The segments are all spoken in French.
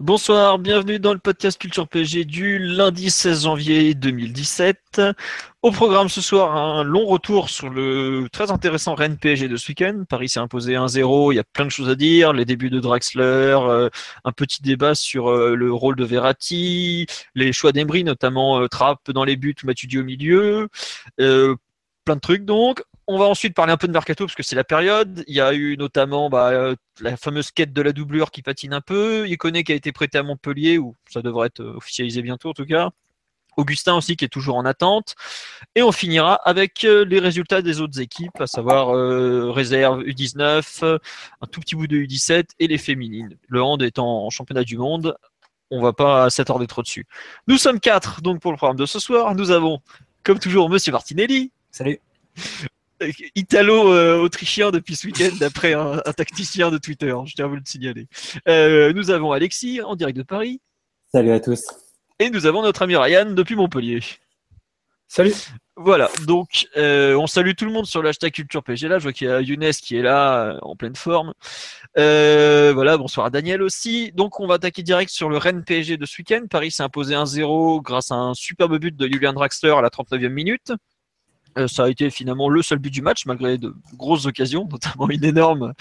Bonsoir, bienvenue dans le podcast Culture PG du lundi 16 janvier 2017. Au programme ce soir, un long retour sur le très intéressant Rennes PSG de ce week-end. Paris s'est imposé 1-0, il y a plein de choses à dire, les débuts de Draxler, euh, un petit débat sur euh, le rôle de Verratti, les choix d'Embry, notamment euh, Trapp dans les buts Matuidi au milieu, plein de trucs donc. On va ensuite parler un peu de Mercato parce que c'est la période. Il y a eu notamment bah, euh, la fameuse quête de la doublure qui patine un peu. Iconé qui a été prêté à Montpellier, ou ça devrait être euh, officialisé bientôt en tout cas. Augustin aussi qui est toujours en attente. Et on finira avec euh, les résultats des autres équipes, à savoir réserve U19, euh, un tout petit bout de U17 et les féminines. Le hand étant en championnat du monde, on va pas s'attarder trop dessus. Nous sommes quatre donc pour le programme de ce soir. Nous avons, comme toujours, Monsieur Martinelli, Salut. Italo-autrichien depuis ce week-end, d'après un, un tacticien de Twitter. Je tiens à vous le signaler. Euh, nous avons Alexis en direct de Paris. Salut à tous. Et nous avons notre ami Ryan depuis Montpellier. Salut. Voilà, donc euh, on salue tout le monde sur l'hashtag Culture PG là. Je vois qu'il y a Younes qui est là euh, en pleine forme. Euh, voilà, bonsoir à Daniel aussi. Donc on va attaquer direct sur le Rennes PSG de ce week-end. Paris s'est imposé 1-0 grâce à un superbe but de Julian Draxler à la 39e minute. Euh, ça a été finalement le seul but du match, malgré de grosses occasions, notamment une énorme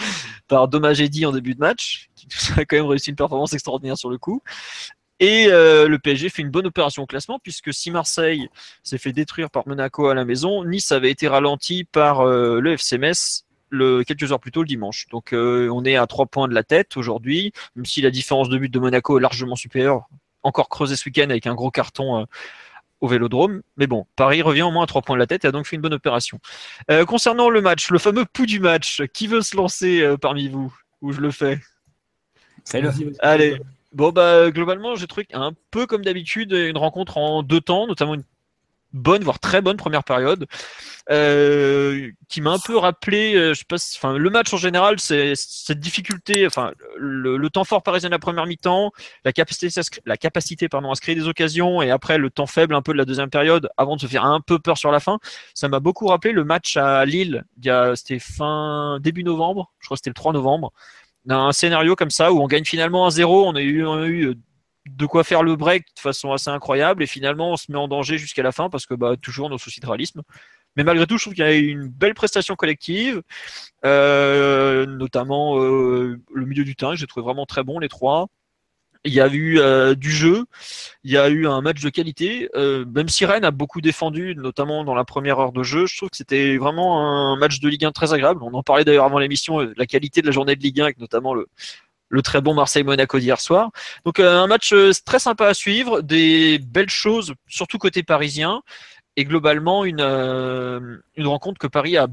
par Dommage Eddy en début de match, qui a quand même réussi une performance extraordinaire sur le coup. Et euh, le PSG fait une bonne opération au classement, puisque si Marseille s'est fait détruire par Monaco à la maison, Nice avait été ralenti par euh, le FC Metz le, quelques heures plus tôt le dimanche. Donc on est à trois points de la tête aujourd'hui, même si la différence de but de Monaco est largement supérieure, encore creusé ce week-end avec un gros carton au Vélodrome. Mais bon, Paris revient au moins à trois points de la tête et a donc fait une bonne opération. Euh, concernant le match, le fameux pouls du match, qui veut se lancer euh, parmi vous Ou je le fais? Fais-le. Allez. Bon, bah, globalement, j'ai trouvé un peu comme d'habitude une rencontre en deux temps, notamment une bonne, voire très bonne première période, euh, qui m'a un peu rappelé, euh, je sais enfin, le match en général, c'est cette difficulté, enfin, le, temps fort parisien de la première mi-temps, la capacité, pardon, à se créer des occasions, et après le temps faible un peu de la deuxième période, avant de se faire un peu peur sur la fin. Ça m'a beaucoup rappelé le match à Lille, c'était fin, début novembre, je crois que c'était le 3 novembre, un scénario comme ça où on gagne finalement 1-0, on a eu, on a eu euh, de quoi faire le break de façon assez incroyable et finalement on se met en danger jusqu'à la fin parce que bah, toujours nos soucis de réalisme. Mais malgré tout, je trouve qu'il y a eu une belle prestation collective, euh, notamment euh, le milieu du terrain, j'ai trouvé vraiment très bon les trois. Il y a eu euh, du jeu, il y a eu un match de qualité. Même si Rennes a beaucoup défendu, notamment dans la première heure de jeu, je trouve que c'était vraiment un match de Ligue 1 très agréable. On en parlait d'ailleurs avant l'émission, la qualité de la journée de Ligue 1 avec notamment le, le très bon Marseille-Monaco d'hier soir. Donc euh, un match euh, très sympa à suivre, des belles choses, surtout côté parisien, et globalement une, euh, rencontre que Paris a,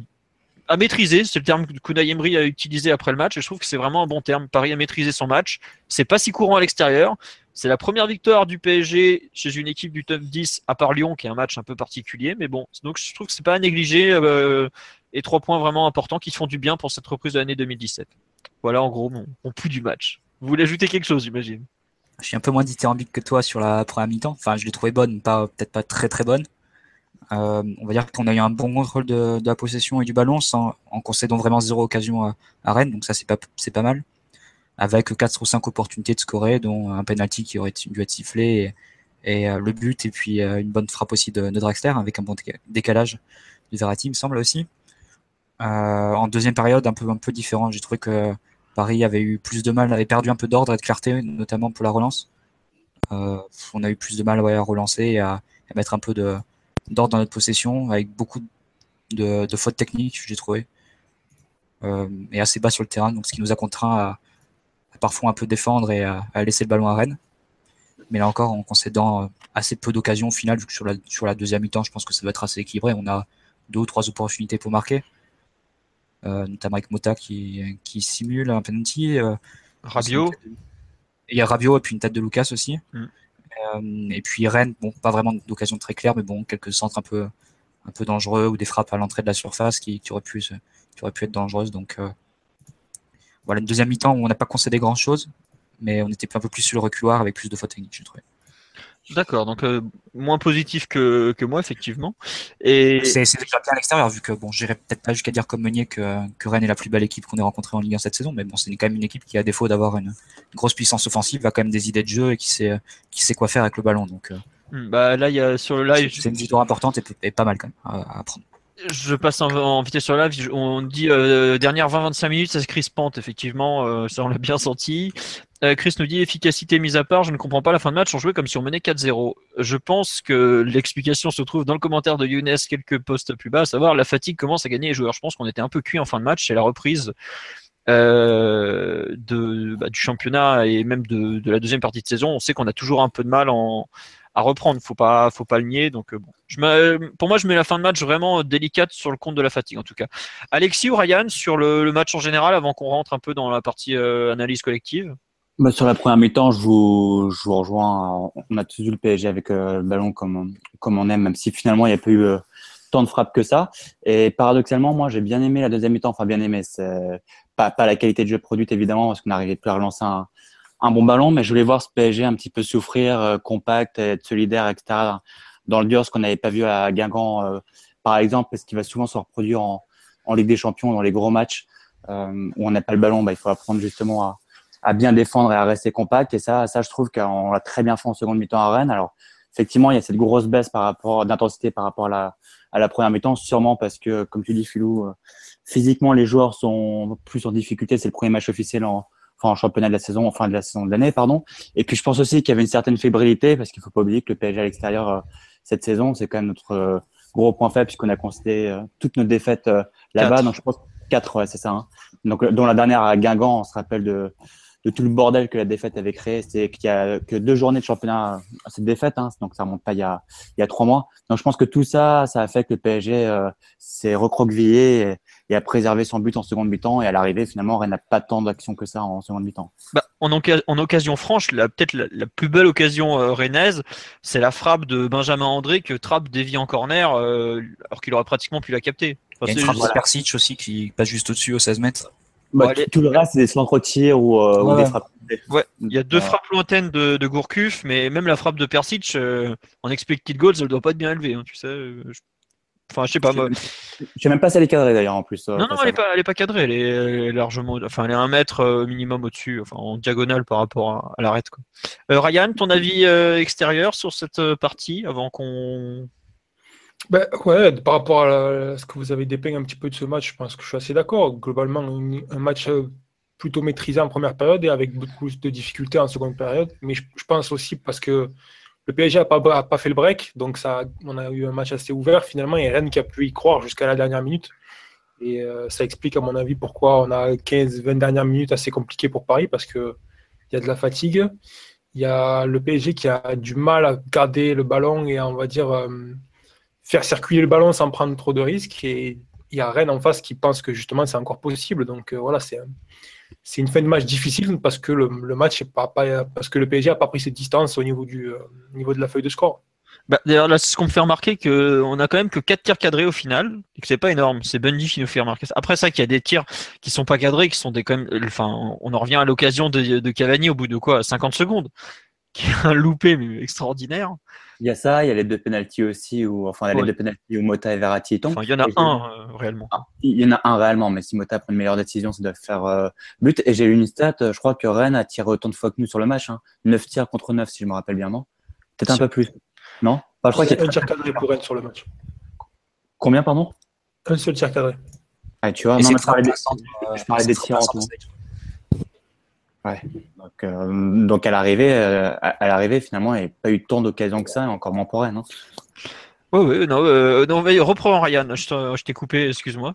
a maîtrisé. C'est le terme que Kunai Emery a utilisé après le match, et je trouve que c'est vraiment un bon terme. Paris a maîtrisé son match. C'est pas si courant à l'extérieur. C'est la première victoire du PSG chez une équipe du top 10, à part Lyon, qui est un match un peu particulier. Mais bon, donc je trouve que c'est pas à négliger. et trois points vraiment importants qui font du bien pour cette reprise de l'année 2017. Voilà en gros mon, mon du match. Vous voulez ajouter quelque chose, j'imagine? Je suis un peu moins dithyrambique que toi sur la première mi-temps. Enfin, je l'ai trouvé bonne, pas peut-être pas très très bonne. Euh, on va dire qu'on a eu un bon contrôle de, la possession et du ballon sans, en concédant vraiment zéro occasion à, Rennes, donc ça c'est pas mal. Avec quatre ou cinq opportunités de scorer, dont un penalty qui aurait dû être sifflé et, euh, le but et puis euh, une bonne frappe aussi de, de avec un bon déca- décalage de Verratti, il me semble aussi. Euh, en deuxième période, un peu un peu différent. J'ai trouvé que Paris avait eu plus de mal, avait perdu un peu d'ordre et de clarté, notamment pour la relance. Euh, on a eu plus de mal à relancer et à, mettre un peu d'ordre dans notre possession, avec beaucoup de, fautes techniques, j'ai trouvé, euh, et assez bas sur le terrain, donc ce qui nous a contraint à, parfois un peu défendre et à, laisser le ballon à Rennes. Mais là encore, en concédant assez peu d'occasions au final, vu que sur la, sur la deuxième mi-temps, je pense que ça va être assez équilibré. On a deux ou trois opportunités pour marquer. Notamment avec Mota qui, qui simule un penalty. Rabiot. Il y a Rabiot et puis une tête de Lucas aussi. Mm. et puis Rennes, bon, pas vraiment d'occasion très claire, mais bon, quelques centres un peu, un peu dangereux ou des frappes à l'entrée de la surface qui, qui, auraient, pu, qui auraient pu être dangereuses. Donc voilà, une deuxième mi-temps où on n'a pas concédé grand-chose, mais on était un peu plus sur le reculoir avec plus de fautes techniques, je trouvais. D'accord, donc euh, moins positif que, que moi, effectivement. Et... C'est déjà bien à l'extérieur, vu que bon, j'irai peut-être pas jusqu'à dire comme Meunier que, que, Rennes est la plus belle équipe qu'on ait rencontrée en Ligue 1 cette saison, mais bon, c'est quand même une équipe qui, à défaut d'avoir une, grosse puissance offensive, a quand même des idées de jeu et qui sait, qui sait quoi faire avec le ballon. Donc, euh, hmm, bah, là, il y a sur le live. C'est une victoire importante et, pas mal quand même à, à prendre. Je passe en, vitesse sur live. On dit euh, dernière 20-25 minutes, ça se crispante, effectivement. Euh, ça, on l'a bien senti. Euh, Chris nous dit efficacité mise à part. Je ne comprends pas la fin de match. On jouait comme si on menait 4-0. Je pense que l'explication se trouve dans le commentaire de Younes, quelques postes plus bas, à savoir la fatigue commence à gagner les joueurs. Je pense qu'on était un peu cuit en fin de match. C'est la reprise bah, du championnat et même de, la deuxième partie de saison. On sait qu'on a toujours un peu de mal en, à reprendre. Faut pas, faut pas le nier. Donc euh, bon, je pour moi, je mets la fin de match vraiment délicate sur le compte de la fatigue en tout cas. Alexis ou Ryan sur le, match en général avant qu'on rentre un peu dans la partie euh, analyse collective? Bah, sur la première mi-temps, je vous, rejoins. On a tous vu le PSG avec euh, le ballon comme, comme on aime, même si finalement il n'y a pas eu tant de frappes que ça. Et paradoxalement, moi, j'ai bien aimé la deuxième mi-temps. Enfin, bien aimé. Pas, pas la qualité de jeu produite évidemment, parce qu'on n'arrivait plus à relancer un, un bon ballon, mais je voulais voir ce PSG un petit peu souffrir, euh, compact, être solidaire, etc. Dans le dur, ce qu'on n'avait pas vu à Guingamp, euh, par exemple, parce qu'il va souvent se reproduire en, en, Ligue des Champions, dans les gros matchs euh, où on n'a pas le ballon. Bah, il faut apprendre justement à, à, bien défendre et à rester compact. Et ça, ça je trouve qu'on l'a très bien fait en seconde mi-temps à Rennes. Alors, effectivement, il y a cette grosse baisse par rapport d'intensité par rapport à la, à la première mi-temps, sûrement parce que, comme tu dis, Philou, physiquement, les joueurs sont plus en difficulté. C'est le premier match officiel en, enfin en championnat de la saison, enfin de la saison de l'année, pardon. Et puis je pense aussi qu'il y avait une certaine fébrilité parce qu'il faut pas oublier que le PSG à l'extérieur euh, cette saison, c'est quand même notre euh, gros point faible puisqu'on a constaté euh, toutes nos défaites là-bas. Donc je pense quatre, ouais, c'est ça. Hein. Donc dont la dernière à Guingamp, on se rappelle de de tout le bordel que la défaite avait créé. C'est qu'il y a que deux journées de championnat à cette défaite, hein, donc ça remonte pas il y a il y a trois mois. Donc je pense que tout ça, ça a fait que le PSG s'est recroquevillé et, et a préservé son but en seconde mi-temps. Et à l'arrivée, finalement, Rennes n'a pas tant d'action que ça en seconde mi-temps. Bah, en, en, occasion franche, peut-être la, plus belle occasion euh, rennaise, c'est la frappe de Benjamin André que Trapp dévie en corner euh, alors qu'il aurait pratiquement pu la capter. Enfin, il y a une frappe de Persic aussi qui passe juste au-dessus aux 16 mètres. Bah, tout, le reste, c'est des centres tirs ou, euh, ou, des frappes. Ouais, il y a deux frappes lointaines de, de Gourcuff, mais même la frappe de Persic, euh, en expected goals, elle doit pas être bien élevée. Hein, tu sais, je Enfin, je sais pas. Je sais même pas si elle est cadrée d'ailleurs en plus. Euh, non, non, elle est, pas, elle est pas cadrée. Elle est, largement. Enfin, elle est un mètre euh, minimum au-dessus, enfin, en diagonale par rapport à, l'arête. Euh, Ryan, ton avis extérieur sur cette partie avant qu'on. Ben, ouais, par rapport à, ce que vous avez dépeint un petit peu de ce match, je pense que je suis assez d'accord. Globalement, un match plutôt maîtrisé en première période et avec beaucoup de difficultés en seconde période. Mais je pense aussi parce que le PSG n'a pas, pas, fait le break, donc ça, on a eu un match assez ouvert finalement, et Rennes qui a pu y croire jusqu'à la dernière minute. Et euh, ça explique à mon avis pourquoi on a 15-20 dernières minutes assez compliquées pour Paris, parce qu'il y a de la fatigue. Il y a le PSG qui a du mal à garder le ballon et on va dire, euh, faire circuler le ballon sans prendre trop de risques. Et il y a Rennes en face qui pense que justement c'est encore possible. Donc euh, voilà, c'est c'est une fin de match difficile parce que le, match pas, parce que le PSG a pas pris ses distances au niveau du euh, niveau de la feuille de score. Bah, D'ailleurs, là, c'est ce qu'on me fait remarquer qu'on a quand même que 4 tirs cadrés au final, et que c'est pas énorme. C'est Bundy qui nous fait remarquer. Après ça, qu'il y a des tirs qui sont pas cadrés, qui sont des quand même, enfin, on en revient à l'occasion de Cavani au bout de quoi, 50 secondes, qui est un loupé mais extraordinaire. Il y a ça, il y a les deux penalties aussi, ou enfin les deux penalties où Mota et Verratti tombent. Enfin, il y en a un euh, réellement. Ah, il y en a un réellement, mais si Mota prend une meilleure décision, ça doit faire euh, but. Et j'ai eu une stat, je crois que Rennes a tiré autant de fois que nous sur le match, hein. 9 tirs contre 9 si je me rappelle bien, non? Peut-être un peu plus. Non? Je crois qu'il y a un tir cadré pour Rennes sur le match. Combien, pardon? Un seul tir cadré. Ah, tu vois, non, je parlais, des, je parlais des tirs en tout. Ouais. Donc, euh, donc à l'arrivée, euh, à, l'arrivée finalement, il n'y a pas eu tant d'occasions que ça, encore moins pour Rennes. Hein. Oui, oui, non, euh, non mais reprends Ryan, je t'ai coupé, excuse-moi.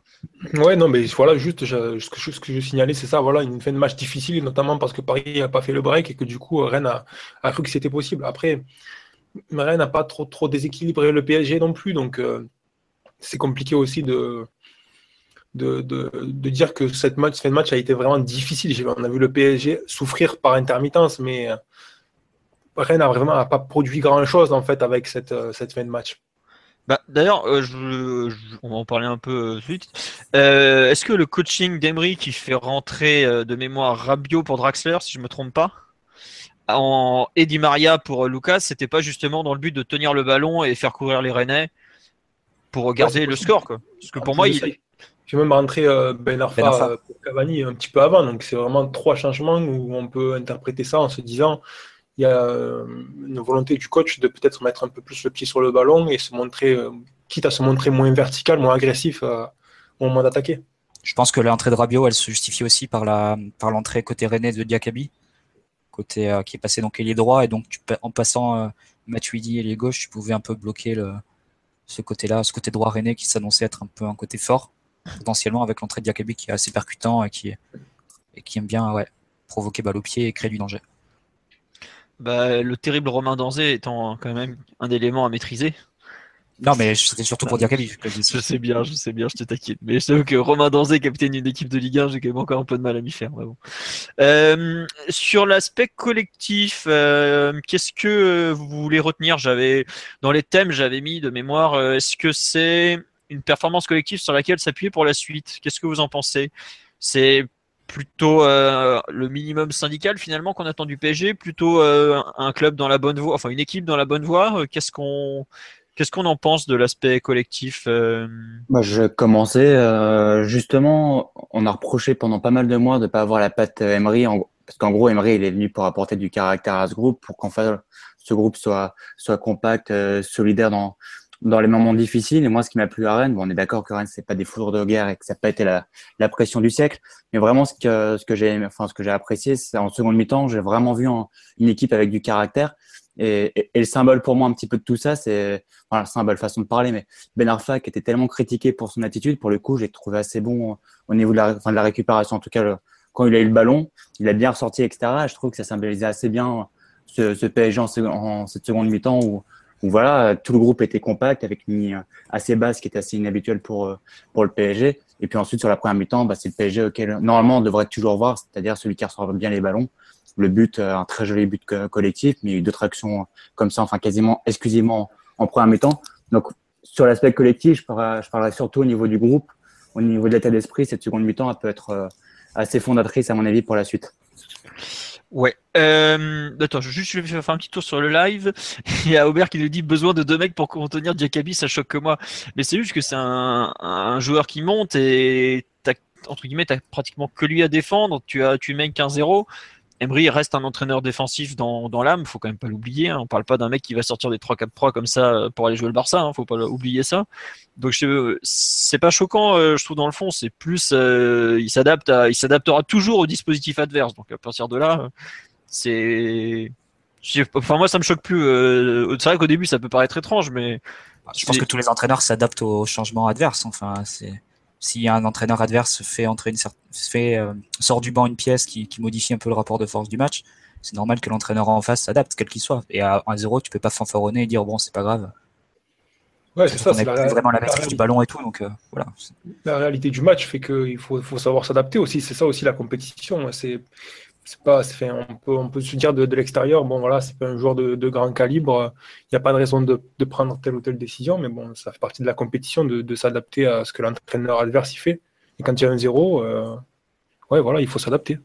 Ouais, non, mais voilà, juste ce que, ce que je signalais, c'est ça, voilà, une fin de match difficile, notamment parce que Paris n'a pas fait le break et que du coup, Rennes a, a cru que c'était possible. Après, Rennes n'a pas trop, trop déséquilibré le PSG non plus, donc c'est compliqué aussi de, de, de, dire que cette match, fin de match a été vraiment difficile. On a vu le PSG souffrir par intermittence, mais Rennes n'a vraiment a pas produit grand-chose en fait avec cette, cette fin de match. Bah, D'ailleurs, on va en parler un peu suite. Est-ce que le coaching d'Emery qui fait rentrer de mémoire Rabiot pour Draxler, si je me trompe pas, en Eddie Maria pour Lucas, c'était pas justement dans le but de tenir le ballon et faire courir les Rennais pour garder le score quoi? Parce que pour moi, il j'ai même rentré euh, Ben Arfa, ben euh, pour Cavani un petit peu avant, donc c'est vraiment trois changements où on peut interpréter ça en se disant il y a euh, une volonté du coach de peut-être mettre un peu plus le pied sur le ballon et se montrer, quitte à se montrer moins vertical, moins agressif au moment d'attaquer. Je pense que l'entrée de Rabiot, elle se justifie aussi par la par l'entrée côté René de Diakabi, côté euh, qui est passé donc ailier droit. Et donc tu, en passant euh, Matuidi ailier gauche, tu pouvais un peu bloquer le, ce côté-là, ce côté droit René qui s'annonçait être un peu un côté fort potentiellement avec l'entrée de Diakabi qui est assez percutant et qui et qui aime bien ouais, provoquer balle au pied et créer du danger. Bah, le terrible Romain Danzé étant quand même un élément à maîtriser. Non, mais c'était surtout pour Diakabi. Je sais bien, je sais bien, je te taquine. Mais je sais que Romain Danzé, capitaine d'une équipe de Ligue 1, j'ai quand même encore un peu de mal à m'y faire. Euh, sur l'aspect collectif, euh, qu'est-ce que vous voulez retenir? J'avais dans les thèmes, j'avais mis de mémoire. Euh, est-ce que c'est une performance collective sur laquelle s'appuyer pour la suite. Qu'est-ce que vous en pensez? C'est plutôt le minimum syndical finalement qu'on attend du PSG, plutôt un club dans la bonne voie, enfin une équipe dans la bonne voie? Qu'est-ce qu'on Qu'est-ce qu'on en pense de l'aspect collectif euh? Moi, Je commençais euh, justement, on a reproché pendant pas mal de mois de ne pas avoir la patte euh, Emery, parce qu'en gros Emery il est venu pour apporter du caractère à ce groupe, pour qu'en fait ce groupe soit soit compact, solidaire dans dans les moments difficiles. Et moi, ce qui m'a plu à Rennes, bon, on est d'accord que Rennes c'est pas des foudres de guerre et que ça n'a pas été la, la pression du siècle, mais vraiment ce que ce que j'ai enfin ce que j'ai apprécié, c'est en seconde mi-temps, j'ai vraiment vu une équipe avec du caractère et, le symbole pour moi un petit peu de tout ça, c'est voilà, symbole façon de parler, mais Ben Arfa qui était tellement critiqué pour son attitude, pour le coup, j'ai trouvé assez bon au niveau de la, enfin, de la récupération. En tout cas, quand il a eu le ballon, il a bien ressorti, etc. je trouve que ça symbolisait assez bien ce, ce PSG en, cette seconde mi-temps où, où, voilà, tout le groupe était compact avec une ligne assez basse qui était assez inhabituelle pour, pour le PSG. Et puis ensuite, sur la première mi-temps, bah, c'est le PSG auquel normalement on devrait toujours voir, c'est-à-dire celui qui ressort bien les ballons le but, euh, un très joli but collectif, mais il y a eu d'autres actions comme ça, enfin quasiment exclusivement en première mi-temps. Donc sur l'aspect collectif, je parlerai, je parlerai, surtout au niveau du groupe, au niveau de l'état d'esprit. Cette seconde mi-temps, elle peut être euh, assez fondatrice à mon avis pour la suite. Ouais. Euh, attends, je, juste, je vais faire un petit tour sur le live. Il y a Aubert qui nous dit besoin de deux mecs pour contenir Diakabi, ça choque que moi. Mais c'est juste que c'est un, joueur qui monte et entre guillemets, t'as pratiquement que lui à défendre. Tu as, tu mènes 15-0. Emery reste un entraîneur défensif dans, dans l'âme, faut quand même pas l'oublier. Hein. On parle pas d'un mec qui va sortir des 3-4-3 comme ça pour aller jouer le Barça, hein. faut pas oublier ça. Donc c'est pas choquant, euh, je trouve dans le fond, c'est plus euh, il s'adapte il s'adaptera toujours au dispositif adverse. Donc à partir de là, c'est enfin moi ça me choque plus. c'est vrai qu'au début ça peut paraître étrange, mais je pense que tous les entraîneurs s'adaptent aux changements adverses. Enfin c'est si un entraîneur adverse fait entrer une fait euh, sort du banc une pièce qui, qui, modifie un peu le rapport de force du match, c'est normal que l'entraîneur en face s'adapte, quel qu'il soit. Et à 1-0, tu peux pas fanfaronner et dire bon, c'est pas grave. Ouais, c'est ça. C'est vraiment la maîtrise du ballon et tout, donc euh, voilà. La réalité du match fait qu'il faut, faut savoir s'adapter aussi. C'est ça aussi la compétition. C'est c'est pas, on, peut, se dire de, l'extérieur, bon voilà, c'est pas un joueur de, grand calibre, il n'y a pas de raison de, prendre telle ou telle décision, mais bon, ça fait partie de la compétition de, s'adapter à ce que l'entraîneur adverse y fait. Et quand il y a un zéro, euh, ouais, voilà, il faut s'adapter.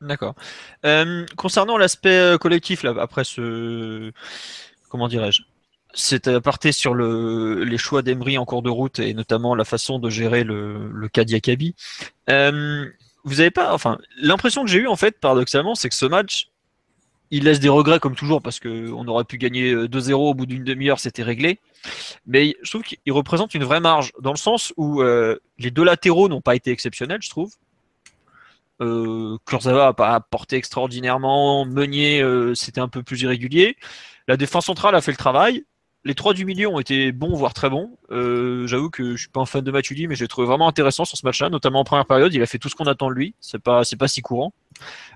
D'accord. Euh, concernant l'aspect euh, collectif, après ce, comment dirais-je, c'est aparté sur le, les choix d'Emery en cours de route et notamment la façon de gérer le, le cas vous avez pas, enfin, l'impression que j'ai eue en fait, paradoxalement, c'est que ce match, il laisse des regrets comme toujours parce qu'on aurait pu gagner 2-0 euh, au bout d'une demi-heure, c'était réglé. Mais je trouve qu'il représente une vraie marge dans le sens où euh, les deux latéraux n'ont pas été exceptionnels, je trouve. Euh, n'a pas porté extraordinairement. Meunier, euh, c'était un peu plus irrégulier. La défense centrale a fait le travail les trois du milieu ont été bons, voire très bons. Euh, j'avoue que je suis pas un fan de Matuidi, mais j'ai trouvé vraiment intéressant sur ce match-là, notamment en première période. Il a fait tout ce qu'on attend de lui. C'est pas, pas si courant.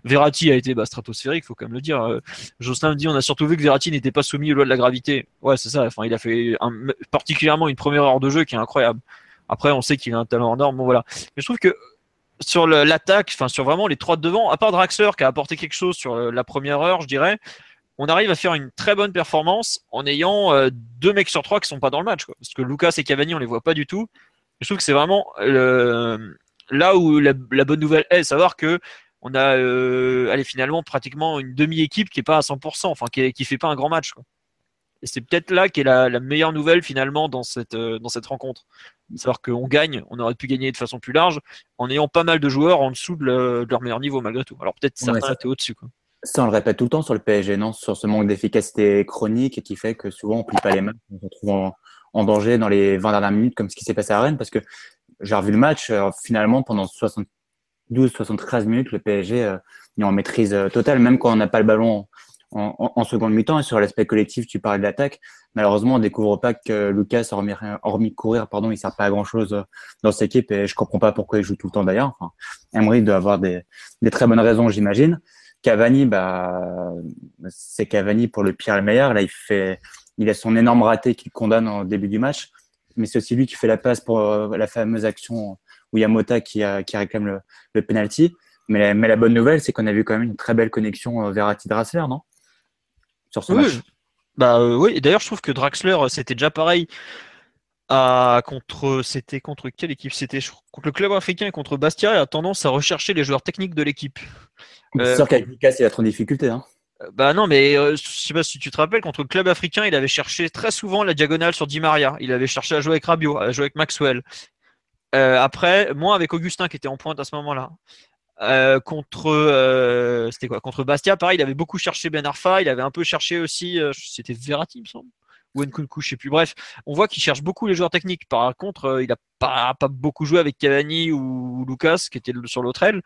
Verratti a été bah, stratosphérique, faut quand même le dire. Euh, Jocelyn me dit, on a surtout vu que Verratti n'était pas soumis aux lois de la gravité. Ouais, c'est ça. Enfin, il a fait particulièrement une première heure de jeu qui est incroyable. Après, on sait qu'il a un talent énorme. Bon, voilà. Mais je trouve que sur l'attaque, enfin sur vraiment les trois de devant, à part Draxler qui a apporté quelque chose sur la première heure, je dirais, on arrive à faire une très bonne performance en ayant deux mecs sur trois qui sont pas dans le match. Quoi. Parce que Lucas et Cavani, on les voit pas du tout. Je trouve que c'est vraiment là où la, bonne nouvelle est, savoir que on a euh, allez, finalement pratiquement une demi-équipe qui est pas à 100%, enfin qui, qui fait pas un grand match. Quoi. Et c'est peut-être là qu'est la, la meilleure nouvelle finalement dans cette, euh, dans cette rencontre. Savoir qu'on gagne, on aurait pu gagner de façon plus large en ayant pas mal de joueurs en dessous de, leur meilleur niveau malgré tout. Alors peut-être certains étaient au-dessus. Quoi. Ça, on le répète tout le temps sur le PSG, non Sur ce manque d'efficacité chronique qui fait que souvent on plie pas les mains, on se retrouve en, danger dans les 20 dernières minutes comme ce qui s'est passé à Rennes parce que j'ai revu le match, euh, finalement pendant 72, 73 minutes, le PSG euh, est en maîtrise euh, totale, même quand on n'a pas le ballon en, en, seconde mi-temps. Et sur l'aspect collectif, tu parlais de l'attaque. Malheureusement, on découvre pas que Lucas, hormis, hormis courir, pardon, il sert pas à grand chose dans cette équipe et je comprends pas pourquoi il joue tout le temps d'ailleurs. Enfin, Emery doit avoir des très bonnes raisons, j'imagine. Cavani, bah, c'est Cavani pour le pire et le meilleur. Là, il fait, il a son énorme raté qu'il condamne au début du match, mais c'est aussi lui qui fait la passe pour la fameuse action où il y a Mota qui, qui réclame le, le penalty. Mais la, mais la bonne nouvelle, c'est qu'on a vu quand même une très belle connexion euh, Verratti-Draxler, non? Sur ce match. Bah euh, oui, d'ailleurs, je trouve que Draxler, euh, c'était déjà pareil. À, contre, c'était contre quelle équipe? C'était contre le club africain et contre Bastia. Il a tendance à rechercher les joueurs techniques de l'équipe. C'est sûr qu'avec Lucas, il a trop de difficultés. Hein. Bah non, mais je sais pas si tu te rappelles, contre le club africain, il avait cherché très souvent la diagonale sur Di Maria. Il avait cherché à jouer avec Rabiot, à jouer avec Maxwell. Euh, après, moi avec Augustin qui était en pointe à ce moment-là. Euh, contre euh, c'était quoi? Contre Bastia pareil il avait beaucoup cherché Ben Arfa il avait un peu cherché aussi c'était Verratti il me semble ou Nkunku je sais plus bref on voit qu'il cherche beaucoup les joueurs techniques par contre il a pas, beaucoup joué avec Cavani ou Lucas qui était sur l'autre aile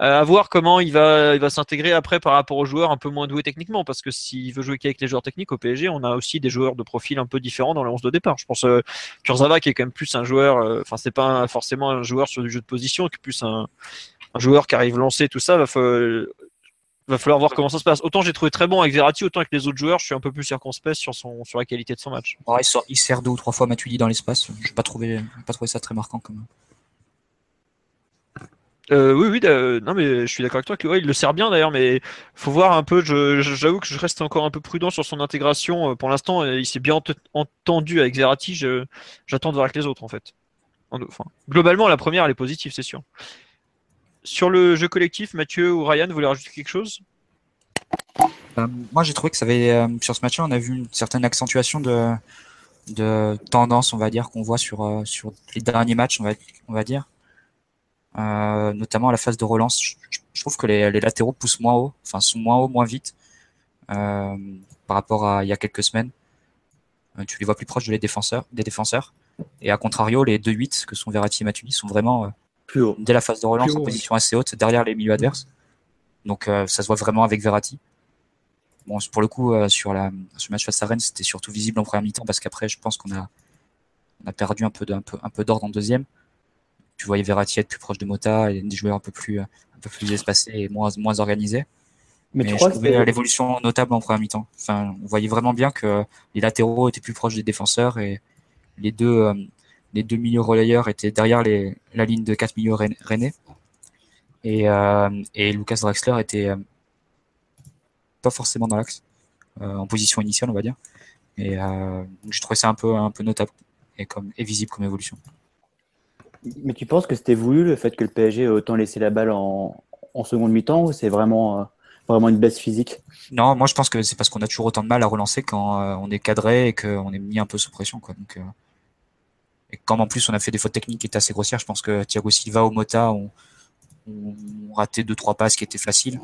euh, à voir comment il va, s'intégrer après par rapport aux joueurs un peu moins doués techniquement, parce que s'il veut jouer qu'avec les joueurs techniques au PSG, on a aussi des joueurs de profil un peu différents dans le 11 de départ. Je pense euh, Kurzawa qui est quand même plus un joueur, euh, enfin c'est pas forcément un joueur sur du jeu de position, qui est plus un, joueur qui arrive lancer tout ça. Va, va falloir voir comment ça se passe. Autant j'ai trouvé très bon avec Verratti, autant avec les autres joueurs, je suis un peu plus circonspect sur son sur la qualité de son match. il, sort, il, sert deux ou trois fois Matuidi dans l'espace. Je n'ai pas trouvé, pas trouvé ça très marquant quand même. Euh, oui, oui, non, mais je suis d'accord avec toi que il le sert bien d'ailleurs, mais faut voir un peu. J'avoue que je reste encore un peu prudent sur son intégration. Euh, pour l'instant, il s'est bien entendu avec Verratti. J'attends de voir avec les autres en fait. Enfin, globalement, la première, elle est positive, c'est sûr. Sur le jeu collectif, Mathieu ou Ryan, vous voulez rajouter quelque chose? Moi, j'ai trouvé que ça avait, sur ce match-là, on a vu une certaine accentuation de, de tendance, on va dire, qu'on voit sur, sur les derniers matchs, on va, on va dire. Euh, notamment à la phase de relance. Je, trouve que les, latéraux poussent moins haut, enfin sont moins haut, moins vite euh, par rapport à il y a quelques semaines. Euh, tu les vois plus proches de les défenseurs, des défenseurs. Et à contrario, les 2-8 que sont Verratti et Matuidi sont vraiment plus haut. dès la phase de relance en position assez haute derrière les milieux adverses. Donc ça se voit vraiment avec Verratti. Bon, pour le coup, sur, la, sur le match face à Rennes, c'était surtout visible en première mi-temps parce qu'après, je pense qu'on a, on a perdu un peu, de, un peu, un peu d'ordre en deuxième tu voyais Verratti être plus proche de Mota et des joueurs un peu plus, un peu plus espacés et moins, moins organisés. Mais, tu crois je trouvais l'évolution notable en première mi-temps. Enfin, on voyait vraiment bien que les latéraux étaient plus proches des défenseurs et les deux, euh, les deux milieux relayeurs étaient derrière les, la ligne de quatre milieux rennais. Et, euh, et Lucas Draxler était euh, pas forcément dans l'axe, en position initiale, on va dire. Et je trouvais ça un peu, un peu notable et, comme, et visible comme évolution. Mais tu penses que c'était voulu le fait que le PSG ait autant laissé la balle en, en seconde mi-temps ou c'est vraiment, euh, vraiment une baisse physique? Non, moi je pense que c'est parce qu'on a toujours autant de mal à relancer quand euh, on est cadré et qu'on est mis un peu sous pression. Quoi. Donc, euh, et quand en plus on a fait des fautes techniques qui étaient assez grossières, je pense que Thiago Silva ou Mota ont, raté deux trois passes qui étaient faciles.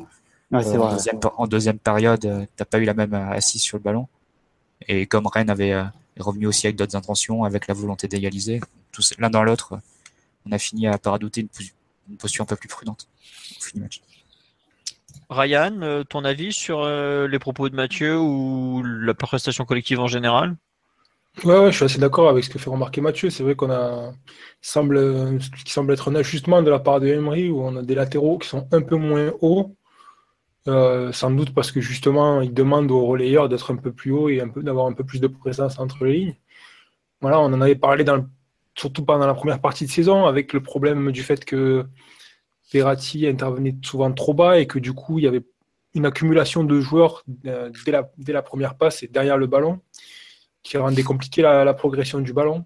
Ouais, vrai, en, deuxième, en, deuxième, période, t'as pas eu la même assise sur le ballon. Et comme Rennes avait est revenu aussi avec d'autres intentions, avec la volonté d'égaliser, l'un dans l'autre, on a fini à, par adopter une, posture un peu plus prudente Ryan, euh, ton avis sur euh, les propos de Mathieu ou la prestation collective en général? Ouais, je suis assez d'accord avec ce que fait remarquer Mathieu. C'est vrai qu'on a semble, ce qui semble être un ajustement de la part de Emery où on a des latéraux qui sont un peu moins hauts. Euh, sans doute parce que justement, il demande aux relayeurs d'être un peu plus haut et d'avoir un peu plus de présence entre les lignes. Voilà, on en avait parlé surtout pendant la première partie de saison, avec le problème du fait que Verratti intervenait souvent trop bas et que du coup, il y avait une accumulation de joueurs euh, dès, la, première passe et derrière le ballon qui rendait compliqué la, progression du ballon.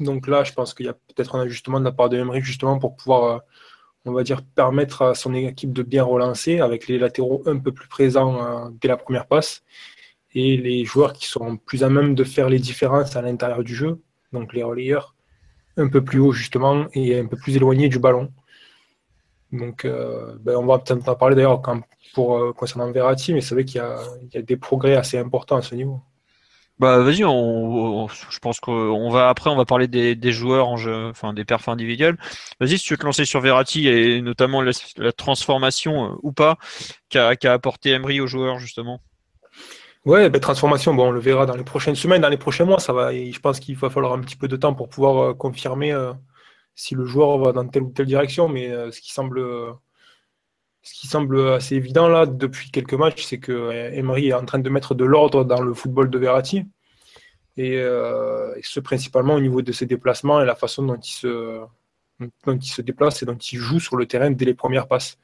Donc là, je pense qu'il y a peut-être un ajustement de la part de Emery justement pour pouvoir, euh, on va dire, permettre à son équipe de bien relancer avec les latéraux un peu plus présents euh, dès la première passe et les joueurs qui sont plus à même de faire les différences à l'intérieur du jeu, donc les relayeurs un peu plus haut justement et un peu plus éloignés du ballon. Donc, euh, ben, on va peut-être en parler d'ailleurs pour concernant Verratti, mais c'est vrai qu'il y, a des progrès assez importants à ce niveau. Bah vas-y, je pense qu'on va après on va parler des, joueurs en jeu, enfin des perfs individuels. Vas-y, si tu veux te lancer sur Verratti et notamment la, transformation euh, ou pas qu'a apporté Emery aux joueurs justement. Ouais, ben, transformation, bon, on le verra dans les prochaines semaines, dans les prochains mois, ça va. je pense qu'il va falloir un petit peu de temps pour pouvoir confirmer si le joueur va dans telle ou telle direction, mais euh, ce qui semble ce qui semble assez évident là depuis quelques matchs, c'est que euh, Emery est en train de mettre de l'ordre dans le football de Verratti. Euh, et, ce principalement au niveau de ses déplacements et la façon dont il se, déplace et dont il joue sur le terrain dès les premières passes.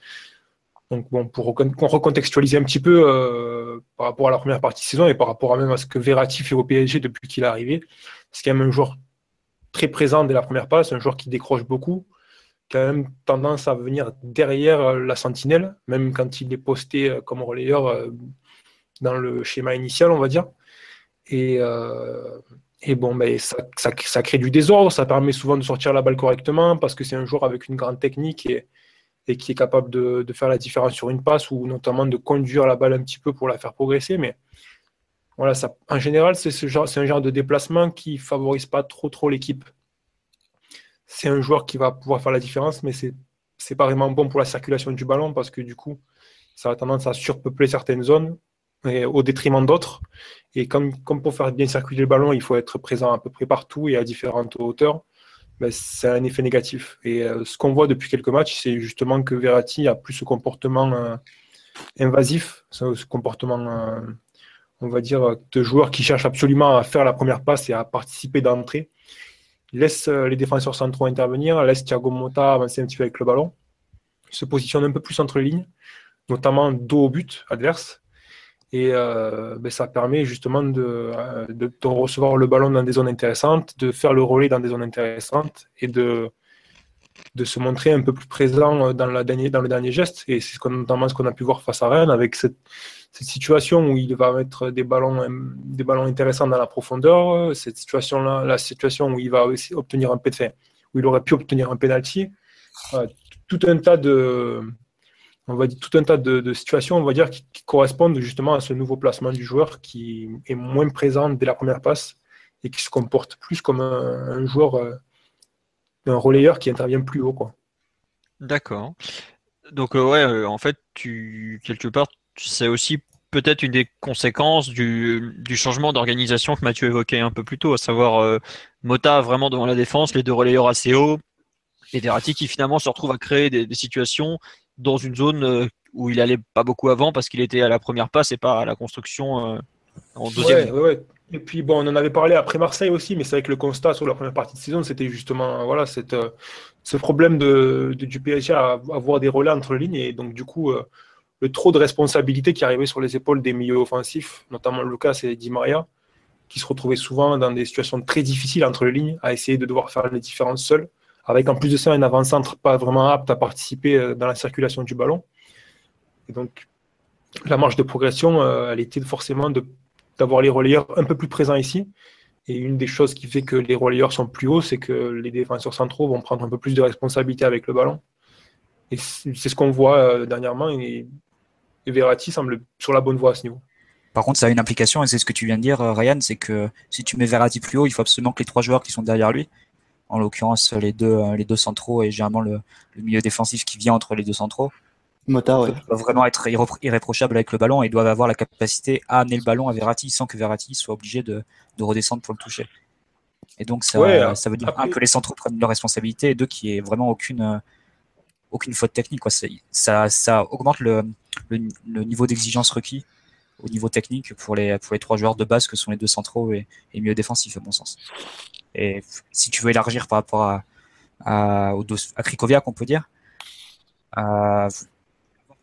Donc bon, pour recontextualiser un petit peu par rapport à la première partie de saison et par rapport à même à ce que Verratti fait au PSG depuis qu'il est arrivé, c'est quand même un joueur très présent dès la première passe, un joueur qui décroche beaucoup, a même tendance à venir derrière euh, la sentinelle, même quand il est posté euh, comme relayeur euh, dans le schéma initial, on va dire. Et, bon, ben, ça, crée du désordre, ça permet souvent de sortir la balle correctement parce que c'est un joueur avec une grande technique et, qui est capable de, faire la différence sur une passe ou notamment de conduire la balle un petit peu pour la faire progresser. Mais voilà, ça, en général, c'est un genre de déplacement qui favorise pas trop trop l'équipe. C'est un joueur qui va pouvoir faire la différence, mais c'est c'est pas vraiment bon pour la circulation du ballon parce que du coup, ça a tendance à surpeupler certaines zones au détriment d'autres. Et comme, pour faire bien circuler le ballon, il faut être présent à peu près partout et à différentes hauteurs, ben, c'est un effet négatif. Et euh, ce qu'on voit depuis quelques matchs, c'est justement que Verratti a plus ce comportement euh, invasif, ce, comportement euh, on va dire, de joueurs qui cherchent absolument à faire la première passe et à participer d'entrée. Laisse euh, les défenseurs centraux intervenir, laisse Thiago Motta avancer un petit peu avec le ballon, se positionne un peu plus entre les lignes, notamment dos au but adverse. Et euh, ben, ça permet justement euh, de, recevoir le ballon dans des zones intéressantes, de faire le relais dans des zones intéressantes et de, se montrer un peu plus présent dans, la dernier, dans le dernier geste. Et c'est notamment ce qu'on a pu voir face à Rennes avec cette, cette situation où il va mettre des ballons, des ballons intéressants dans la profondeur, cette situation-là, la situation où il va obtenir un fin, où il aurait pu obtenir un penalty, tout un tas de, on va dire tout un tas de, situations, on va dire, qui, correspondent justement à ce nouveau placement du joueur qui est moins présent dès la première passe et qui se comporte plus comme un, joueur, euh, un relayeur qui intervient plus haut, quoi. D'accord. Donc euh, ouais, euh, en fait, tu quelque part, c'est aussi peut-être une des conséquences du, changement d'organisation que Mathieu évoquait un peu plus tôt, à savoir euh, Mota vraiment devant la défense, les deux relayeurs assez hauts, et Verratti qui finalement se retrouve à créer des, situations dans une zone euh, où il allait pas beaucoup avant parce qu'il était à la première passe et pas à la construction euh, en deuxième. Et puis bon, on en avait parlé après Marseille aussi, mais c'est vrai que le constat sur la première partie de saison, c'était justement voilà, cette, ce problème de, du PSG à avoir des relais entre les lignes et donc du coup le trop de responsabilité qui arrivait sur les épaules des milieux offensifs, notamment Lucas et Di Maria, qui se retrouvaient souvent dans des situations très difficiles entre les lignes, à essayer de devoir faire les différences seuls, avec en plus de ça un avant-centre pas vraiment apte à participer euh, dans la circulation du ballon. Et donc, la marge de progression, euh, elle était forcément d'avoir les relayeurs un peu plus présents ici. Et une des choses qui fait que les relayeurs sont plus hauts, c'est que les défenseurs centraux vont prendre un peu plus de responsabilité avec le ballon. Et c'est ce qu'on voit euh, dernièrement. Et Verratti semble sur la bonne voie à ce niveau. Par contre, ça a une implication, et c'est ce que tu viens de dire, euh, Ryan, c'est que si tu mets Verratti plus haut, il faut absolument que les trois joueurs qui sont derrière lui, en l'occurrence les deux, euh, les deux centraux et généralement le, milieu défensif qui vient entre les deux centraux, Mota, ouais. doivent vraiment être irréprochables avec le ballon et doivent avoir la capacité à amener le ballon à Verratti sans que Verratti soit obligé de, redescendre pour le toucher. Et donc ça, ça veut dire un que les centraux prennent leurs responsabilités et deux qui est vraiment aucune euh, aucune faute technique. Quoi. Ça, ça augmente le, le, niveau d'exigence requis au niveau technique pour les, pour les trois joueurs de base que sont les deux centraux et, et mieux défensifs à mon sens. Et si tu veux élargir par rapport à, à, à Krikoviak, on peut dire, à,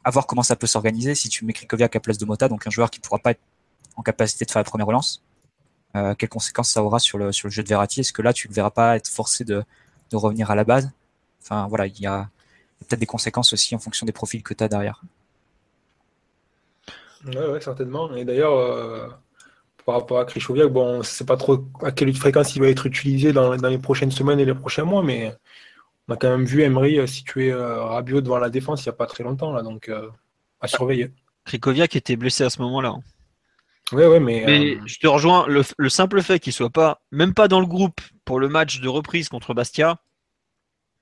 à, voir comment ça peut s'organiser si tu mets Krikoviak à place de Mota, donc un joueur qui pourra pas être en capacité de faire la première relance. Euh, quelles conséquences ça aura sur le, sur le jeu de Verratti? Est-ce que là, tu ne verras pas être forcé de, de revenir à la base? Enfin, voilà, il y a, peut-être des conséquences aussi en fonction des profils que tu as derrière. Oui, ouais, certainement. Et d'ailleurs, euh, par rapport à Krishoviak, bon, on ne sait pas trop à quelle fréquence il va être utilisé dans, dans, les prochaines semaines et les prochains mois, mais on a quand même vu Emery euh, situer euh, Rabiot devant la défense il n'y a pas très longtemps, là, donc euh, à surveiller. Krikoviak était blessé à ce moment-là. Oui, oui, mais. Mais euh... je te rejoins, le, le simple fait qu'il soit pas, même pas dans le groupe pour le match de reprise contre Bastia,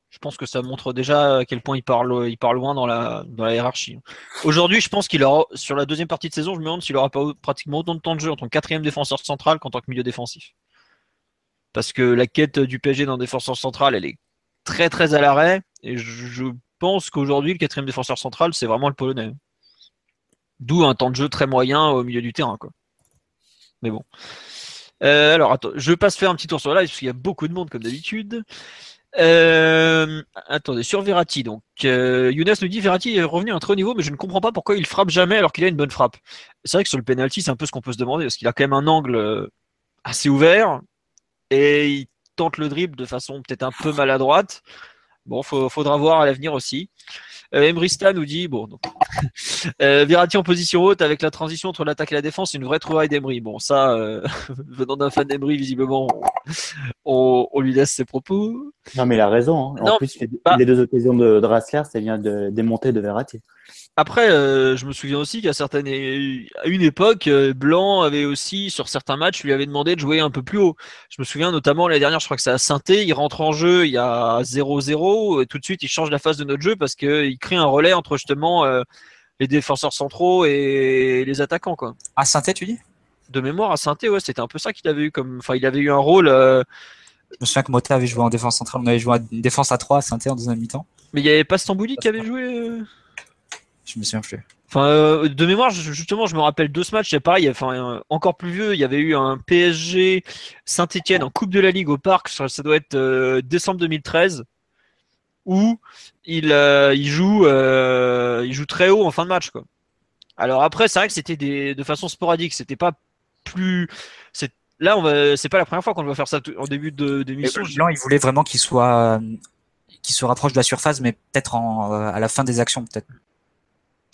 je pense que ça montre déjà à quel point il parle, il parle loin dans la, dans la hiérarchie. Aujourd'hui, je pense qu'il aura, sur la deuxième partie de saison, je me demande s'il aura pas pratiquement autant de temps de jeu en tant que quatrième défenseur central qu'en tant que milieu défensif. Parce que la quête du PSG d'un défenseur central, elle est très très à l'arrêt. Et je, je pense qu'aujourd'hui, le quatrième défenseur central, c'est vraiment le Polonais. D'où un temps de jeu très moyen au milieu du terrain. Quoi. Mais bon. Euh, alors, attends, je passe faire un petit tour sur la live parce qu'il y a beaucoup de monde comme d'habitude. Euh, attendez, sur Verratti, donc euh, Younes nous dit Verratti est revenu à un très haut niveau, mais je ne comprends pas pourquoi il frappe jamais alors qu'il a une bonne frappe. C'est vrai que sur le penalty, c'est un peu ce qu'on peut se demander parce qu'il a quand même un angle euh, assez ouvert et il tente le dribble de façon peut-être un peu maladroite. Bon, faut, faudra voir à l'avenir aussi. Euh, Emrista nous dit bon, donc, euh, en position haute avec la transition entre l'attaque et la défense, c'est une vraie trouvaille d'Emery. Bon, ça, euh, venant d'un fan d'Emery, visiblement, on, on, lui laisse ses propos. Non, mais il a raison. Hein. En non, plus, les, bah, les, deux occasions de, de Rassler, ça vient de démonter de Verratti. Après, euh, je me souviens aussi qu'à certaines, à une époque, euh, Blanc avait aussi, sur certains matchs, lui avait demandé de jouer un peu plus haut. Je me souviens notamment l'année dernière, je crois que c'est à saint il rentre en jeu, il y a 0-0, et tout de suite, il change la phase de notre jeu parce qu'il crée un relais entre justement euh, les défenseurs centraux et les attaquants. Quoi. À saint tu dis? De mémoire, à saint ouais, c'était un peu ça qu'il avait eu comme. Enfin, il avait eu un rôle. Euh... Je me souviens que Mota avait joué en défense centrale, on avait joué une défense à 3 à saint en deuxième mi-temps. Mais il n'y avait pas Stambouli qui avait joué je me souviens plus. Enfin, euh, de mémoire, justement, je me rappelle deux ce match. C'est pareil. Enfin, euh, encore plus vieux. Il y avait eu un PSG Saint-Étienne en Coupe de la Ligue au Parc. Ça, ça doit être euh, décembre 2013, où il, il joue, il joue très haut en fin de match. Quoi. Alors après, c'est vrai que c'était de façon sporadique. C'était pas plus. Là, on va. C'est pas la première fois qu'on va faire ça en début de d'émission. Blanc, il voulait vraiment qu'il soit, qu'il se rapproche de la surface, mais peut-être à la fin des actions, peut-être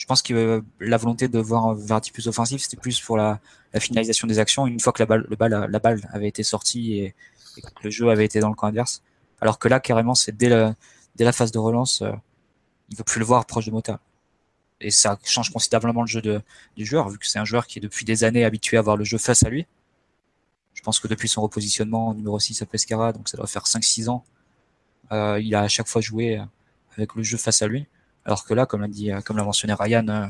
je pense que la volonté de voir Verratti plus offensif, c'était plus pour la, finalisation des actions, une fois que la balle, le la balle avait été sortie et, que le jeu avait été dans le camp adverse. Alors que là, carrément, c'est dès la, phase de relance, euh, il ne veut plus le voir proche de Mota. Et ça change considérablement le jeu du joueur, vu que c'est un joueur qui est depuis des années habitué à voir le jeu face à lui. Je pense que depuis son repositionnement numéro 6 à Pescara, donc ça doit faire 5-6 ans, euh, il a à chaque fois joué avec le jeu face à lui. Alors que là, comme l'a dit, comme l'a mentionné Ryan euh,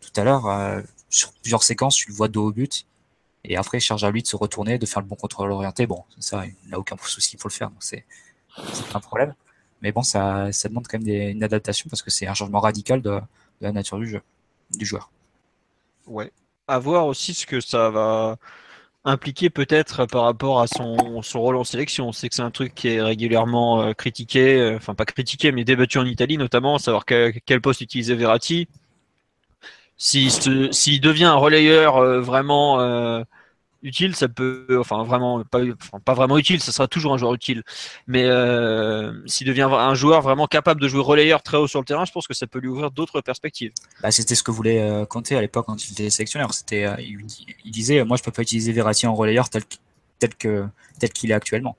tout à l'heure, euh, sur plusieurs séquences, tu le vois dos au but. Et après, charge à lui de se retourner, de faire le bon contrôle orienté. Bon, ça, il n'a aucun souci pour le faire, donc c'est un problème. Mais bon, ça, ça demande quand même des, une adaptation parce que c'est un changement radical de, de, la nature du jeu, du joueur. Ouais. À voir aussi ce que ça va impliqué peut-être par rapport à son, rôle en sélection. C'est que c'est un truc qui est régulièrement euh, critiqué, euh, enfin pas critiqué, mais débattu en Italie notamment, savoir que, quel poste utiliser Verratti. S'il si devient un relayeur euh, vraiment utile, ça peut, enfin vraiment pas, pas vraiment utile, ça sera toujours un joueur utile. Mais euh, s'il devient un joueur vraiment capable de jouer relayeur très haut sur le terrain, je pense que ça peut lui ouvrir d'autres perspectives. Bah, c'était ce que voulait euh, Conte à l'époque quand il était sélectionneur. C'était, euh, il, disait, moi je peux pas utiliser Verratti en relayeur tel, tel que tel qu'il est actuellement.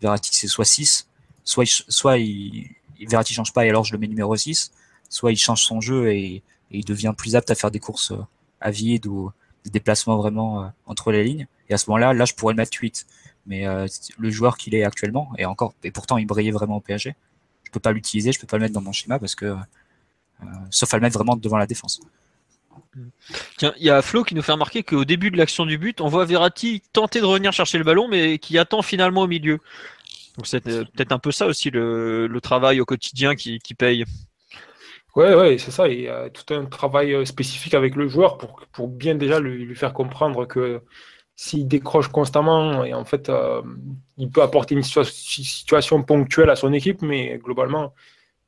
Verratti c'est soit 6, soit soit il, Verratti change pas et alors je le mets numéro 6, soit il change son jeu et, et il devient plus apte à faire des courses euh, à vide ou des déplacements vraiment euh, entre les lignes. Et à ce moment-là, là, je pourrais le mettre 8. Mais euh, le joueur qu'il est actuellement, et encore, et pourtant il brillait vraiment au PSG, je peux pas l'utiliser, je peux pas le mettre dans mon schéma parce que, euh, sauf à le mettre vraiment devant la défense. Tiens, il y a Flo qui nous fait remarquer qu'au début de l'action du but, on voit Verratti tenter de revenir chercher le ballon, mais qui attend finalement au milieu. Donc c'est peut-être un peu ça aussi le, travail au quotidien qui paye. Ouais, ouais, c'est ça. Il y a tout un travail spécifique avec le joueur pour, pour bien déjà lui, faire comprendre que s'il décroche constamment, et en fait, euh, il peut apporter une situation ponctuelle à son équipe, mais globalement,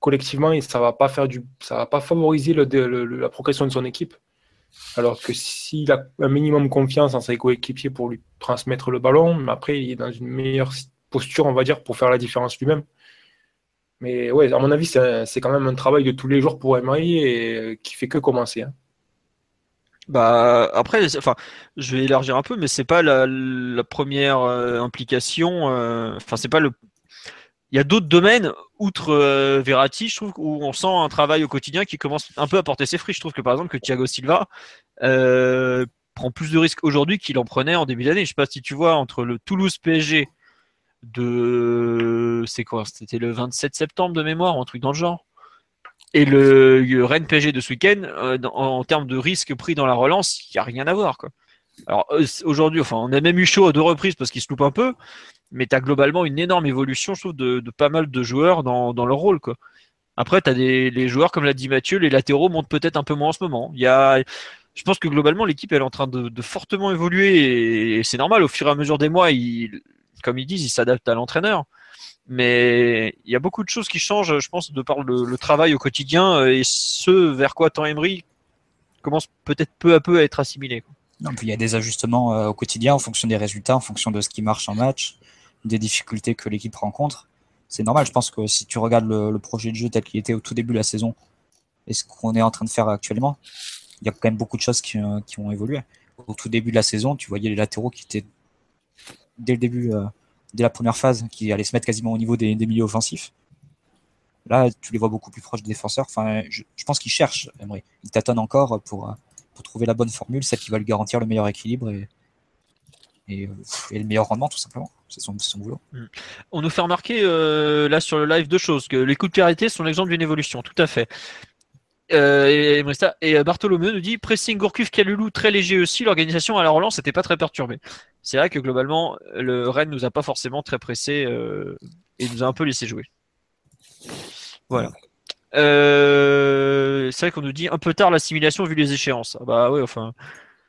collectivement, ça va pas faire du, ça va pas favoriser la progression de son équipe. Alors que s'il a un minimum confiance en ses coéquipiers pour lui transmettre le ballon, mais après, il est dans une meilleure posture, on va dire, pour faire la différence lui-même. Mais ouais, à mon avis, c'est quand même un travail de tous les jours pour Emery et euh, qui fait que commencer. Hein. Bah après, enfin, je vais élargir un peu, mais c'est pas la, première euh, implication. Euh, c'est pas le. Il y a d'autres domaines outre euh, Verratti, je trouve, où on sent un travail au quotidien qui commence un peu à porter ses fruits. Je trouve que par exemple que Thiago Silva prend plus de risques aujourd'hui qu'il en prenait en début d'année. Je sais pas si tu vois entre le Toulouse PSG de c'est C'était le 27 septembre de mémoire, un truc dans le genre. Et le, Rennes PSG de ce week-end, euh, en, termes de risque pris dans la relance, il n'y a rien à voir. Euh, aujourd'hui, on a même eu chaud à deux reprises parce qu'il se loupe un peu, mais tu as globalement une énorme évolution, de, pas mal de joueurs dans, leur rôle. Quoi. Après, tu as des les joueurs, comme l'a dit Mathieu, les latéraux montent peut-être un peu moins en ce moment. Il y a, je pense que globalement, l'équipe est en train de, fortement évoluer et, c'est normal. Au fur et à mesure des mois, il, comme ils disent, ils s'adaptent à l'entraîneur. Mais il y a beaucoup de choses qui changent, je pense, de par le, travail au quotidien euh, et ce vers quoi Tant Emery commence peut-être peu à peu à être assimilé. Non, il y a des ajustements euh, au quotidien en fonction des résultats, en fonction de ce qui marche en match, des difficultés que l'équipe rencontre. C'est normal, je pense que si tu regardes le, projet de jeu tel qu'il était au tout début de la saison et ce qu'on est en train de faire actuellement, il y a quand même beaucoup de choses qui, euh, qui, ont évolué. Au tout début de la saison, tu voyais les latéraux qui étaient dès le début dès la première phase, qui allait se mettre quasiment au niveau des, milieux offensifs. Là, tu les vois beaucoup plus proches des défenseurs. Enfin, je, pense qu'ils cherchent, Emery. Ils tâtonnent encore pour, pour trouver la bonne formule, celle qui va lui garantir le meilleur équilibre et, et, le meilleur rendement, tout simplement. C'est son, son, boulot. Mm. On nous fait remarquer euh, là sur le live deux choses que les coups de clarité sont l'exemple d'une évolution, tout à fait. Euh, et, et, Bartholomeu nous dit pressing Gourcuff Kalulu très léger aussi. L'organisation à la relance n'était pas très perturbée. C'est vrai que globalement, le Rennes nous a pas forcément très pressé euh, et nous a un peu laissé jouer. Voilà. Euh, c'est vrai qu'on nous dit un peu tard l'assimilation vu les échéances. Ah bah oui, enfin,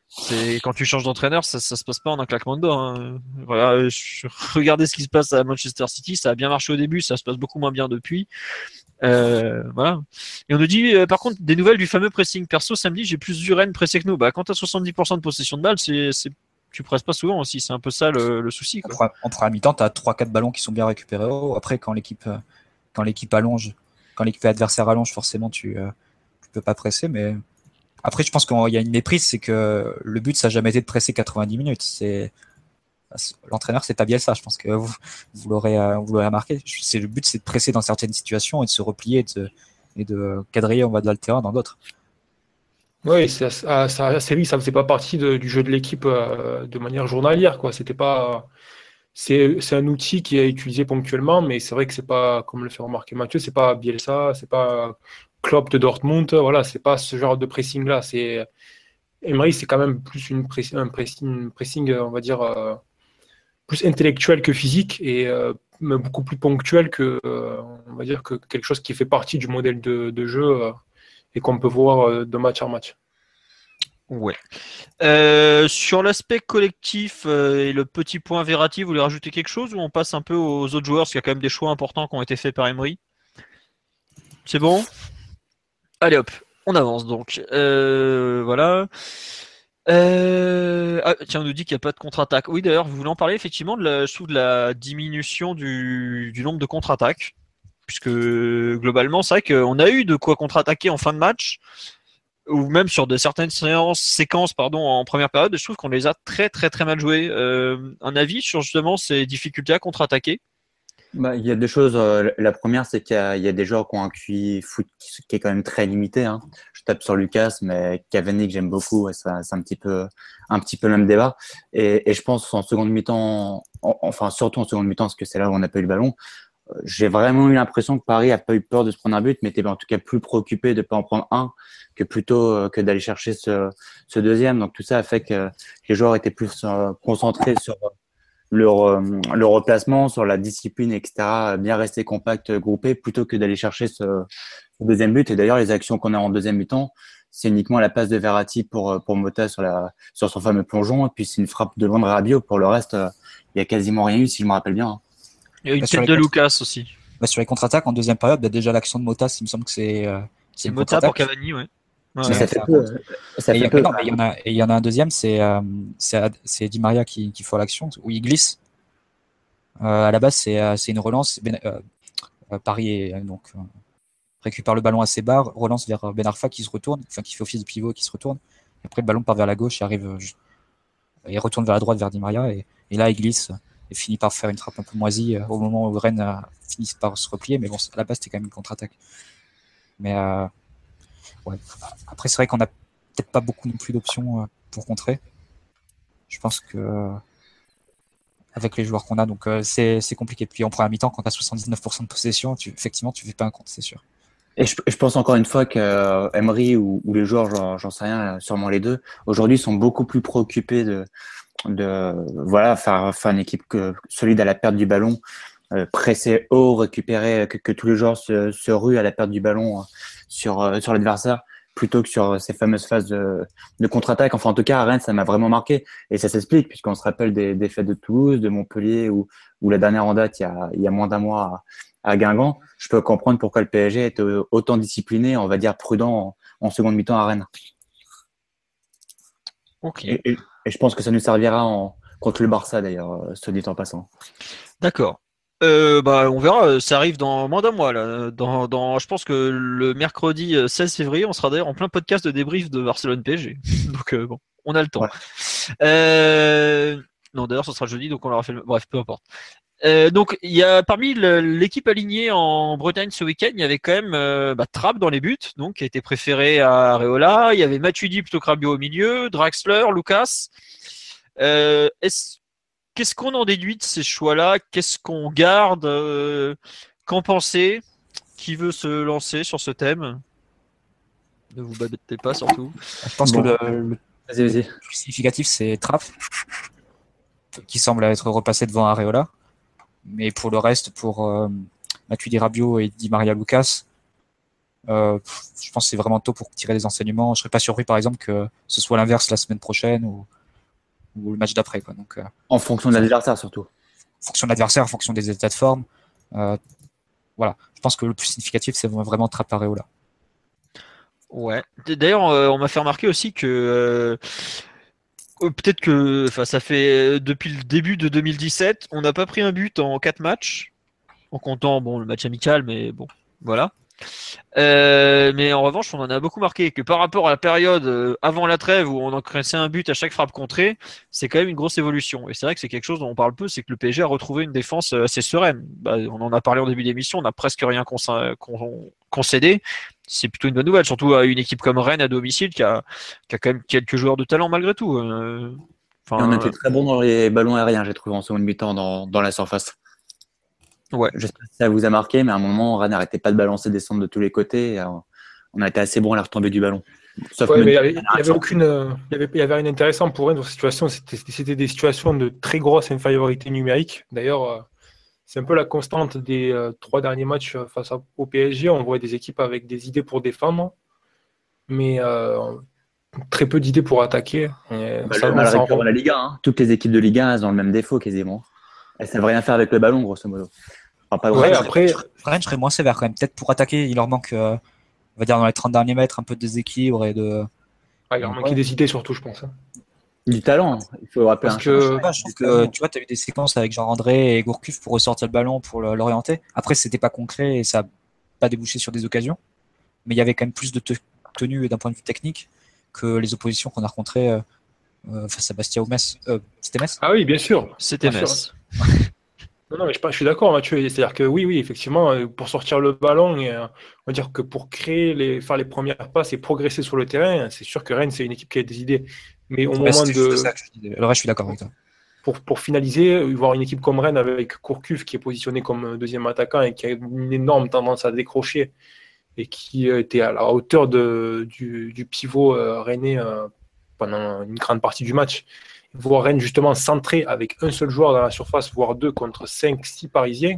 c'est quand tu changes d'entraîneur, ça, ça se passe pas en un claquement de doigts. Hein. Voilà, regardez ce qui se passe à Manchester City, ça a bien marché au début, ça se passe beaucoup moins bien depuis. Euh, voilà. Et on nous dit, euh, par contre, des nouvelles du fameux pressing. Perso, samedi, j'ai plus du pressé que nous. Bah, quand t'as 70% de possession de balle, c'est, tu presses pas souvent aussi. C'est un peu ça le, souci. Quoi. En, première mi-temps, t'as 3-4 ballons qui sont bien récupérés. Après, quand l'équipe, euh, quand l'équipe allonge, quand l'équipe adversaire allonge, forcément, tu, tu peux pas presser. Mais après, je pense qu'il y a une méprise, c'est que le but, ça n'a jamais été de presser 90 minutes. C'est, l'entraîneur c'est pas bien ça je pense que vous, vous l'aurez euh, vous l'aurez remarqué. C'est le but c'est de presser dans certaines situations et de se replier et de, et de on va de le terrain dans d'autres. Oui ça ça ça faisait pas partie du jeu de l'équipe euh, de manière journalière quoi. C'était pas c'est, c'est un outil qui est utilisé ponctuellement mais c'est vrai que c'est pas comme le fait remarquer Mathieu c'est pas Bielsa c'est pas Klopp de Dortmund. Voilà c'est pas ce genre de pressing là c'est Emery c'est quand même plus une un pressing, pressing on va dire euh, plus intellectuel que physique et euh, beaucoup plus ponctuel que, euh, on va dire, que quelque chose qui fait partie du modèle de, jeu euh, et qu'on peut voir de match en match. Ouais. sur l'aspect collectif et le petit point Verratti, vous voulez rajouter quelque chose ou on passe un peu aux autres joueurs? Parce qu'il y a quand même des choix importants qui ont été faits par Emery C'est bon? Allez hop, on avance donc. voilà. Euh... Ah, tiens, on nous dit qu'il n'y a pas de contre-attaque. Oui, d'ailleurs, vous voulez en parler effectivement de la, diminution du, nombre de contre-attaques. Puisque globalement, c'est vrai qu'on a eu de quoi contre-attaquer en fin de match, ou même sur de certaines séquences pardon, en première période. Je trouve qu'on les a très très très mal jouées. Euh, un avis sur justement ces difficultés à contre-attaquer? Bah, il y a deux choses. Euh, la première, c'est qu'il y, a des joueurs qui ont un QI foot qui, est quand même très limité. Hein. Je tape sur Lucas, mais Cavani que j'aime beaucoup, c'est un petit peu un petit peu le même débat. Et, je pense en seconde mi-temps, enfin surtout en seconde mi-temps, parce que c'est là où on n'a pas eu le ballon. Euh, j'ai vraiment eu l'impression que Paris a pas eu peur de se prendre un but, mais était en tout cas plus préoccupé de pas en prendre un que plutôt euh, que d'aller chercher ce, deuxième. Donc tout ça a fait que les joueurs étaient plus concentrés sur le, le replacement, sur la discipline, etc. Bien rester compact, groupé, plutôt que d'aller chercher ce, deuxième but. Et d'ailleurs, les actions qu'on a en deuxième mi-temps, c'est uniquement la passe de Verratti pour, pour Mota sur, la, sur son fameux plongeon. Et puis, c'est une frappe de loin de Rabiot. Pour le reste, il y a quasiment rien eu, si je me rappelle bien. Il y a une bah, tête de Lucas aussi. Bah, sur les contre-attaques, en deuxième période, bah, déjà l'action de Mota, il me semble que c'est. c'est Mota pour Cavani, ouais. Ça fait peu. Ça fait peu. il y en a, et il y en a un deuxième, c'est euh, c'est Di Maria qui, qui fait l'action, où il glisse. Euh, à la base, c'est euh, une relance. Ben, Paris est, donc, récupère le ballon à ses barres, relance vers Ben Arfa qui se retourne, enfin qui fait office de pivot qui se retourne. après, le ballon part vers la gauche et arrive. et retourne vers la droite vers Di Maria. Et, et là, il glisse et finit par faire une trappe un peu moisie au moment où Rennes finit par se replier. Mais bon, à la base, c'était quand même une contre-attaque. Mais Après, c'est vrai qu'on a peut-être pas beaucoup non plus d'options pour contrer. Je pense que avec les joueurs qu'on a. Donc euh, c'est compliqué. Puis en première mi-temps, quand tu as 79% de possession, effectivement, tu fais pas un compte, c'est sûr. Et je, pense encore une fois que euh, Emery ou, les joueurs, j'en sais rien, sûrement les deux, aujourd'hui sont beaucoup plus préoccupés de, de voilà faire, faire une équipe que, solide à la perte du ballon, euh, presser haut, récupérer, que, tous les joueurs se, se ruent à la perte du ballon sur, sur l'adversaire plutôt que sur ces fameuses phases de, contre-attaque. Enfin, en tout cas, à Rennes, ça m'a vraiment marqué. Et ça s'explique, puisqu'on se rappelle des, des de Toulouse, de Montpellier, ou, la dernière en date, il y a, il y a moins d'un mois à, Guingamp. Je peux comprendre pourquoi le PSG est autant discipliné, on va dire prudent en, seconde mi-temps à Rennes. Ok. Et, je pense que ça nous servira en, contre le Barça, d'ailleurs, ce dit en passant. D'accord. Euh, bah, on verra, ça arrive dans moins d'un mois. Là. Dans, dans, je pense que le mercredi 16 euh, février, on sera d'ailleurs en plein podcast de débrief de Barcelone PSG. Donc euh, bon, on a le temps. non, d'ailleurs, ce sera jeudi, donc on l'aura fait. Le... Bref, peu importe. donc, il y a parmi l'équipe alignée en Bretagne ce week-end, il y avait quand même bah, Trapp dans les buts, donc qui a été préféré à Areola. Il y avait Matuidi plutôt que au milieu, Draxler, Lucas. Est-ce Qu'est-ce qu'on en déduit de ces choix-là? Qu'est-ce qu'on garde euh, Qu'en pensez Qui veut se lancer sur ce thème? Ne vous battez pas surtout. Je pense que le, plus significatif, c'est Trapp, qui semble être repassé devant Areola. Mais pour le reste, pour euh, Matuidi Rabio et Di Maria Lucas, euh, je pense que c'est vraiment tôt pour tirer des enseignements. Je serais pas surpris, par exemple, que ce soit l'inverse la semaine prochaine ou ou le match d'après. Quoi. Donc, euh, en fonction de l'adversaire surtout. En fonction de l'adversaire, en fonction des états de forme. Euh, voilà. Je pense que le plus significatif, c'est vraiment Trapareola. Ouais. D'ailleurs, euh, on m'a fait remarquer aussi que peut-être que enfin, ça fait depuis le début de 2017, on n'a pas pris un but en 4 matchs, en comptant bon, le match amical, mais bon, voilà. Euh, mais en revanche, on en a beaucoup marqué que par rapport à la période euh, avant la trêve où on encaissait un but à chaque frappe contrée, c'est quand même une grosse évolution. Et c'est vrai que c'est quelque chose dont on parle peu, c'est que le PSG a retrouvé une défense euh, assez sereine. Bah, on en a parlé en début d'émission, on n'a presque rien concédé. C'est plutôt une bonne nouvelle, surtout à une équipe comme Rennes à domicile qui a, qui a quand même quelques joueurs de talent malgré tout. on était très bon dans les ballons aériens, j'ai trouvé en seconde mi-temps dans, dans la surface. Ouais. J'espère que ça vous a marqué, mais à un moment, Rennes n'arrêtait pas de balancer des centres de tous les côtés. on a été assez bon à la retomber du ballon. Sauf mais il n'y avait, aucune, il y avait, rien d'intéressant pour Rennes dans cette situation. C'était des situations de très grosse infériorité numérique. D'ailleurs, euh, c'est un peu la constante des euh, trois derniers matchs euh, face au PSG. On voit des équipes avec des idées pour défendre, mais très peu d'idées pour attaquer. Bah, ça, on la Liga. Hein. Toutes les équipes de Liga elles ont le même défaut quasiment. Elles ne savent rien faire avec le ballon, grosso modo. Enfin, pas après, Rennes, je serais moins sévère quand même. Peut-être pour attaquer, il leur manque, euh, on va dire, dans les 30 derniers mètres, un peu de déséquilibre et de. il leur manque des idées surtout, je pense. Hein. Du talent, il faut rappeler Parce que, que tu vois, tu as eu des séquences avec Jean-André et Gourcuff pour ressortir le ballon, pour l'orienter. Après, c'était pas concret et ça n'a pas débouché sur des occasions. Mais il y avait quand même plus de tenue d'un point de vue technique que les oppositions qu'on a rencontrées euh, euh, face à Bastia ou Metz. c'était Metz? Ah oui, bien sûr. C'était Metz. Non, non, mais je, je suis d'accord, Mathieu. C'est-à-dire que oui, oui, effectivement, euh, pour sortir le ballon, et, euh, on va dire que pour créer les, faire les premières passes et progresser sur le terrain, c'est sûr que Rennes, c'est une équipe qui a des idées. Mais au moment de. le reste, je suis d'accord avec toi. Pour, pour, finaliser, voir une équipe comme Rennes avec Courcuff qui est positionné comme deuxième attaquant et qui a une énorme tendance à décrocher et qui était à la hauteur de, du, du pivot euh, rennais pendant une grande partie du match voir Rennes justement centré avec un seul joueur dans la surface, voire deux contre 5, 6 Parisiens.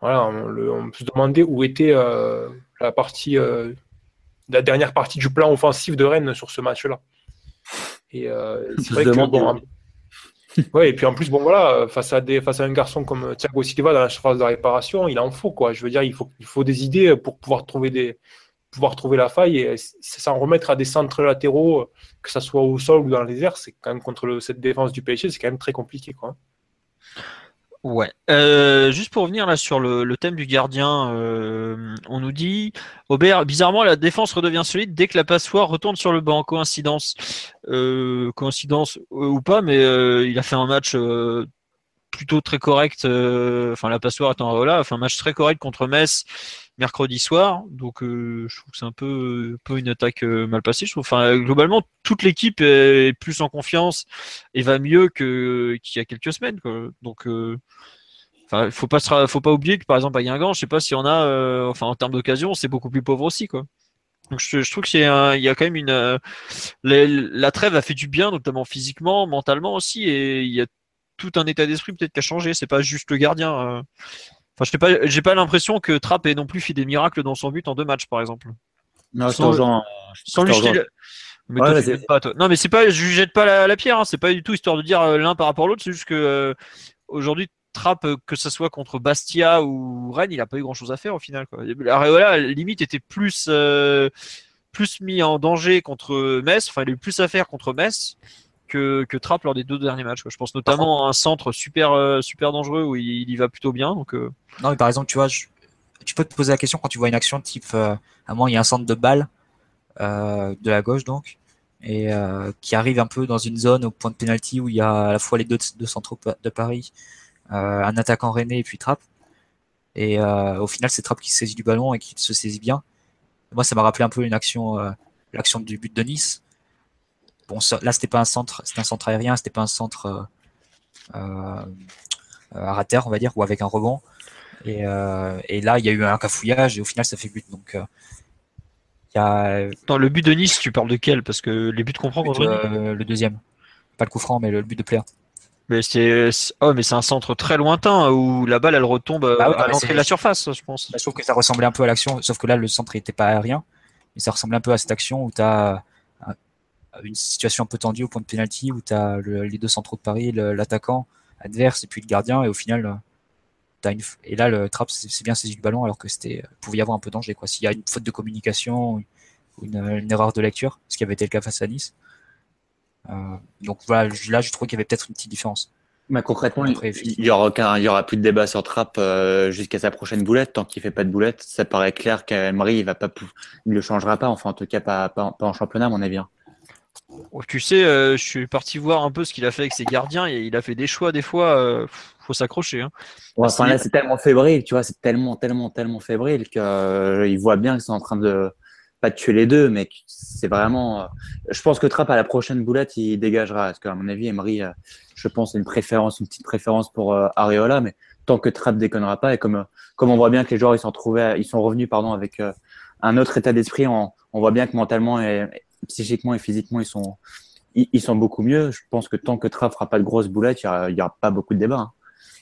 Voilà, on, peut se demander où était euh, la partie, euh, la dernière partie du plan offensif de Rennes sur ce match-là. Et euh, c'est vrai que bon, ouais, et puis en plus, bon voilà, face à des, face à un garçon comme Thiago Silva dans la surface de réparation, il en faut quoi. Je veux dire, il faut, il faut des idées pour pouvoir trouver des, pouvoir trouver la faille et s'en remettre à des centres latéraux, que ce soit au sol ou dans les airs, c'est quand même contre cette défense du PSG, c'est quand même très compliqué quoi. Ouais. Euh, juste pour revenir là sur le, thème du gardien, euh, on nous dit Aubert, bizarrement la défense redevient solide dès que la passoire retourne sur le banc. Coïncidence, euh, coïncidence ou pas, mais il a fait un match plutôt très correct. Enfin la passoire est en là, a fait un match très correct contre Metz mercredi soir. Donc je trouve que c'est un peu, peu une attaque mal passée. Je trouve. Enfin globalement toute l'équipe est plus en confiance et va mieux que qu'il y a quelques semaines. Quoi. Donc Enfin, faut pas faut pas oublier que par exemple à Guingamp, je sais pas si on a, euh, enfin en termes d'occasion, c'est beaucoup plus pauvre aussi quoi. Donc je, trouve qu'il y, a quand même une, euh, la trêve a fait du bien, notamment physiquement, mentalement aussi, et il y a tout un état d'esprit peut-être qui a changé. C'est pas juste le gardien. Euh. Enfin, je n'ai pas, j'ai pas l'impression que Trapp ait non plus fait des miracles dans son but en deux matchs, par exemple. Non, sans, sans lui Mais pas, Non, mais c'est pas, je jette pas la, pierre. Hein. C'est pas du tout histoire de dire l'un par rapport à l'autre. C'est juste que aujourd'hui, Trapp, euh, que ce soit contre Bastia ou Rennes, il n'a pas eu grand chose à faire au final. Quoi. La limite, était plus, euh, plus mis en danger contre Metz. Enfin, il a eu plus à faire contre Metz que, que Trapp lors des deux derniers matchs. Je pense notamment à un centre super, euh, super dangereux où il, y va plutôt bien. Donc, Non, mais par exemple, tu vois, tu peux te poser la question quand tu vois une action type, à moins il y a un centre de balle de la gauche donc et qui arrive un peu dans une zone au point de pénalty où il y a à la fois les deux, deux centraux de Paris euh, un attaquant René et puis Trapp. Et euh, au final, c'est Trapp qui saisit du ballon et qui se saisit bien. Moi, ça m'a rappelé un peu une action, euh, l'action du but de Nice. Bon, là, c'était pas un centre, c'était un centre aérien, c'était pas un centre à rater, on va dire, ou avec un rebond. Et, et, là, il y a eu un cafouillage et au final, ça fait but. Donc, y a... Dans le but de Nice, tu parles de quel? Parce que les buts qu'on prend le, le deuxième. Pas le coup franc, mais le, but de Pléa. Mais c'est oh, mais c'est un centre très lointain où la balle elle retombe bah à l'entrée de la surface, je pense. je trouve que ça ressemblait un peu à l'action, sauf que là le centre n'était pas aérien, mais ça ressemble un peu à cette action où tu as une situation un peu tendue au point de pénalty où tu as les deux centraux de Paris, l'attaquant adverse et puis le gardien et au final as une et là le trap c'est bien saisi du ballon alors que c'était pouvait y avoir un peu de danger. S'il y a une faute de communication ou une, erreur de lecture, ce qui avait été le cas face à Nice. Euh, donc voilà, là, je trouve qu'il y avait peut-être une petite différence. Mais concrètement, il y aura aura plus de débat sur Trapp euh, jusqu'à sa prochaine boulette. Tant qu'il fait pas de boulette, ça paraît clair qu'Emery il va pas, il le changera pas. Enfin, en tout cas, pas, pas, en championnat, à mon avis. Hein. Oh, tu sais, euh, je suis parti voir un peu ce qu'il a fait avec ses gardiens et il a fait des choix des fois. faut s'accrocher. Hein. enfin là, c'est tellement fébrile, tu vois, c'est tellement, tellement, tellement fébrile qu'il voit bien qu'ils sont en train de pas de tuer les deux, mais c'est vraiment. Euh, je pense que Trapp à la prochaine boulette, il dégagera. Parce qu'à mon avis, Emery, euh, je pense, a une préférence, une petite préférence pour euh, Areola, mais tant que Trapp déconnera pas et comme comme on voit bien que les joueurs ils sont trouvés, ils sont revenus pardon avec un autre état d'esprit, on, on, voit bien que mentalement et, psychiquement et physiquement ils sont ils, sont beaucoup mieux. Je pense que tant que Trapp fera pas de grosses boulettes, il y aura, pas beaucoup de débat. Hein.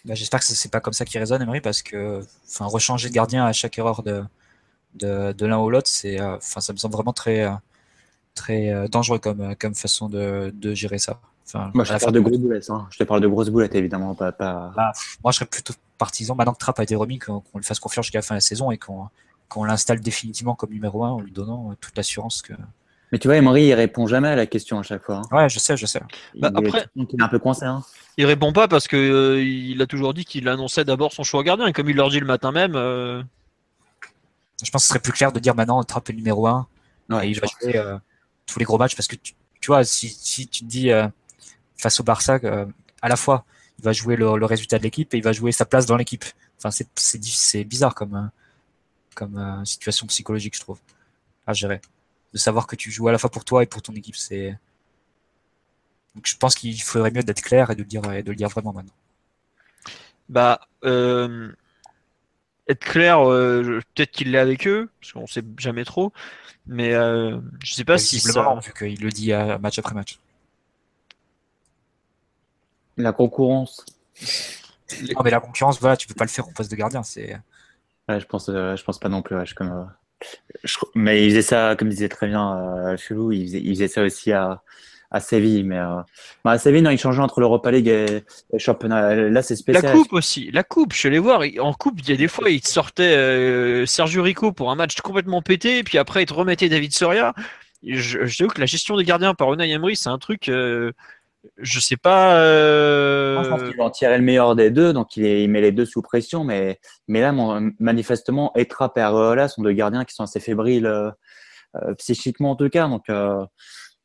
Bah, j'espère que c'est pas comme ça qu'il résonne, Emery, parce que enfin rechanger de gardien à chaque erreur de de, l'un ou l'autre, c'est, euh, enfin, ça me semble vraiment très, euh, très euh, dangereux comme, comme façon de, de gérer ça. Enfin, moi, je te parle de grosses boulettes. Hein. Je te parle de grosses boulettes, évidemment. Pas, pas... Bah, moi, je serais plutôt partisan, maintenant que Trapp a été remis, qu'on lui fasse confiance jusqu'à la fin de la saison et qu'on qu'on l'installe définitivement comme numéro 1 en lui donnant toute l'assurance que. Mais tu vois, Emery, il répond jamais à la question à chaque fois. Hein. Ouais, je sais, je sais. Bah, après, il est un peu coincé. Hein. Il répond pas parce que il a toujours dit qu'il annonçait d'abord son choix gardien. Et comme il leur dit le matin même, je pense que ce serait plus clair de dire maintenant Trapp est numéro 1 et il va jouer euh, tous les gros matchs parce que tu, vois, si, si, tu te dis euh, face au Barça, euh, à la fois il va jouer le, résultat de l'équipe et il va jouer sa place dans l'équipe. Enfin, c'est bizarre comme, comme situation psychologique, je trouve, à gérer. De savoir que tu joues à la fois pour toi et pour ton équipe, c'est. Donc je pense qu'il faudrait mieux d'être clair et de le dire, et de le dire vraiment maintenant. Bah, être clair, euh, peut-être qu'il l'est avec eux, parce qu'on sait jamais trop, mais euh, je sais pas si ça... vu qu'il le dit match après match. La concurrence. Non, mais la concurrence, voilà, tu peux pas le faire au poste de gardien. C'est. Ouais, je pense, euh, je pense pas non plus. ouais, je, comme, euh, je- mais il faisait ça, comme disait très bien euh, Chelou, il faisait, il faisait ça aussi à, à Séville. Mais euh, bah, à Séville, non, il changeait entre l'Europa League et, le championnat. Là, c'est La spécial. coupe aussi, la coupe, je suis allé voir, en coupe, il y a des fois, il te sortait euh, Sergio Rico pour un match complètement pété, puis après, il te remettait David Soria. Je, je que la gestion des gardiens par Unai Emery, c'est un truc, euh, je sais pas. Je pense qu'il en tirer le meilleur des deux, donc il, est- met les deux sous pression. Mais, là, mon- manifestement, Etra et Areola sont deux gardiens qui sont assez fébriles euh, euh, psychiquement en tout cas. Donc, euh,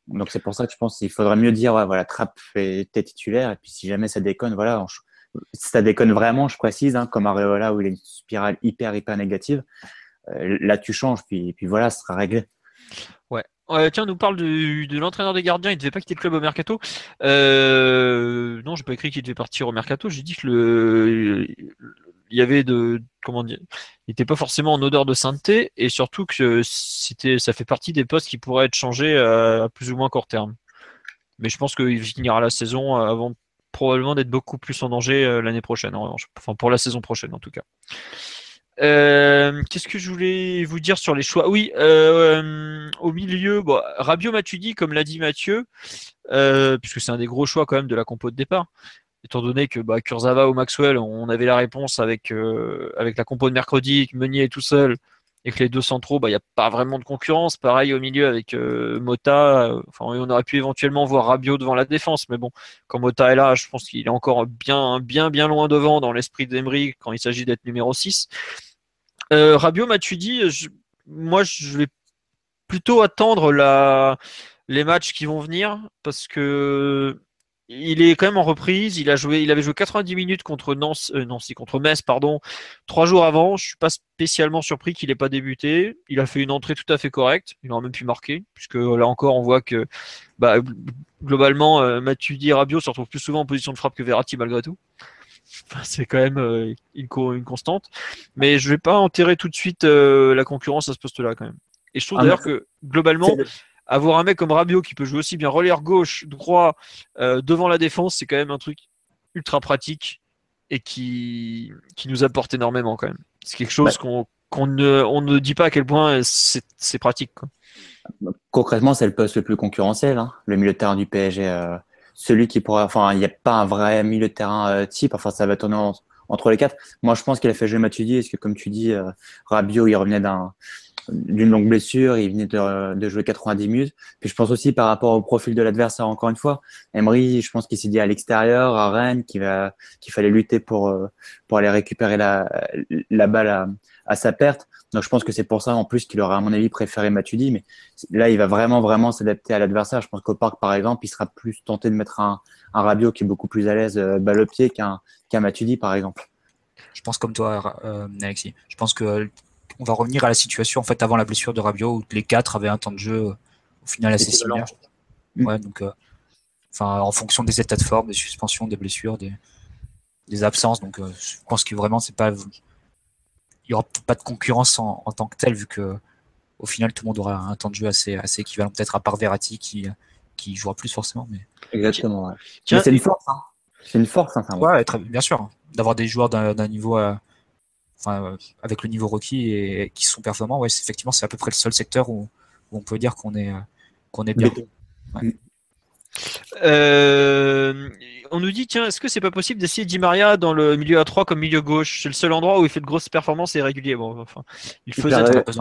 donc c'est pour ça que je pense qu'il faudrait mieux dire, ouais, voilà, Trapp était titulaire. Et puis si jamais ça déconne, voilà, si ça déconne vraiment, je précise, hein, comme Areola où il a une spirale hyper hyper négative, là tu changes, puis voilà, ce sera réglé. Tiens, nous parle de, l'entraîneur des gardiens. Il devait pas quitter le club au mercato. Euh, non, j'ai pas écrit qu'il devait partir au mercato. J'ai dit que le, il y avait de, comment dire, il était pas forcément en odeur de sainteté et surtout que c'était, ça fait partie des postes qui pourraient être changés à, plus ou moins court terme. Mais je pense qu'il finira la saison avant probablement d'être beaucoup plus en danger euh, l'année prochaine, en revanche. Enfin, pour la saison prochaine, en tout cas. Euh, Qu'est-ce que je voulais vous dire sur les choix? Oui, euh, au milieu, bon, Rabiot Matuidi, comme l'a dit Mathieu, euh, puisque c'est un des gros choix quand même de la compo de départ. Étant donné que bah, Kurzawa ou Maxwell, on avait la réponse avec, euh, avec la compo de mercredi, Meunier tout seul, et que les deux centraux, bah, il n'y a pas vraiment de concurrence. Pareil au milieu avec euh, Mota. euh, Enfin, on aurait pu éventuellement voir Rabiot devant la défense, mais bon, quand Mota est là, je pense qu'il est encore bien, bien, bien loin devant dans l'esprit d'Emery quand il s'agit d'être numéro 6. Euh, Rabiot Matuidi, je- moi, je vais plutôt attendre les matchs qui vont venir parce que il est quand même en reprise. Il a joué, il avait joué 90 minutes contre Nancy, euh, Nancy, contre Metz, pardon, trois jours avant. Je suis pas spécialement surpris qu'il ait pas débuté. Il a fait une entrée tout à fait correcte. Il aurait même pu marquer, puisque là encore, on voit que bah, globalement, euh, Matuidi et Rabiot se retrouvent plus souvent en position de frappe que Verratti malgré tout. Enfin, c'est quand même euh, une, co- une constante. Mais je vais pas enterrer tout de suite euh, la concurrence à ce poste-là quand même. Et je trouve Ah, d'ailleurs que globalement, avoir un mec comme Rabiot qui peut jouer aussi bien relayeur gauche, droit, euh, devant la défense, c'est quand même un truc ultra pratique et qui, qui nous apporte énormément quand même. C'est quelque chose qu'on qu'on ne, on ne dit pas à quel point c'est c'est pratique. Quoi. Concrètement, c'est le poste le plus concurrentiel, hein, le milieu de terrain du PSG. euh, celui qui pourra, enfin, il n'y a pas un vrai milieu de terrain euh, type. Enfin, ça va tourner en- entre les quatre. Moi, je pense qu'il a fait jouer Matuidi, parce que comme tu dis, euh, Rabiot, il revenait d'un d'une longue blessure, il venait de, jouer 90 minutes. Puis je pense aussi par rapport au profil de l'adversaire, encore une fois, Emery, je pense qu'il s'est dit à l'extérieur, à Rennes, qu'il fallait lutter pour euh, pour aller récupérer la la balle à, sa perte. Donc je pense que c'est pour ça en plus qu'il aurait à mon avis préféré Matuidi, mais là il va vraiment vraiment s'adapter à l'adversaire. Je pense qu'au parc par exemple, il sera plus tenté de mettre un, un Rabiot qui est beaucoup plus à l'aise euh, balle au pied qu'un qu'un Matuidi par exemple. Je pense comme toi, euh, Alexis. Je pense que on va revenir à la situation en fait avant la blessure de Rabiot où les quatre avaient un temps de jeu euh, au final assez similaire. Mm. Ouais, donc, euh, enfin, en fonction des états de forme, des suspensions, des blessures, des, des absences. Donc, euh, je pense que vraiment, c'est pas, il y aura peut-être pas de concurrence en, en tant que tel vu que au final tout le monde aura un temps de jeu assez, assez équivalent, peut-être à part Verratti qui, qui jouera plus forcément. Mais Exactement. Ouais. C'est une force. Hein. C'est une force, hein, sincèrement. ouais, très, bien sûr, hein, d'avoir des joueurs d'un d'un niveau, euh, enfin, euh, avec le niveau requis et, qui sont performants. Ouais, c'est- effectivement, c'est à peu près le seul secteur où, où on peut dire qu'on est, qu'on est bien. Béton. Euh, on nous dit tiens, est-ce que c'est pas possible d'essayer Di Maria dans le milieu à 3 comme milieu gauche? C'est le seul endroit où il fait de grosses performances et régulier. Bon, enfin, il faisait.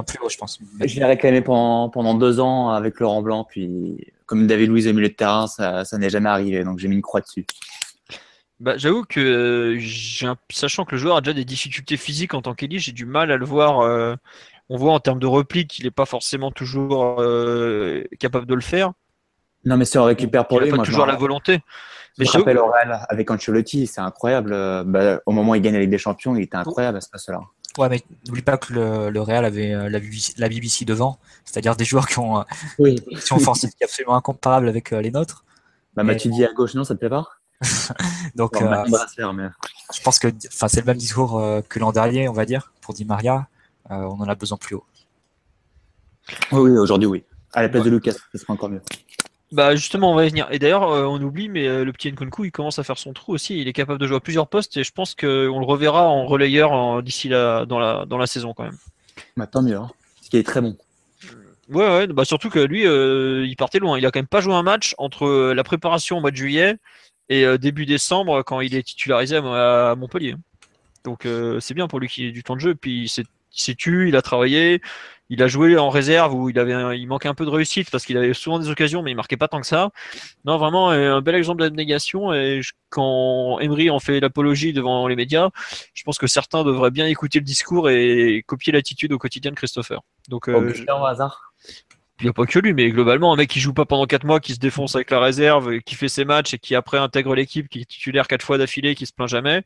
plus haut, je pense. Mais- Je l'ai réclamé pendant, pendant deux ans avec Laurent Blanc, puis comme David Louise au milieu de terrain, ça, ça n'est jamais arrivé, donc j'ai mis une croix dessus. Bah, j'avoue que euh, j'ai un- sachant que le joueur a déjà des difficultés physiques en tant qu'élite, j'ai du mal à le voir. euh, on voit en termes de repli qu'il n'est pas forcément toujours euh, capable de le faire. Non, mais si on récupère pour il lui, n'a pas moi toujours la volonté. Mais je rappelle au Real avec Ancelotti, c'est incroyable. Bah, au moment où il gagne la Ligue des Champions, il était incroyable à ce poste-là. Ouais, mais n'oublie pas que le, le Real avait euh, la BBC, la BBC devant, c'est-à-dire des joueurs qui ont euh, Oui. est absolument incomparable avec euh, les nôtres. Bah, Mais- Matuidi à gauche, non, ça te plaît pas? Donc, Bon, euh, mais... je pense que, enfin, c'est le même discours euh, que l'an dernier, on va dire, pour Di Maria. Euh, on en a besoin plus haut. Oui, oui, aujourd'hui, oui. À la place de Lucas, ce sera encore mieux. Bah justement, on va y venir. Et d'ailleurs, euh, on oublie, mais euh, le petit Nkunku, il commence à faire son trou aussi. Il est capable de jouer à plusieurs postes et je pense qu'on le reverra en relayeur d'ici la, dans, la, dans la saison quand même. Bah, tant mieux, hein. ce qui est très bon. Ouais, ouais, bah surtout que lui, euh, il partait loin. Il a quand même pas joué un match entre la préparation au mois de juillet et début décembre quand il est titularisé à, Montpellier. Donc c'est bien pour lui qu'il ait du temps de jeu. Puis il s'est tué, il a travaillé, il a joué en réserve où il avait il manquait un peu de réussite parce qu'il avait souvent des occasions mais il marquait pas tant que ça. Non, vraiment euh, un bel exemple d'abnégation et quand Emery en fait l'apologie devant les médias, je pense que certains devraient bien écouter le discours et copier l'attitude au quotidien de Christopher. Donc euh, oh, hasard. Il n'y a pas que lui, mais globalement, un mec qui joue pas pendant 4 mois, qui se défonce avec la réserve, qui fait ses matchs et qui après intègre l'équipe, qui est titulaire 4 fois d'affilée, qui se plaint jamais,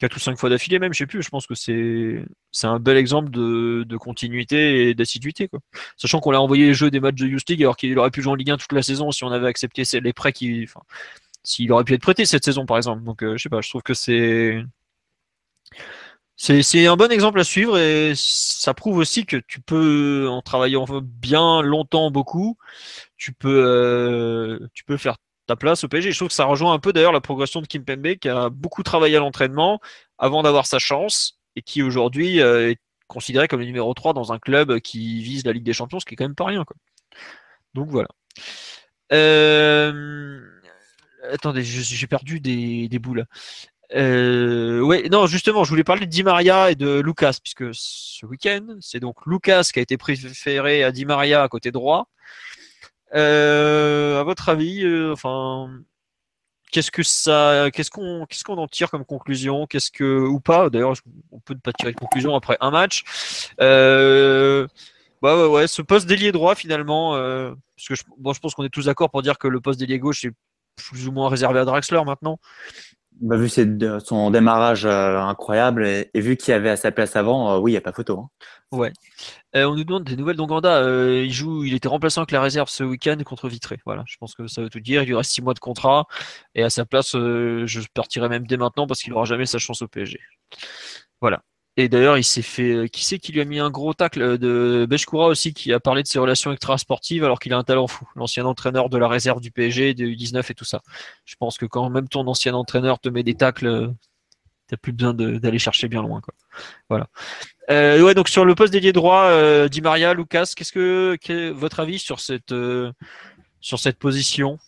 4 ou 5 fois d'affilée même, je sais plus, je pense que c'est c'est un bel exemple de, de continuité et d'assiduité. Quoi. Sachant qu'on l'a envoyé les jeux des matchs de Youth League alors qu'il aurait pu jouer en Ligue 1 toute la saison si on avait accepté les prêts qui. S'il aurait pu être prêté cette saison par exemple. Donc euh, je sais pas, je trouve que c'est c'est un bon exemple à suivre et ça prouve aussi que tu peux, en travaillant bien longtemps, beaucoup, tu peux, euh, faire ta place au PSG. Je trouve que ça rejoint un peu d'ailleurs la progression de Kim Pembe qui a beaucoup travaillé à l'entraînement avant d'avoir sa chance et qui aujourd'hui euh, est considéré comme le numéro 3 dans un club qui vise la Ligue des Champions, ce qui est quand même pas rien. Donc voilà. Euh... Attendez, j'ai perdu des, des boules. Euh, ouais, non, justement, je voulais parler de Di Maria et de Lucas, puisque ce week-end, c'est donc Lucas qui a été préféré à Di Maria à côté droit. Euh, à votre avis, euh, enfin, qu'est-ce que ça, qu'est-ce qu'on, qu'est-ce qu'on en tire comme conclusion, qu'est-ce que ou pas? D'ailleurs, on peut ne pas tirer de conclusion après un match. Euh, bah ouais, ce poste d'ailier droit finalement, euh, parce que je, bon, je pense qu'on est tous d'accord pour dire que le poste d'ailier gauche est plus ou moins réservé à Draxler maintenant. Vu son démarrage euh, incroyable et, vu qu'il y avait à sa place avant, euh, oui, il n'y a pas photo. Hein. Ouais. Euh, on nous demande des nouvelles d'Onganda. il joue, il était remplaçant avec la réserve ce week-end contre Vitré. Voilà, je pense que ça veut tout dire. Il lui reste six mois de contrat et à sa place, je partirai même dès maintenant parce qu'il n'aura jamais sa chance au PSG. Voilà. Et d'ailleurs, il s'est fait. Euh, qui c'est qui lui a mis un gros tacle euh, de Bechkoura aussi, qui a parlé de ses relations extra-sportives alors qu'il a un talent fou. L'ancien entraîneur de la réserve du PSG, de U19 et tout ça. Je pense que quand même ton ancien entraîneur te met des tacles, euh, t'as plus besoin d'aller chercher bien loin. Quoi. Voilà. Euh, ouais, donc sur le poste dédié droit, euh, Di Maria, Lucas, qu'est-ce que, votre avis sur cette, sur cette position?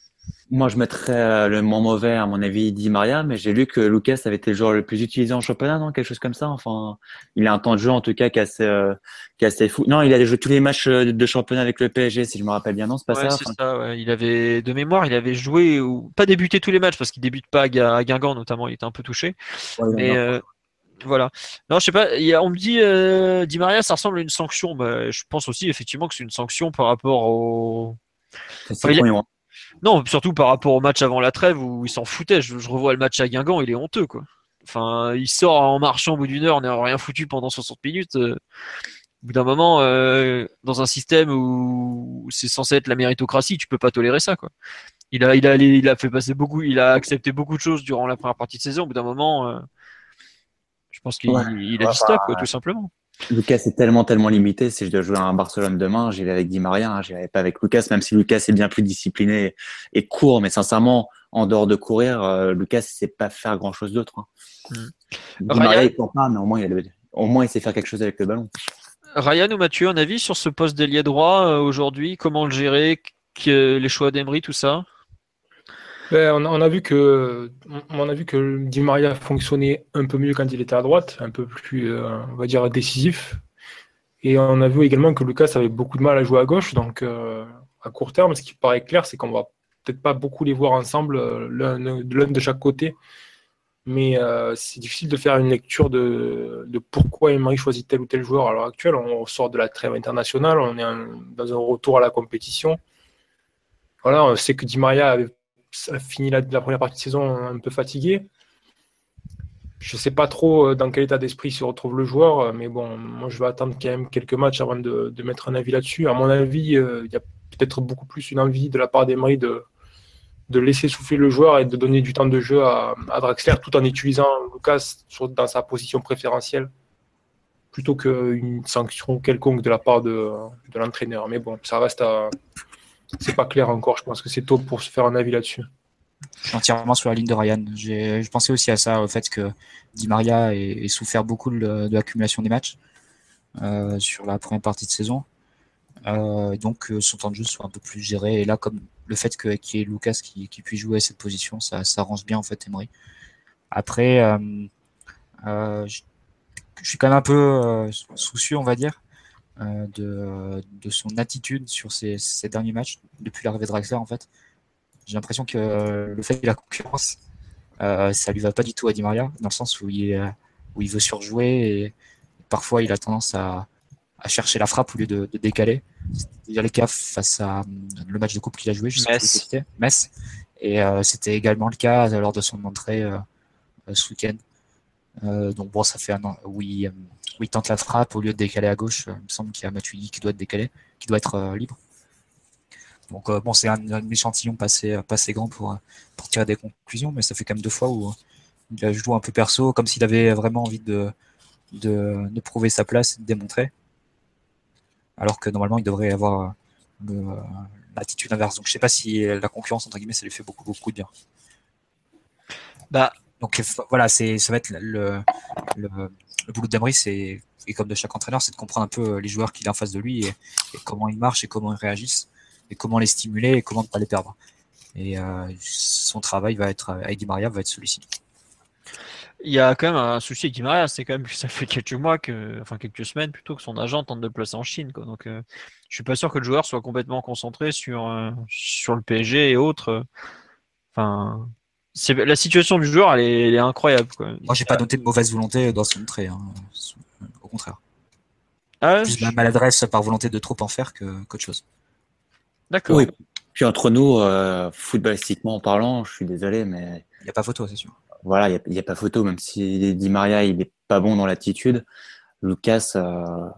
Moi, je mettrais euh, le moins mauvais, à mon avis, Di Maria, mais j'ai lu que Lucas avait été le joueur le plus utilisé en championnat, non? Quelque chose comme ça. Enfin, il a un temps de jeu, en tout cas, qui est assez, euh, qui est assez fou. Non, il a joué tous les matchs euh, de championnat avec le PSG, si je me rappelle bien. Non, c'est pas ça. ça. Ouais. Il avait, de mémoire, il avait joué ou pas débuté tous les matchs parce qu'il débute pas à Guingamp, notamment. Il était un peu touché. mais euh, voilà. Non, je sais pas. Il y a, on me dit euh, Di Maria, ça ressemble à une sanction. Bah, je pense aussi effectivement que c'est une sanction par rapport au. Enfin, non, surtout par rapport au match avant la trêve où il s'en foutait. Je, revois le match à Guingamp, il est honteux, quoi. Enfin, il sort en marchant au bout d'une heure, on n'a rien foutu pendant 60 minutes. Euh, au bout d'un moment, euh, dans un système où c'est censé être la méritocratie, tu peux pas tolérer ça, quoi. Il a, il a, il a fait passer beaucoup, il a accepté beaucoup de choses durant la première partie de saison. Au bout d'un moment, euh, je pense qu'il a dit stop, quoi, tout simplement. Lucas est tellement, tellement limité. Si je dois jouer à un Barcelone demain, j'y vais avec Di Maria, hein, j'y vais pas avec Lucas, même si Lucas est bien plus discipliné et court. Mais sincèrement, en dehors de courir, euh, Lucas ne sait pas faire grand chose d'autre. Hein. Mm. Di Maria, il court pas, mais au moins, il au moins, il sait faire quelque chose avec le ballon. Ryan ou Mathieu, un avis sur ce poste d'ailier droit euh, aujourd'hui? Comment le gérer? Les choix d'Emery, tout ça? Ben, on, a vu que on a vu que Di Maria fonctionnait un peu mieux quand il était à droite, un peu plus, euh, on va dire, décisif. Et on a vu également que Lucas avait beaucoup de mal à jouer à gauche. Donc, euh, à court terme, ce qui paraît clair, c'est qu'on va peut-être pas beaucoup les voir ensemble, euh, l'un de chaque côté. Mais c'est difficile de faire une lecture de, pourquoi Emery choisit tel ou tel joueur à l'heure actuelle. On sort de la trêve internationale, on est dans un retour à la compétition. Voilà, on sait que Di Maria avait a fini la, première partie de saison un peu fatigué. Je ne sais pas trop euh, dans quel état d'esprit se retrouve le joueur, euh, mais bon, moi je vais attendre quand même quelques matchs avant de, mettre un avis là-dessus. À mon avis, euh, il y a peut-être beaucoup plus une envie de la part d'Emery de, de laisser souffler le joueur et de donner du temps de jeu à, Draxler tout en utilisant Lucas dans sa position préférentielle plutôt qu'une sanction quelconque de la part de, de l'entraîneur. Mais bon, ça reste à, c'est pas clair encore. Je pense que c'est tôt pour se faire un avis là-dessus. Je suis entièrement sur la ligne de Ryan. Je pensais aussi à ça, au fait que Di Maria ait, souffert beaucoup de, l'accumulation des matchs euh, sur la première partie de saison. Euh, donc son temps de jeu soit un peu plus géré. Et là, comme le fait qu'il y ait Lucas qui, puisse jouer à cette position, ça, ça arrange bien en fait Emery. Après, je, suis quand même un peu soucieux, on va dire, de, de, son attitude sur ces, ces derniers matchs depuis l'arrivée de Draxler en fait. J'ai l'impression que le fait de la concurrence, euh, ça lui va pas du tout à Di Maria, dans le sens où il, où il veut surjouer et parfois il a tendance à, à chercher la frappe au lieu de, de décaler. C'était déjà le cas face à le match de coupe qu'il a joué, je sais Metz. Metz. Et euh, c'était également le cas lors de son entrée euh, ce week-end. Euh, donc bon, ça fait un an où il, où il, tente la frappe au lieu de décaler à gauche. Il me semble qu'il y a Matuidi qui doit être décalé, qui doit être libre. Donc euh, bon, c'est un, échantillon pas assez, grand pour, tirer des conclusions, mais ça fait quand même deux fois où il a joué un peu perso, comme s'il avait vraiment envie de, de, prouver sa place de démontrer. Alors que normalement, il devrait avoir l'attitude inverse. Donc je sais pas si la concurrence, entre guillemets, ça lui fait beaucoup, beaucoup de bien. Bah, donc voilà, c'est ça va être le, le, le boulot d'Emery, c'est et comme de chaque entraîneur, c'est de comprendre un peu les joueurs qu'il a en face de lui et, comment ils marchent et comment ils réagissent et comment les stimuler et comment ne pas les perdre. Et euh, son travail va être avec Di Maria va être celui-ci. Il y a quand même un souci avec Di Maria, c'est quand même que ça fait quelques mois que, enfin quelques semaines plutôt que son agent tente de le placer en Chine. Quoi. Donc, euh, je suis pas sûr que le joueur soit complètement concentré sur euh, sur le PSG et autres. Enfin, c'est la situation du joueur, elle est, elle est incroyable. Quoi. Moi, j'ai pas noté de mauvaise volonté dans son entrée. Hein. Au contraire. Ah, Plus je... maladresse par volonté de trop en faire qu'autre chose. D'accord. Oui. Puis entre nous, euh, footballistiquement parlant, je suis désolé, mais. Il n'y a pas photo, c'est sûr. Voilà, il n'y a, a, pas photo, même si Di Maria, il n'est pas bon dans l'attitude. Lucas, euh,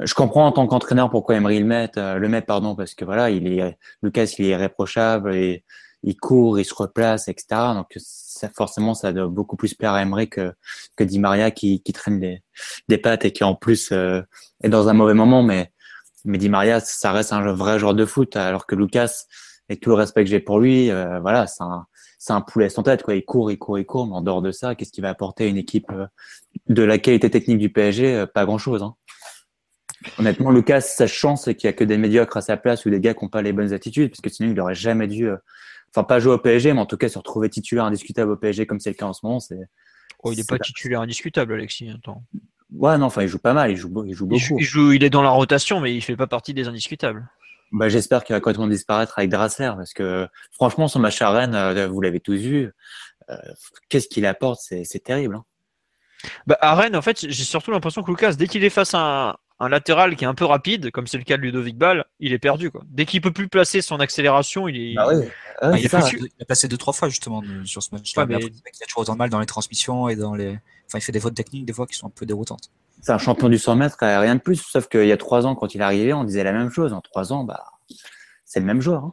je comprends en tant qu'entraîneur pourquoi Emery le met, euh, le met, pardon, parce que voilà, il est, Lucas, il est irréprochable et il court, il se replace, etc. Donc, ça, forcément, ça doit beaucoup plus plaire à Emery que, que Di Maria qui, qui traîne des, des pattes et qui en plus euh, est dans un mauvais moment, mais mais Di Maria, ça reste un vrai joueur de foot, alors que Lucas, avec tout le respect que j'ai pour lui, euh, voilà, c'est un, c'est un poulet sans tête, quoi. Il court, il court, il court, mais en dehors de ça, qu'est-ce qu'il va apporter à une équipe euh, de la qualité technique du PSG euh, Pas grand-chose. Hein. Honnêtement, Lucas, sa chance, c'est qu'il y a que des médiocres à sa place ou des gars qui n'ont pas les bonnes attitudes, parce que sinon, il n'aurait jamais dû, enfin, pas jouer au PSG, mais en tout cas, se retrouver titulaire indiscutable au PSG comme c'est le cas en ce moment, c'est. Oh, il n'est pas titulaire indiscutable, Alexis. Attends. Ouais, non, enfin, il joue pas mal, il joue, il joue beaucoup. Il, joue, il est dans la rotation, mais il fait pas partie des indiscutables. Bah, j'espère qu'il va complètement disparaître avec Drassler, parce que franchement, son match à Rennes, euh, vous l'avez tous vu, euh, qu'est-ce qu'il apporte, c'est terrible. Hein. Bah, à Rennes, en fait, j'ai surtout l'impression que Lucas, dès qu'il est face à un, un, latéral qui est un peu rapide, comme c'est le cas de Ludovic Ball, il est perdu. Quoi. Dès qu'il peut plus placer son accélération, il est. Bah ah, il, a il, a passé deux trois fois justement sur ce match-là. Ouais, mais... Il a toujours autant de mal dans les transmissions et dans les. Enfin, il fait des fautes techniques des fois qui sont un peu déroutantes. C'est un champion du 100 mètres, rien de plus. Sauf qu'il y a trois ans, quand il est arrivé, on disait la même chose. En trois ans, bah, c'est le même joueur. Hein.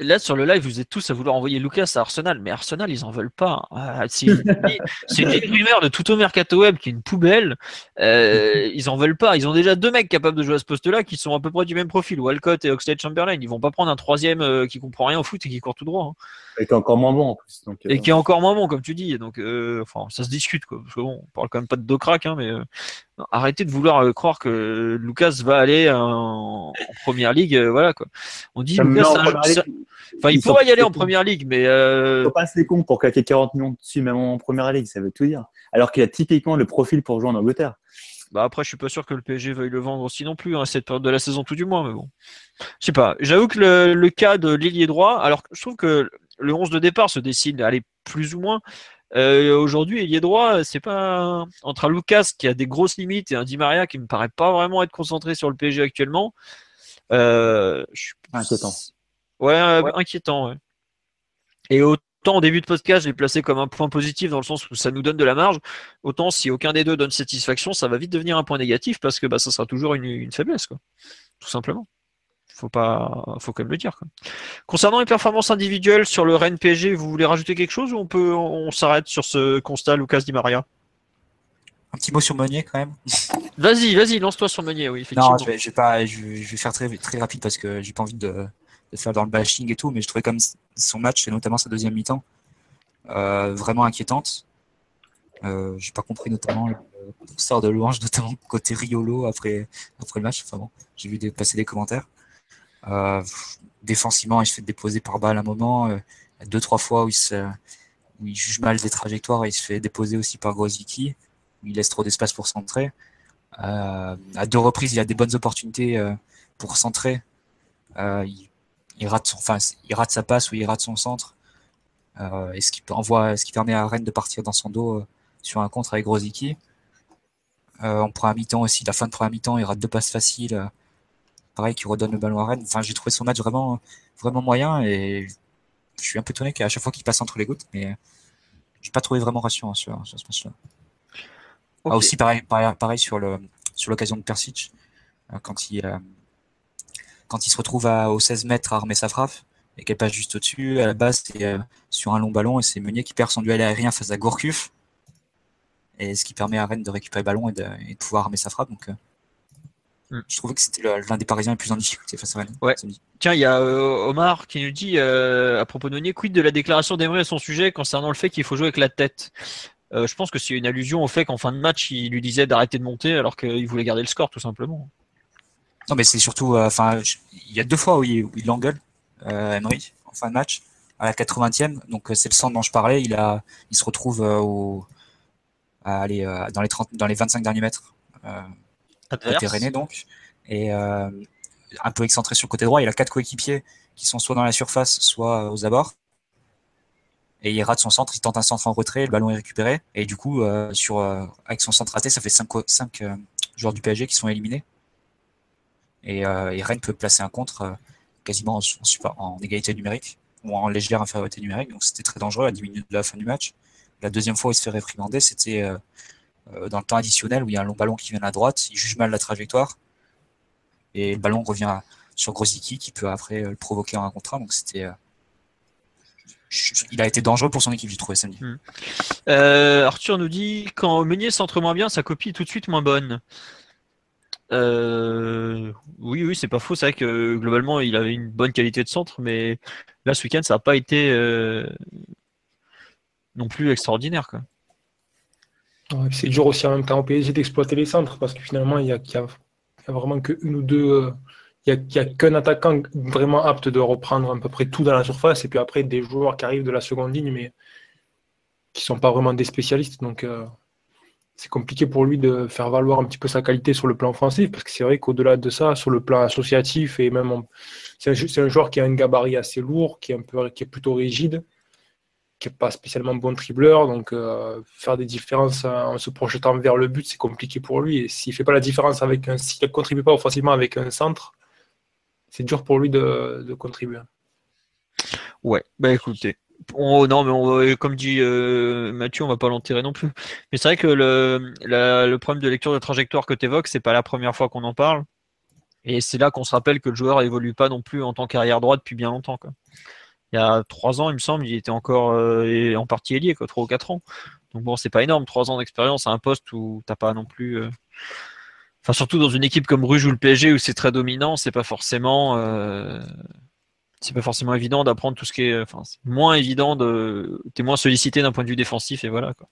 Là, sur le live, vous êtes tous à vouloir envoyer Lucas à Arsenal, mais Arsenal, ils en veulent pas. Ah, c'est une, une rumeur de tout au mercato web qui est une poubelle. Euh, ils en veulent pas. Ils ont déjà deux mecs capables de jouer à ce poste-là qui sont à peu près du même profil, Walcott et Oxlade Chamberlain. Ils vont pas prendre un troisième euh, qui comprend rien au foot et qui court tout droit. Hein. Et qui est encore moins bon en plus. Donc, et qui est encore moins bon, comme tu dis. Donc, euh, enfin, ça se discute quoi. Parce que bon, on parle quand même pas de Docrac, hein, mais euh, arrêtez de vouloir euh, croire que Lucas va aller en, en première ligue. Euh, voilà quoi. On dit Lucas, un, ligue, enfin, il pourrait y aller en première ligue, mais euh... faut pas se les cons pour claquer 40 millions dessus même en première ligue, ça veut tout dire. Alors qu'il a typiquement le profil pour jouer en Angleterre. Bah après, je suis pas sûr que le PSG veuille le vendre aussi non plus hein, cette période de la saison tout du moins, mais bon. Je sais pas. J'avoue que le, le, cas de l'ailier droit, alors je trouve que le 11 de départ se décide, aller plus ou moins. Euh, Aujourd'hui, il est droit, c'est pas entre un Lucas qui a des grosses limites et un Di Maria qui me paraît pas vraiment être concentré sur le PSG actuellement. Euh, je suis... Inquiétant. Ouais, ouais. inquiétant. Ouais. Et autant au début de podcast, je l'ai placé comme un point positif dans le sens où ça nous donne de la marge. Autant si aucun des deux donne satisfaction, ça va vite devenir un point négatif parce que bah, ça sera toujours une, une faiblesse, quoi. Tout simplement faut pas, faut quand même le dire. Quoi. Concernant les performances individuelles sur le Rennes PSG, vous voulez rajouter quelque chose ou on peut, on s'arrête sur ce constat Lucas Di Maria? Un petit mot sur Meunier quand même. Vas-y, vas-y, lance-toi sur Meunier, oui. Non, je vais, je vais pas, je vais, faire très, très rapide parce que j'ai pas envie de, de faire dans le bashing et tout, mais je trouvais comme son match, et notamment sa deuxième mi-temps, euh, vraiment inquiétante. Euh, j'ai pas compris notamment le sort de louange, notamment côté Riolo après, après le match. Enfin bon, j'ai vu des, passer des commentaires. Euh, défensivement, il se fait déposer par balle à un moment. Euh, deux, trois fois où il, il juge mal des trajectoires il se fait déposer aussi par Grozicki. Il laisse trop d'espace pour centrer. Euh, à deux reprises, il a des bonnes opportunités euh, pour centrer. Il, il, rate son, enfin, il rate sa passe ou il rate son centre. Et ce qui envoie, ce qui permet à Rennes de partir dans son dos sur un contre avec Grozicki. Euh, en première mi-temps aussi, la fin de première mi-temps, il rate deux passes faciles. Pareil, qui redonne le ballon à Rennes. Enfin, j'ai trouvé son match vraiment, vraiment moyen et je suis un peu étonné qu'à chaque fois qu'il passe entre les gouttes, mais j'ai pas trouvé vraiment rassurant sur, sur ce match-là. Okay. Ah, aussi, pareil, pareil, pareil sur le sur l'occasion de Persic, euh, quand il euh, quand il se retrouve à, aux 16 mètres à armer sa frappe et qu'elle passe juste au-dessus, à la base, c'est euh, sur un long ballon et c'est Meunier qui perd son duel aérien face à Gourcuff. Et ce qui permet à Rennes de récupérer le ballon et de, et de pouvoir armer sa frappe. Donc, mm. je trouvais que c'était l'un des Parisiens les plus en difficulté face à Rennes. Ouais. Tiens, il y a euh, Omar qui nous dit euh, à propos de Meunier, quid de la déclaration d'Emery à son sujet concernant le fait qu'il faut jouer avec la tête? Euh, je pense que c'est une allusion au fait qu'en fin de match, il lui disait d'arrêter de monter alors qu'il voulait garder le score, tout simplement. Non, mais c'est surtout, enfin, il y a deux fois où il, où il l'engueule, Emery, en fin de match, à la 80e. Donc c'est le centre dont je parlais. Il a, il se retrouve euh, au, à aller euh, dans les 30, dans les 25 derniers mètres. Euh, René donc, et un peu excentré sur le côté droit. Il a quatre coéquipiers qui sont soit dans la surface, soit aux abords et il rate son centre, il tente un centre en retrait, le ballon est récupéré, et du coup, euh, sur, euh, avec son centre raté, ça fait 5 cinq, euh, joueurs du PSG qui sont éliminés. Et, euh, et Rennes peut placer un contre euh, quasiment en, en, égalité numérique, ou en légère infériorité numérique, donc c'était très dangereux à 10 minutes de la fin du match. La deuxième fois où il se fait réprimander, c'était dans le temps additionnel où il y a un long ballon qui vient à droite, il juge mal la trajectoire, et le ballon revient sur Grosicki qui peut après le provoquer en un contre donc c'était il a été dangereux pour son équipe, j'ai trouvé samedi. Hmm. Euh, Arthur nous dit quand Meunier centre moins bien, sa copie est tout de suite moins bonne. Euh, oui, oui, c'est pas faux. C'est vrai que globalement, il avait une bonne qualité de centre, mais là, ce week-end, ça n'a pas été euh, non plus extraordinaire. C'est dur aussi en même temps au PSG d'exploiter les centres parce que finalement, il n'y a, vraiment qu'une ou deux euh, il n'y a, qu'un attaquant vraiment apte de reprendre à peu près tout dans la surface, et puis après des joueurs qui arrivent de la seconde ligne, mais qui ne sont pas vraiment des spécialistes. Donc euh, c'est compliqué pour lui de faire valoir un petit peu sa qualité sur le plan offensif, parce que c'est vrai qu'au-delà de ça, sur le plan associatif, et même c'est un, un, joueur qui a un gabarit assez lourd, qui est, un peu, qui est plutôt rigide, qui n'est pas spécialement bon tribleur, donc euh, faire des différences en se projetant vers le but, c'est compliqué pour lui. Et s'il fait pas la différence avec un, s'il ne contribue pas offensivement avec un centre, c'est dur pour lui de, de, contribuer. Ouais, bah écoutez. On, non, mais on, comme dit euh, Mathieu, on va pas l'enterrer non plus. Mais c'est vrai que le, le problème de lecture de trajectoire que tu évoques, c'est pas la première fois qu'on en parle. Et c'est là qu'on se rappelle que le joueur évolue pas non plus en tant qu'arrière droit depuis bien longtemps. Quoi. Il y a trois ans, il me semble, il était encore euh, en partie ailier, quoi, trois ou quatre ans. Donc bon, c'est pas énorme, trois ans d'expérience à un poste où t'as pas non plus. Euh, Enfin, surtout dans une équipe comme Bruges ou le PSG où c'est très dominant, c'est pas forcément, euh, c'est pas forcément évident d'apprendre tout ce qui est, enfin, c'est moins évident de, t'es moins sollicité d'un point de vue défensif et voilà quoi.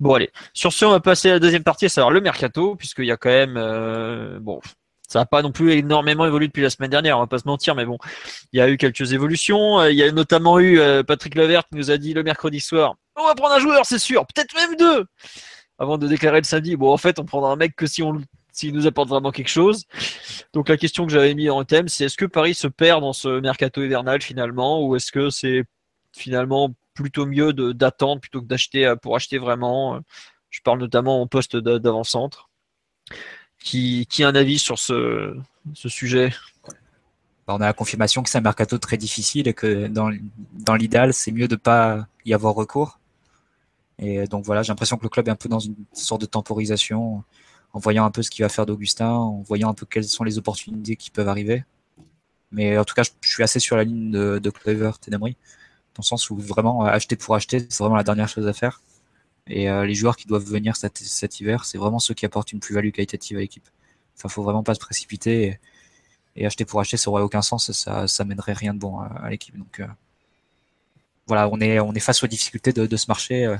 Bon allez, sur ce on va passer à la deuxième partie, à savoir le mercato, puisqu'il y a quand même, euh, bon, ça n'a pas non plus énormément évolué depuis la semaine dernière, on va pas se mentir, mais bon, il y a eu quelques évolutions. Il y a notamment eu euh, Patrick Levert qui nous a dit le mercredi soir, on va prendre un joueur, c'est sûr, peut-être même deux avant de déclarer le samedi, bon, en fait, on prendra un mec que si on s'il nous apporte vraiment quelque chose. Donc la question que j'avais mis en thème, c'est est-ce que Paris se perd dans ce mercato hivernal finalement, ou est-ce que c'est finalement plutôt mieux d'attendre plutôt que d'acheter euh, pour acheter vraiment? Je parle notamment en poste d'avant-centre. Qui, a un avis sur ce, sujet? Bah, on a la confirmation que c'est un mercato très difficile et que dans, l'idéal, c'est mieux de ne pas y avoir recours. Et donc voilà, j'ai l'impression que le club est un peu dans une sorte de temporisation, en voyant un peu ce qu'il va faire d'Augustin, en voyant un peu quelles sont les opportunités qui peuvent arriver. Mais en tout cas, je, suis assez sur la ligne de, de Clever Ténébry, dans le sens où vraiment acheter pour acheter, c'est vraiment la dernière chose à faire. Et euh, les joueurs qui doivent venir cet, hiver, c'est vraiment ceux qui apportent une plus-value qualitative à l'équipe. Enfin, faut vraiment pas se précipiter. et acheter pour acheter, ça aurait aucun sens ça, ça mènerait rien de bon à, l'équipe. Donc euh, voilà, on est, face aux difficultés de, ce marché. Euh.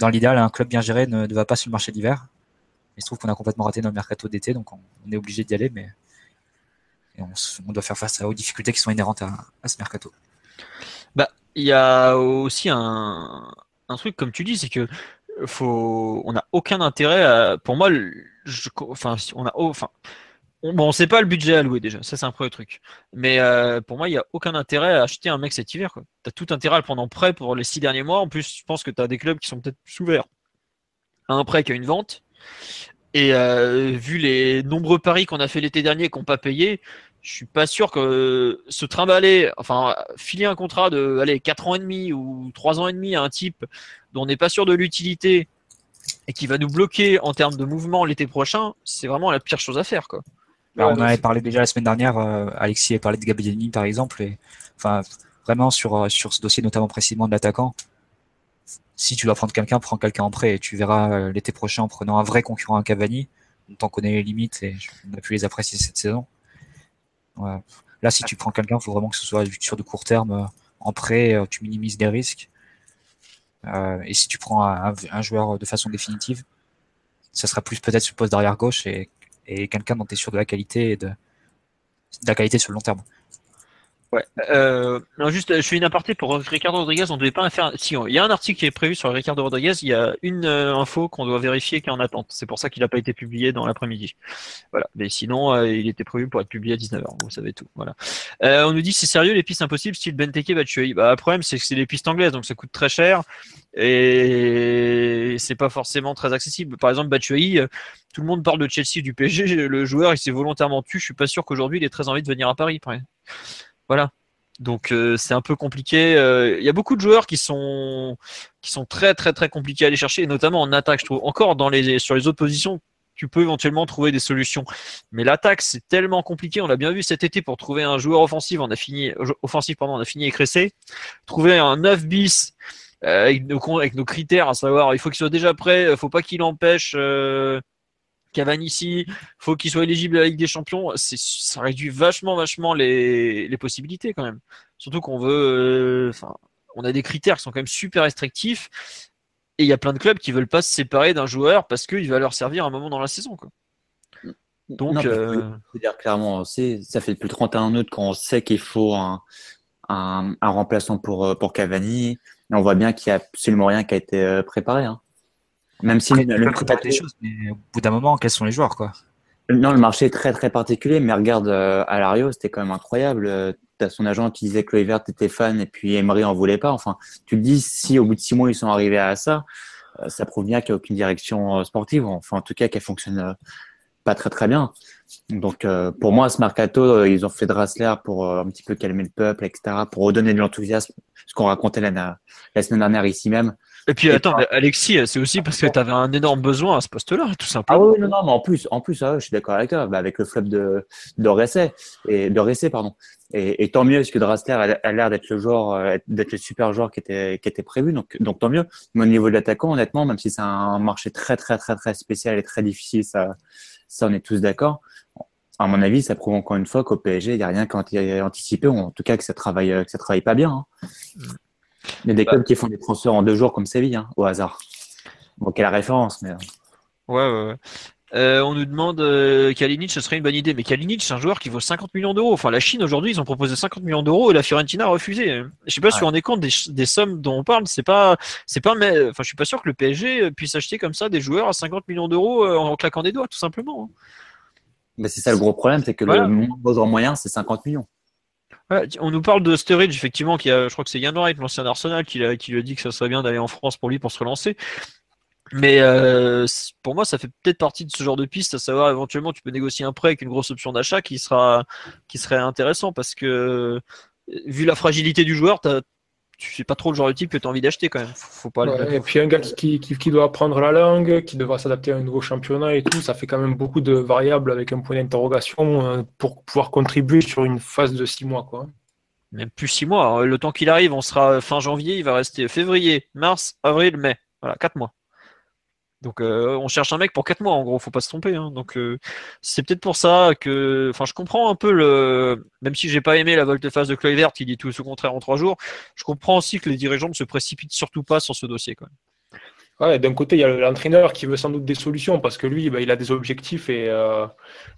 Dans l'idéal, un club bien géré ne, va pas sur le marché d'hiver. Il se trouve qu'on a complètement raté notre mercato d'été, donc on, est obligé d'y aller, mais on, doit faire face aux difficultés qui sont inhérentes à, ce mercato. Bah, il y a aussi un, un truc, comme tu dis, c'est que faut, on n'a aucun intérêt à, pour moi, on a, enfin, bon, on sait pas le budget à louer déjà, ça c'est un premier truc. Mais euh, pour moi, il n'y a aucun intérêt à acheter un mec cet hiver. Tu as tout intérêt à le prendre en prêt pour les six derniers mois. En plus, je pense que tu as des clubs qui sont peut-être ouverts à un prêt qu'à une vente. Et euh, vu les nombreux paris qu'on a fait l'été dernier qu'on pas payé, je suis pas sûr que se trimballer, enfin filer un contrat de allez, 4 ans et demi ou 3 ans et demi à un type dont on n'est pas sûr de l'utilité et qui va nous bloquer en termes de mouvement l'été prochain, c'est vraiment la pire chose à faire. Quoi. Bah, on en avait parlé déjà la semaine dernière, euh, Alexis a parlé de Gabbiani par exemple, et enfin vraiment sur, euh, sur ce dossier, notamment précisément de l'attaquant, si tu dois prendre quelqu'un, prends quelqu'un en prêt et tu verras euh, l'été prochain en prenant un vrai concurrent à Cavani, on connaît les limites et on a pu les apprécier cette saison. Là, si tu prends quelqu'un, il faut vraiment que ce soit sur de court terme, euh, en prêt, euh, tu minimises des risques. Euh, et si tu prends un, joueur de façon définitive, ça sera plus peut-être sur poste d'arrière gauche et, quelqu'un dont tu es sûr de la qualité et de la qualité sur le long terme. Euh, juste, je fais une aparté pour Ricardo Rodriguez. On devait pas faire. Si, il y a un article qui est prévu sur Ricardo Rodriguez. Il y a une euh, info qu'on doit vérifier qui est en attente. C'est pour ça qu'il n'a pas été publié dans l'après-midi. Voilà. Mais sinon, euh, il était prévu pour être publié à 19h. Vous savez tout. Voilà. Euh, on nous dit c'est sérieux les pistes impossibles style Benteke Batshuayi. Bah, le problème c'est que c'est des pistes anglaises donc ça coûte très cher et c'est pas forcément très accessible. Par exemple, Batshuayi, tout le monde parle de Chelsea du PSG. Le joueur il s'est volontairement tué. Je suis pas sûr qu'aujourd'hui il ait très envie de venir à Paris. Voilà. Donc euh, c'est un peu compliqué. Euh, il y a beaucoup de joueurs qui sont qui sont très très très compliqués à aller chercher, et notamment en attaque. Je trouve encore dans les sur les autres positions, tu peux éventuellement trouver des solutions. Mais l'attaque c'est tellement compliqué. On l'a bien vu cet été pour trouver un joueur offensif. On a fini offensif pardon, on a fini. Trouver un 9 bis. Euh, avec, nos, avec nos critères, à savoir, il faut qu'il soit déjà prêt, il faut pas qu'il empêche Cavani ici, faut qu'il soit éligible à la Ligue des Champions. Ça réduit vachement, vachement les, possibilités quand même. Surtout qu'on veut, euh, on a des critères qui sont quand même super restrictifs. Et il y a plein de clubs qui veulent pas se séparer d'un joueur parce qu'il va leur servir un moment dans la saison. Donc, euh... dire clairement, ça fait depuis le 31 août qu'on sait qu'il faut un, remplaçant pour, euh, pour Cavani. Et on voit bien qu'il n'y a absolument rien qui a été préparé. Hein. Même si le, des choses, mais au bout d'un moment, quels sont les joueurs, quoi Non, le marché est très très particulier, mais regarde euh, Alario, c'était quand même incroyable. Euh, tu as son agent qui disait que Evert était fan et puis Emery en voulait pas. Enfin, tu te dis si au bout de six mois ils sont arrivés à ça, euh, ça prouve bien qu'il n'y a aucune direction sportive. Enfin, en tout cas, qu'elle fonctionne pas très très bien. Donc, pour moi, ce mercato, ils ont fait Drassler pour un petit peu calmer le peuple, etc., pour redonner de l'enthousiasme, ce qu'on racontait la, la, semaine dernière ici même. Et puis attends, Alexis, c'est aussi parce que tu avais un énorme besoin à ce poste-là, tout simplement. Ah oui, non, non, mais en plus, en plus, ah je suis d'accord avec toi, bah, avec le flop de d'Oressé et de pardon. Et, et, tant mieux, parce que Drasler a, l'air d'être le joueur, euh, d'être le super joueur qui était qui était prévu, donc donc tant mieux. Mais au niveau de l'attaquant, honnêtement, même si c'est un marché très très très très spécial et très difficile, ça ça on est tous d'accord. À mon avis, ça prouve encore une fois qu'au PSG, il n'y a rien qu'à anticiper, ou en tout cas que ça travaille que ça travaille pas bien. Hein. Il y a des bah. clubs qui font des transferts en deux jours comme Séville, hein, au hasard. Bon, quelle référence, mais. Euh. Ouais, ouais, ouais. Euh, on nous demande euh, Kalinic, ce serait une bonne idée. Mais Kalinic, c'est un joueur qui vaut 50 millions d'euros. Enfin, la Chine aujourd'hui, ils ont proposé 50 millions d'euros et la Fiorentina a refusé. Je sais pas si on est compte des, sommes dont on parle. C'est pas, c'est pas, mais, enfin, je suis pas sûr que le PSG puisse acheter comme ça des joueurs à 50 millions d'euros en claquant des doigts, tout simplement. Hein. Mais c'est ça le gros problème, c'est que le moyen, c'est 50 millions on nous parle de Sturridge, effectivement, qui a, je crois que c'est Yann Wright, l'ancien Arsenal, qui, lui dit que ça serait bien d'aller en France pour lui pour se relancer. Mais euh, pour moi, ça fait peut-être partie de ce genre de piste, à savoir éventuellement tu peux négocier un prêt avec une grosse option d'achat qui sera qui serait intéressant parce que vu la fragilité du joueur, tu sais pas trop le genre de type que tu as envie d'acheter quand même. Faut, pas et puis un gars qui, qui, doit apprendre la langue, qui devra s'adapter à un nouveau championnat et tout, ça fait quand même beaucoup de variables avec un point d'interrogation euh, pour pouvoir contribuer sur une phase de six mois. Quoi. Même plus six mois. Hein. Le temps qu'il arrive, on sera fin janvier, il va rester février, mars, avril, mai. Voilà, quatre mois. Donc euh, on cherche un mec pour 4 mois en gros, faut pas se tromper. Hein. Donc euh, c'est peut-être pour ça que, enfin je comprends un peu le, même si j'ai pas aimé la volte-face de Kluivert qui dit tout ce contraire en 3 jours, je comprends aussi que les dirigeants ne se précipitent surtout pas sur ce dossier. Ouais, d'un côté, il y a l'entraîneur qui veut sans doute des solutions parce que lui, bah, il a des objectifs et euh,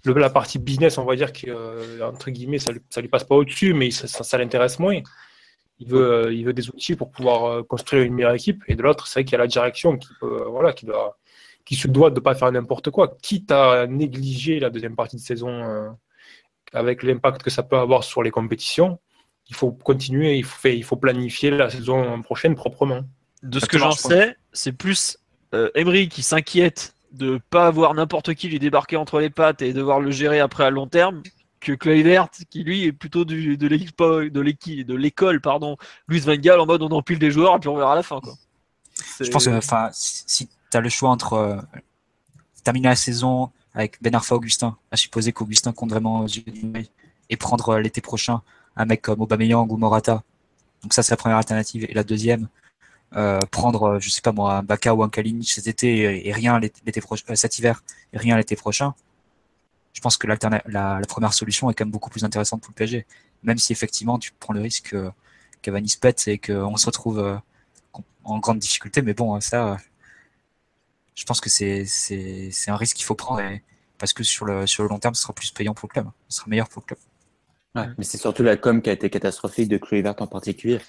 le, la partie business, on va dire qu'entre guillemets, ça, ça lui passe pas au-dessus, mais ça l'intéresse moins. Il veut, il veut des outils pour pouvoir construire une meilleure équipe. Et de l'autre, c'est vrai qu'il y a la direction qui, peut, voilà, qui, doit, qui se doit de ne pas faire n'importe quoi, quitte à négliger la deuxième partie de saison euh, avec l'impact que ça peut avoir sur les compétitions. Il faut continuer, il faut, il faut planifier la saison prochaine proprement. De ce que j'en sais, c'est plus euh, Emery qui s'inquiète de ne pas avoir n'importe qui lui débarquer entre les pattes et devoir le gérer après à long terme que Kluivert, qui lui est plutôt de l'équipe de l'école pardon, Luis Van en mode on empile des joueurs et puis on verra la fin quoi. Je pense que enfin si tu as le choix entre euh, terminer la saison avec Ben Arfa Augustin, à supposer qu'Augustin compte vraiment et prendre euh, l'été prochain un mec comme Aubameyang ou Morata. Donc ça c'est la première alternative et la deuxième euh, prendre je sais pas moi un Baka ou un Kalinic cet été et, rien l'été prochain cet hiver et rien l'été prochain je pense que la, la, première solution est quand même beaucoup plus intéressante pour le PSG. Même si effectivement tu prends le risque que Cavani se pète et qu'on se retrouve euh, en grande difficulté. Mais bon, ça, je pense que c'est un risque qu'il faut prendre parce que sur le, sur le long terme, ce sera plus payant pour le club. Ce sera meilleur pour le club. Ouais, mais c'est surtout la com qui a été catastrophique de Kluivert en particulier.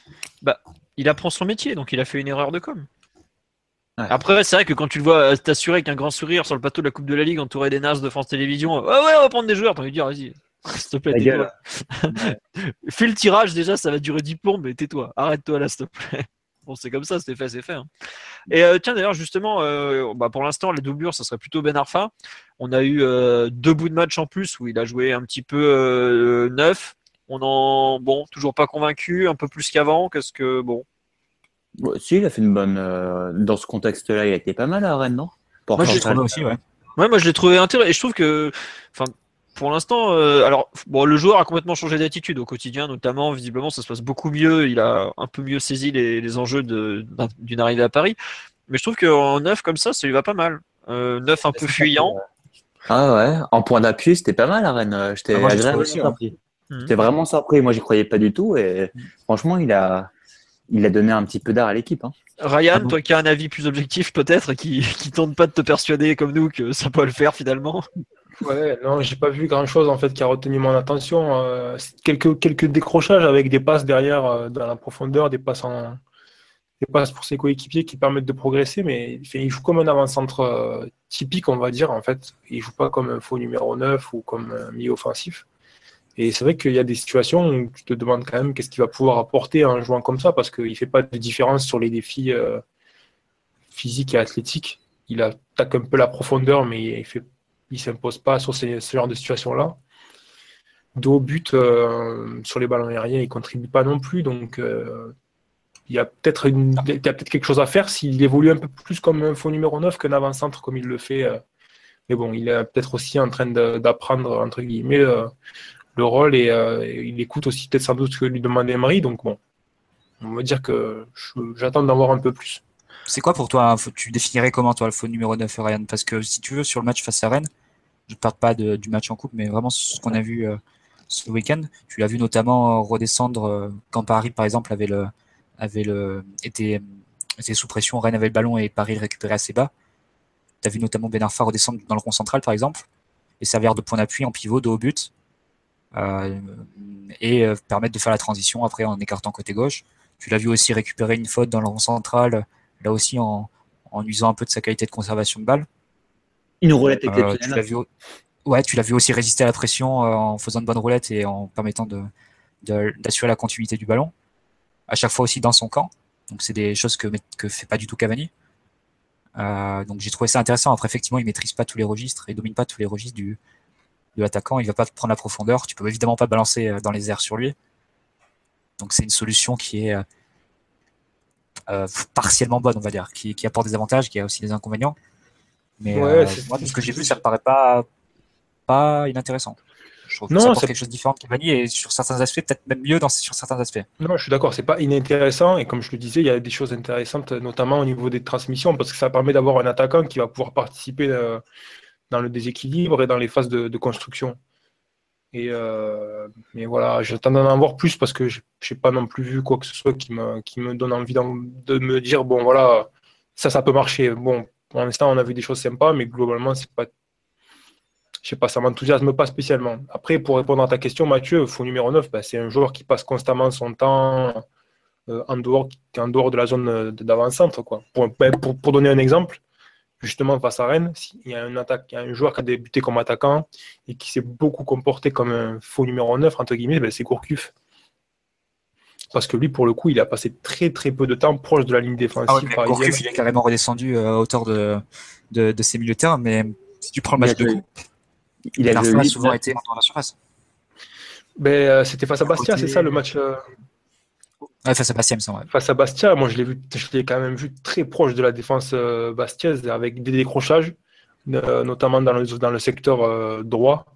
Bah, il apprend son métier, donc il a fait une erreur de com. Après, c'est vrai que quand tu le vois euh, t'assurer avec un grand sourire sur le plateau de la Coupe de la Ligue entouré des nazes de France Télévisions, ouais, ouais, on va prendre des joueurs, t'as envie de dire, vas-y, s'il te plaît, tais-toi. Fais le tirage déjà, ça va durer 10 plombs, mais tais-toi, arrête-toi là, s'il te plaît. Bon, c'est comme ça, c'est fait, c'est fait. Hein. Et euh, tiens, d'ailleurs, justement, euh, bah, pour l'instant, les doublures, ça serait plutôt Ben Arfa. On a eu deux bouts de match en plus où il a joué un petit peu neuf. On en, bon, toujours pas convaincu, un peu plus qu'avant. Qu'est-ce que, bon, si, il a fait une bonne. Euh, dans ce contexte-là, il a été pas mal à Rennes, non? Moi, je l'ai trouvé aussi, ouais. Ouais, moi, je l'ai trouvé intéressant. Et je trouve que. Enfin, pour l'instant, euh, alors bon, le joueur a complètement changé d'attitude au quotidien, notamment visiblement ça se passe beaucoup mieux. Il a un peu mieux saisi les, les enjeux d'une arrivée à Paris, mais je trouve qu'en neuf comme ça, ça lui va pas mal. Euh, neuf un peu fuyant. Ah ouais, en point d'appui, c'était pas mal à Rennes. J'étais ah, agréablement surpris. Mhm. J'étais vraiment surpris. Moi, j'y croyais pas du tout, et mhm. franchement, il a il a donné un petit peu d'art à l'équipe. Hein. Ryan, ah toi qui as un avis plus objectif peut-être, qui, qui tente pas de te persuader comme nous que ça peut le faire finalement. Ouais, non, j'ai pas vu grand chose en fait qui a retenu mon attention. Euh, quelques, quelques décrochages avec des passes derrière euh, dans la profondeur, des passes, en, des passes pour ses coéquipiers qui permettent de progresser, mais il joue comme un avant-centre euh, typique, on va dire en fait. Il joue pas comme un faux numéro 9 ou comme un milieu offensif. Et c'est vrai qu'il y a des situations où tu te demandes quand même qu'est-ce qu'il va pouvoir apporter en jouant comme ça, parce qu'il ne fait pas de différence sur les défis euh, physiques et athlétiques. Il attaque un peu la profondeur, mais il ne il s'impose pas sur ce genre de situation-là. Dos but euh, sur les ballons aériens, il ne contribue pas non plus. Donc euh, il y a peut-être peut quelque chose à faire s'il évolue un peu plus comme un faux numéro 9 qu'un avant-centre comme il le fait. mais bon, il est peut-être aussi en train d'apprendre, entre guillemets, le rôle et euh, il écoute aussi peut-être sans doute ce que lui demande Emery. Donc bon, on va dire que j'attends d'en voir un peu plus. C'est quoi pour toi Tu définirais comment toi le faux numéro 9 Ryan? Parce que si tu veux, sur le match face à Rennes, je ne parle pas du match en coupe, mais vraiment ce qu'on a vu euh, ce week-end. Tu l'as vu notamment redescendre euh, quand Paris, par exemple, avait le, avait le, était, était sous pression, Rennes avait le ballon et Paris le récupérait assez bas. Tu as vu notamment Ben Arfa redescendre dans le rond central, par exemple, et servir de point d'appui en pivot, de haut but. Euh, et euh, permettre de faire la transition après en écartant côté gauche. Tu l'as vu aussi récupérer une faute dans le rond central, là aussi en, en usant un peu de sa qualité de conservation de balle. Une roulette euh, exceptionnelle. tu vu, ouais, tu l'as vu aussi résister à la pression en faisant de bonnes roulettes et en permettant de, d'assurer la continuité du ballon. À chaque fois aussi dans son camp. Donc c'est des choses que que fait pas du tout Cavani. Euh, donc j'ai trouvé ça intéressant. Après effectivement il maîtrise pas tous les registres et domine pas tous les registres du, de l'attaquant, il va pas prendre la profondeur. Tu peux évidemment pas balancer euh, dans les airs sur lui. Donc c'est une solution qui est euh, euh, partiellement bonne, on va dire, qui, apporte des avantages, qui a aussi des inconvénients. Mais moi, de ce que j'ai vu, ça me paraît pas, pas inintéressant. Je trouve non, c'est quelque chose de différent de Cavani et sur certains aspects, peut-être même mieux dans, sur certains aspects. Non, je suis d'accord, c'est pas inintéressant et comme je le disais, il y a des choses intéressantes, notamment au niveau des transmissions, parce que ça permet d'avoir un attaquant qui va pouvoir participer euh, dans le déséquilibre et dans les phases de, construction. Et euh, mais voilà, j'attends d'en avoir plus parce que je n'ai pas non plus vu quoi que ce soit qui me, qui me donne envie de me dire bon voilà, ça, ça peut marcher. Bon, pour l'instant, on a vu des choses sympas, mais globalement, c'est pas je sais pas, ça m'enthousiasme pas spécialement. Après, pour répondre à ta question, Mathieu, faux numéro 9, bah, c'est un joueur qui passe constamment son temps euh, en, dehors, en dehors de la zone d'avant-centre. Pour, ben, pour, pour, donner un exemple, justement face à Rennes, il y, a un attaque, il y a un joueur qui a débuté comme attaquant et qui s'est beaucoup comporté comme un faux numéro 9, entre guillemets, ben, c'est Gourcuff. Parce que lui, pour le coup, il a passé très très peu de temps proche de la ligne défensive. Ah Gourcuff, il est carrément redescendu euh, à hauteur de, de, de ses milieux de terrain, mais si tu prends le match de il a souvent été dans la surface. Ben, euh, c'était face à Bastia, c'est ça le match euh, face à Bastia, me semble. Face à Bastia, moi je l'ai vu, je l'ai quand même vu très proche de la défense euh, bastiaise avec des décrochages, notamment dans le, dans le secteur droit.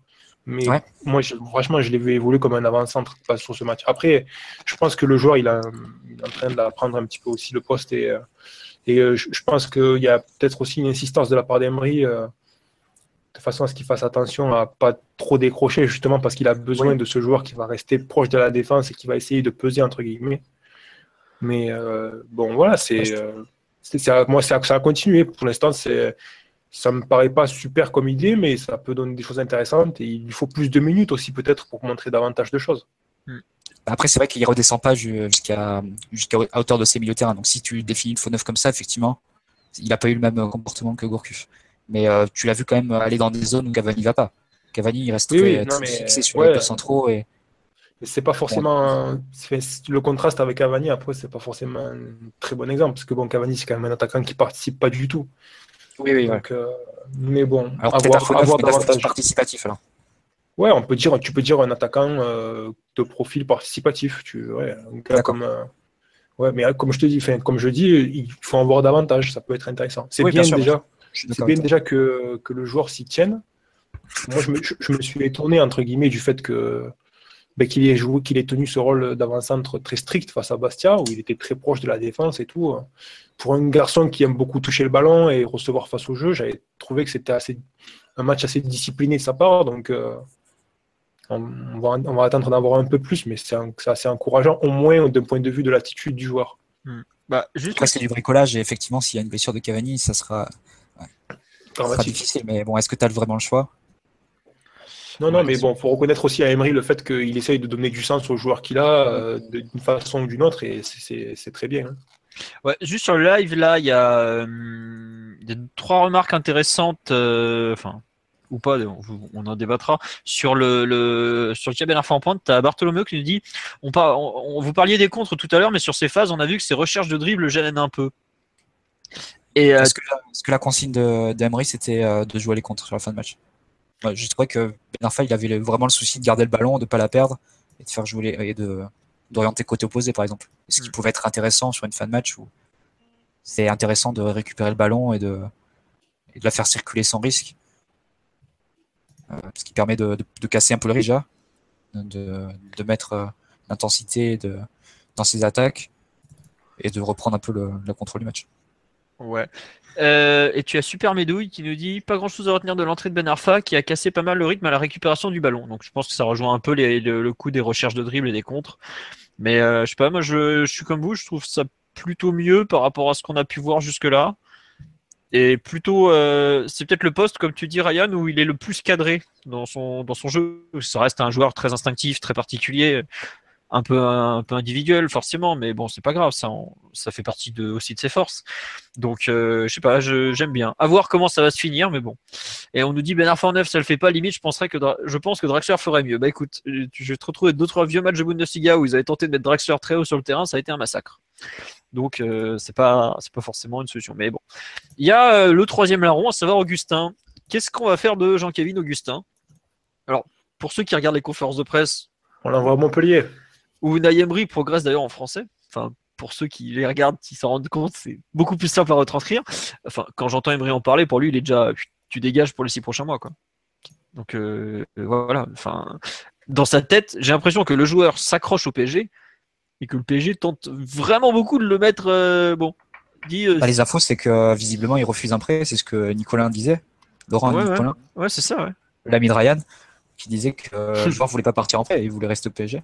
Mais moi, franchement, je l'ai vu évoluer comme un avant-centre sur ce match. Après, je pense que le joueur, il, est en train d'apprendre un petit peu aussi le poste et, et je, pense qu'il y a peut-être aussi une insistance de la part d'Emery de façon à ce qu'il fasse attention à pas trop décrocher, justement parce qu'il a besoin de ce joueur qui va rester proche de la défense et qui va essayer de peser, entre guillemets. Mais euh, bon, voilà, c'est, euh, moi, ça, ça a continué. Pour l'instant, c'est, ça me paraît pas super comme idée, mais ça peut donner des choses intéressantes et il faut plus de minutes aussi, peut-être, pour montrer davantage de choses. Hmm. Après, c'est vrai qu'il redescend pas jusqu'à jusqu'à hauteur de ses milieux de terrain. Donc, si tu définis une faux neuf comme ça, effectivement, il n'a pas eu le même comportement que Gourcuff. Mais euh, tu l'as vu quand même aller dans des zones où Cavani va pas. Cavani, il reste très, fixé sur les centraux. Et... C'est pas forcément. Le contraste avec Cavani, après, c'est pas forcément un très bon exemple. Parce que bon, Cavani, c'est quand même un attaquant qui participe pas du tout. Oui, oui. Donc, euh, mais bon, alors, avoir, avoir davantage participatif alors. Ouais, on peut dire, tu peux dire un attaquant euh, de profil participatif. Tu, ouais, comme, ouais, mais comme je te dis, comme je dis, il faut en voir davantage. Ça peut être intéressant. C'est bien, déjà. C'est bien déjà que, que, le joueur s'y tienne. Moi, je me, je, me, suis étonné, entre guillemets, du fait que ben, qu'il ait joué, qu'il ait tenu ce rôle d'avant-centre très strict face à Bastia, où il était très proche de la défense et tout. Pour un garçon qui aime beaucoup toucher le ballon et recevoir face au jeu, j'avais trouvé que c'était assez, un match assez discipliné de sa part. Donc, euh, on, va, on, va, attendre d'en voir un peu plus, mais c'est assez encourageant, au moins d'un point de vue de l'attitude du joueur. Hmm. Bah, juste... Après, c'est du bricolage, et effectivement, s'il y a une blessure de Cavani, ça sera Ouais. difficile, mais bon, est-ce que tu as vraiment le choix? Non, non, mais bon, faut reconnaître aussi à Emery le fait qu'il essaye de donner du sens aux joueurs qu'il a euh, d'une façon ou d'une autre, et c'est très bien. Hein. Ouais, juste sur le live, là, il y, a, euh, trois remarques intéressantes, euh, enfin, ou pas, on, en débattra. Sur le, le sur le en pointe, tu as Bartholomew qui nous dit on, on, vous parliez des contres tout à l'heure, mais sur ces phases, on a vu que ces recherches de dribble gênent un peu. Et, euh, est-ce, que la, consigne d'Emery, c'était euh, de jouer les contres sur la fin de match Je trouvais que Ben Arfa, il avait vraiment le souci de garder le ballon, de ne pas la perdre et de faire jouer et de d'orienter côté opposé, par exemple. Ce qui mm. pouvait être intéressant sur une fin de match où c'est intéressant de récupérer le ballon et de, et de la faire circuler sans risque. Euh, ce qui permet de, de, casser un peu le Rija, de, de mettre l'intensité dans ses attaques et de reprendre un peu le, le contrôle du match. Ouais. Euh, et tu as Super Médouille qui nous dit pas grand chose à retenir de l'entrée de Ben Arfa qui a cassé pas mal le rythme à la récupération du ballon. Donc je pense que ça rejoint un peu le, coup des recherches de dribble et des contres. Mais euh, je sais pas, moi je, suis comme vous, je trouve ça plutôt mieux par rapport à ce qu'on a pu voir jusque-là. Et plutôt, euh, c'est peut-être le poste, comme tu dis Ryan, où il est le plus cadré dans son, dans son jeu. Ça reste un joueur très instinctif, très particulier un peu un, peu individuel forcément, mais bon c'est pas grave, ça ça fait partie de, aussi de ses forces. Donc euh, je sais pas, j'aime bien. À voir comment ça va se finir, mais bon. Et on nous dit Ben Arfa 9, ça le fait pas. Limite, je penserais que je pense que Draxler ferait mieux. Bah écoute, je vais te retrouver d'autres vieux matchs de Bundesliga où ils avaient tenté de mettre Draxler très haut sur le terrain, ça a été un massacre. Donc euh, c'est pas pas forcément une solution. Mais bon, il y a euh, le troisième larron, à savoir Augustin. Qu'est-ce qu'on va faire de Jean-Kévin Augustin? Alors pour ceux qui regardent les conférences de presse, on l'envoie à Montpellier où Nayemri progresse d'ailleurs en français. Enfin, pour ceux qui les regardent, qui s'en rendent compte, c'est beaucoup plus simple à retranscrire. Enfin, quand j'entends Emery en parler, pour lui, il est déjà tu dégages pour les six prochains mois, quoi. Donc euh, voilà, enfin, dans sa tête, j'ai l'impression que le joueur s'accroche au PSG et que le PSG tente vraiment beaucoup de le mettre. euh, bon, dit. euh, Bah, les infos, c'est que visiblement, il refuse un prêt. C'est ce que Nicolas disait. Laurent Ouais. Nicolas, ouais, c'est ça. Ouais. l'ami de Ryan, qui disait que euh, le joueur voulait pas partir en prêt et il voulait rester au PSG.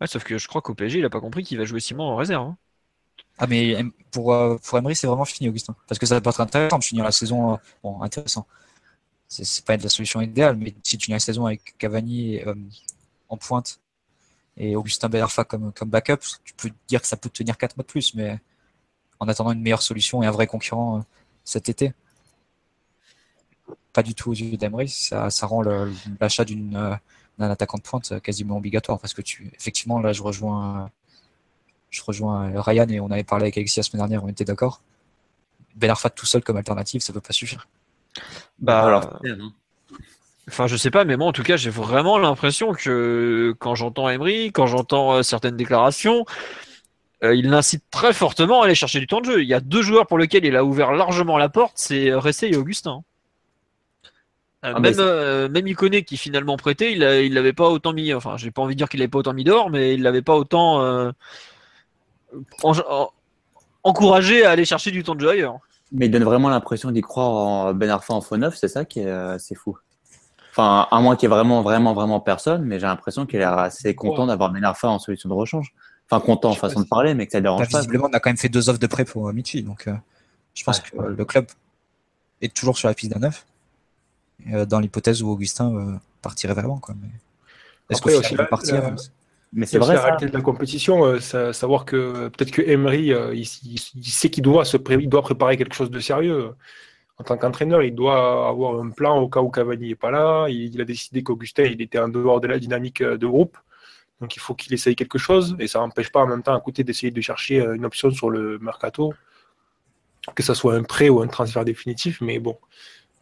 Ouais, sauf que je crois qu'au PSG, il a pas compris qu'il va jouer six mois en réserve. hein. Ah, mais pour, euh, pour Emery, c'est vraiment fini, Augustin. Parce que ça pas être intéressant de finir la saison. euh, bon, intéressant. C'est pas la solution idéale, mais si tu finis la saison avec Cavani euh, en pointe et Augustin Benarfa comme, comme backup, tu peux dire que ça peut tenir 4 mois de plus, mais en attendant une meilleure solution et un vrai concurrent cet été, pas du tout aux yeux d'Emery, ça, ça rend l'achat d'une d'un attaquant de pointe euh, quasiment obligatoire parce que tu effectivement là je rejoins je rejoins euh, Ryan et on avait parlé avec Alexis la semaine dernière, on était d'accord. Ben Arfa tout seul comme alternative, ça peut pas suffire. Bah, Alors, Enfin, je sais pas, mais moi, en tout cas, j'ai vraiment l'impression que quand j'entends Emery, quand j'entends euh, certaines déclarations, euh, il l'incite très fortement à aller chercher du temps de jeu. Il y a deux joueurs pour lesquels il a ouvert largement la porte, c'est Ressé et Augustin. Euh, Ah, mais même, euh, même Iconé qui finalement prêté, il, a- il l'avait pas autant mis. Enfin, j'ai pas envie de dire qu'il l'avait pas autant mis dehors, mais il l'avait pas autant euh, en- en- encouragé à aller chercher du temps de jeu ailleurs. Mais il donne vraiment l'impression d'y croire en Ben Arfa en faux neuf, c'est ça qui est euh, assez fou. Enfin, à moins qu'il y ait vraiment, vraiment, vraiment personne, mais j'ai l'impression qu'il est assez content d'avoir Ben Arfa en solution de rechange. Enfin, content en façon si- de parler, mais que ça Bah, dérange pas. visiblement, on a quand même fait deux offres de prêt pour euh, Michi, donc euh, je pense Ouais. que euh, le club est toujours sur la piste d'un neuf, euh, dans l'hypothèse où Augustin euh, partirait vraiment. Quoi. Mais... Est-ce Après, qu'au aussi, va partir la- Mais C'est c'est vrai, la ça. réalité de la compétition, euh, ça- savoir que peut-être que Emery, euh, il, il- il sait qu'il doit se pré- il doit préparer quelque chose de sérieux. En tant qu'entraîneur, il doit avoir un plan au cas où Cavani n'est pas là. Il, il a décidé qu'Augustin, il était en dehors de la dynamique euh, de groupe. Donc il faut qu'il essaye quelque chose. Et ça n'empêche pas en même temps à côté d'essayer de chercher euh, une option sur le mercato, que ce soit un prêt ou un transfert définitif. Mais bon,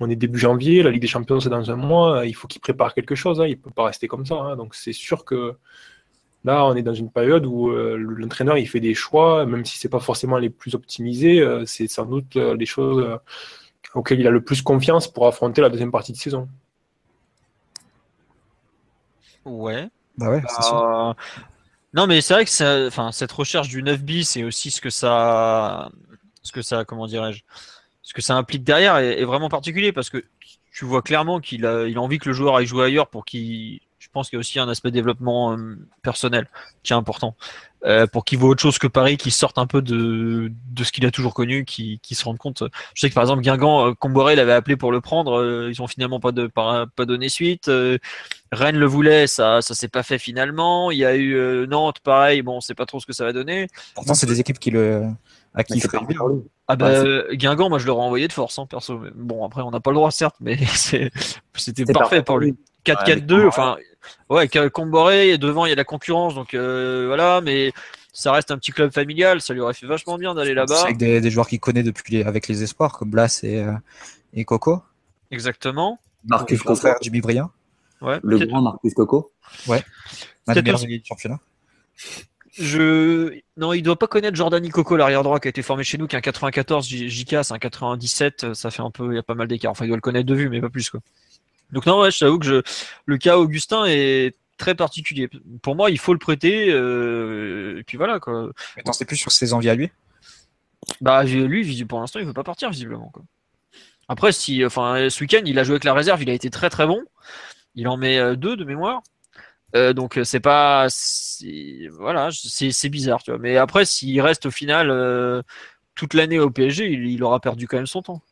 on est début janvier, la Ligue des Champions c'est dans un mois. Il faut qu'il prépare quelque chose. hein. Il ne peut pas rester comme ça. hein. Donc c'est sûr que Là, on est dans une période où euh, l'entraîneur il fait des choix, même si c'est pas forcément les plus optimisés, euh, c'est sans doute euh, les choses euh, auxquelles il a le plus confiance pour affronter la deuxième partie de saison. Ouais. Bah ouais, c'est sûr. Non, mais c'est vrai que ça, enfin, cette recherche du 9 bis c'est aussi ce que ça, ce que ça, comment dirais-je, ce que ça implique derrière est, vraiment particulier parce que tu vois clairement qu'il a, il a envie que le joueur aille jouer ailleurs pour qu'il, je pense qu'il y a aussi un aspect développement euh, personnel qui est important. Euh, pour qu'il voit autre chose que Paris, qu'il sorte un peu de, de ce qu'il a toujours connu, qu'il qu'il se rende compte. Je sais que par exemple Guingamp, euh, Comboré l'avait appelé pour le prendre, ils ont finalement pas, de, pas, donné suite. Rennes le voulait, ça ça s'est pas fait finalement. Il y a eu Nantes, pareil, bon, on sait pas trop ce que ça va donner. Pourtant, c'est des équipes qui le, à qui il ferait lui. Ah bah, Ouais, euh, Guingamp, moi je l'aurais envoyé de force, hein, perso. Mais Bon, après, on n'a pas le droit, certes, mais c'était parfait pour lui. 4-4-2, Ouais, enfin, ouais, Comboré, et devant il y a la concurrence, donc euh, voilà, mais ça reste un petit club familial, ça lui aurait fait vachement bien d'aller C'est là-bas. avec des, des joueurs qu'il connaît depuis les- avec les espoirs, comme Blas et, euh, et Coco. Exactement. Marcus Coco. frère Jimmy Briand, Ouais, Le grand Marcus Coco. des meilleurs aussi- ailiers du championnat. Je non, il doit pas connaître Jordani Coco, l'arrière droit qui a été formé chez nous, qui est un 94 J- JK, c'est un 97, euh, ça fait un peu, il y a pas mal d'écart. Enfin, il doit le connaître de vue, mais pas plus quoi. Donc non, ouais, je t'avoue que je, le cas Augustin est très particulier. Pour moi, il faut le prêter, euh, et puis voilà quoi. Mais t'en sais plus sur ses envies à lui? Bah lui, pour l'instant, il veut pas partir visiblement. Quoi. Après, si, enfin, ce week-end, il a joué avec la réserve, il a été très très bon. Il en met euh, deux de mémoire. Euh, donc euh, c'est pas, c'est- voilà, c'est c'est bizarre, tu vois. Mais après, s'il reste au final euh, toute l'année au PSG, il, il aura perdu quand même son temps.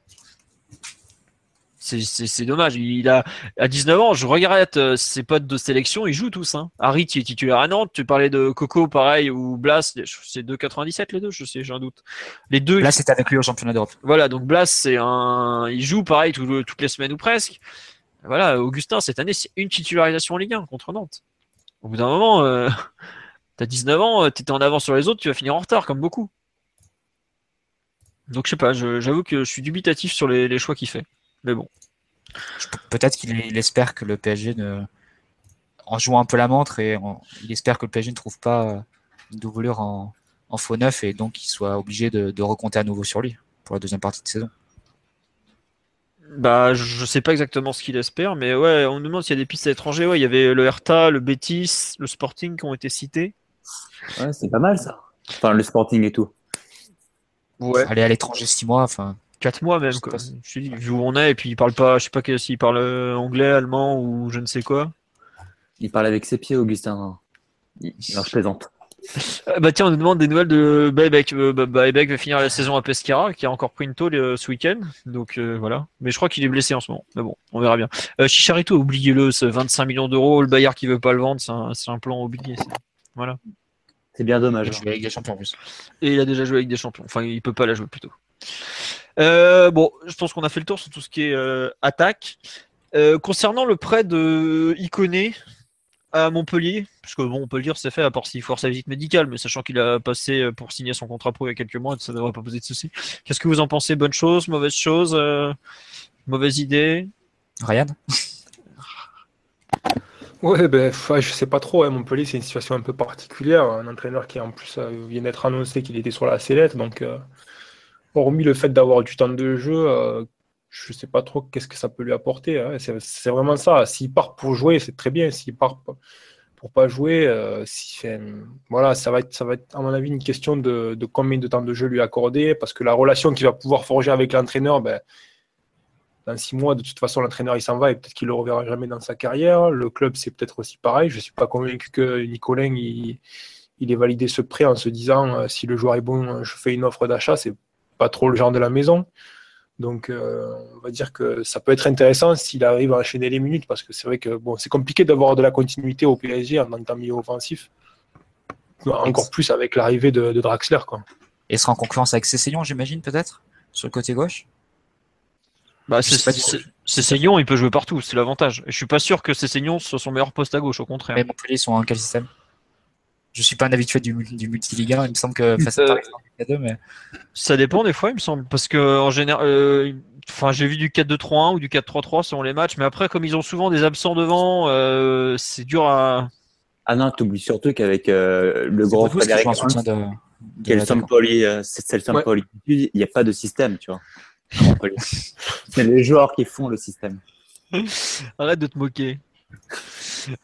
C'est- C'est c'est dommage. Il a à 19 ans, je regarde euh, ses potes de sélection, ils jouent tous. Hein. Harit, il est titulaire à Nantes. Tu parlais de Coco, pareil, ou Blas. C'est 2,97 les deux, je sais, j'ai un doute. Les deux, Là, c'était avec lui au championnat d'Europe. voilà, donc Blas, c'est un, il joue pareil tout toutes les semaines ou presque. Voilà, Augustin, cette année, c'est une titularisation en Ligue 1 contre Nantes. Au bout d'un moment, euh, t'as 19 ans, euh, t'étais en avance sur les autres, tu vas finir en retard, comme beaucoup. Donc je sais pas, j'avoue que je suis dubitatif sur les, choix qu'il fait. Mais bon. Peut-être qu'il il espère que le PSG ne. En jouant un peu la montre, et il espère que le PSG ne trouve pas euh, une doublure en, en faux neuf et donc qu'il soit obligé de, de recompter à nouveau sur lui pour la deuxième partie de saison. Bah, je sais pas exactement ce qu'il espère, mais ouais, on nous demande s'il y a des pistes à l'étranger. Ouais, il y avait le Hertha, le Betis, le Sporting qui ont été cités. Ouais, c'est pas mal ça. Enfin, le Sporting et tout. Ouais. Aller à l'étranger six mois, enfin. 4 mois même, Je quoi. Je dis, vu où on est, et puis il parle pas, je sais pas que- s'il parle euh, anglais, allemand ou je ne sais quoi. Il parle avec ses pieds, Augustin. Il, il leur plaisante. Euh, bah tiens, on nous demande des nouvelles de Baebek. Euh, bah, Baebek va finir la saison à Pescara, qui a encore pris une tôle euh, ce week-end. Donc euh, voilà. Mais je crois qu'il est blessé en ce moment. Mais bon, on verra bien. Euh, Chicharito, oubliez-le, c'est 25 millions d'euros. Le Bayard qui veut pas le vendre, c'est un, plan oublié. ça. Voilà. C'est bien dommage. Je vais avec des champions en plus. Et il a déjà joué avec des champions. Enfin, il peut pas la jouer plutôt. Euh, bon, je pense qu'on a fait le tour sur tout ce qui est euh, attaque. Euh, concernant le prêt de Iconé à Montpellier, parce que bon, on peut le dire, c'est fait à part s'il faut sa visite médicale, mais sachant qu'il a passé euh, pour signer son contrat pro il y a quelques mois, ça ne devrait pas poser de soucis. Qu'est-ce que vous en pensez? Bonne chose, mauvaise chose, euh, mauvaise idée? Ryan? Ouais, ben, ouais, je sais pas trop. hein. Montpellier, c'est une situation un peu particulière. Un entraîneur qui, en plus, euh, vient d'être annoncé qu'il était sur la sellette. Donc, euh, hormis le fait d'avoir du temps de jeu, euh, je sais pas trop qu'est-ce que ça peut lui apporter. hein. C'est vraiment ça. S'il part pour jouer, c'est très bien. S'il part pour pas jouer, euh, voilà, ça va être, ça va être, à mon avis, une question de, combien de temps de jeu lui accorder. Parce que la relation qu'il va pouvoir forger avec l'entraîneur, ben, dans six mois, de toute façon, l'entraîneur il s'en va et peut-être qu'il le reverra jamais dans sa carrière. Le club, c'est peut-être aussi pareil. Je suis pas convaincu que Nicolin il, ait validé ce prêt en se disant euh, si le joueur est bon, je fais une offre d'achat. C'est pas trop le genre de la maison. Donc, euh, on va dire que ça peut être intéressant s'il arrive à enchaîner les minutes parce que c'est vrai que bon, c'est compliqué d'avoir de la continuité au PSG en tant que milieu offensif. Encore plus avec l'arrivée de, de Draxler. Quoi. Et sera en concurrence avec Cessignon, j'imagine, peut-être Sur le côté gauche? Bah, il peut jouer partout, c'est l'avantage. Je suis pas sûr que c'est Seignon soit son meilleur poste à gauche, au contraire. Mais Montpellier, ils sont en quel système? Je suis pas un habitué du, du multiliga, il me semble que face à Euh, Liga 2, mais Ça dépend des fois, il me semble, parce que en général, euh, enfin, j'ai vu du 4-2-3-1 ou du 4-3-3 selon les matchs, mais après, comme ils ont souvent des absents devant, euh, c'est dur à. Ah non, t'oublies surtout qu'avec euh, le grand qui Frédéric. Sampoli, euh, c'est le. Il n'y a pas de système, tu vois. à c'est les joueurs qui font le système. Arrête de te moquer.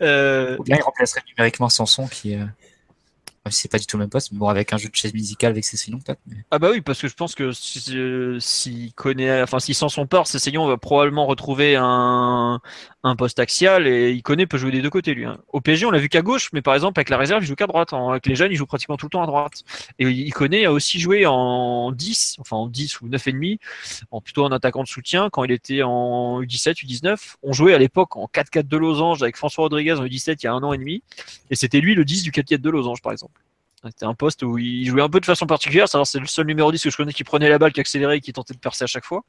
Euh, Ou bien il remplacerait numériquement Sanson qui. Euh... C'est pas du tout le même poste, mais bon, avec un jeu de chaise musicale avec Cessignon, peut-être. mais- Ah bah oui, parce que je pense que euh, s'il connaît, enfin s'il sent son part, Cessignon va probablement retrouver un, poste axial et il connaît peut jouer des deux côtés lui. hein. Au PSG, on l'a vu qu'à gauche, mais par exemple avec la réserve, il joue qu'à droite. Avec les jeunes, il joue pratiquement tout le temps à droite. Et il connaît a aussi joué en 10, enfin en 10 ou 9 et demi, en plutôt en attaquant de soutien quand il était en U17, U19. On jouait à l'époque en 4-4 de losange avec François Rodriguez en U17 il y a un an et demi, et c'était lui le 10 du 4-4 de losange par exemple. C'était un poste où il jouait un peu de façon particulière. C'est le seul numéro 10 que je connais qui prenait la balle, qui accélérait et qui tentait de percer à chaque fois.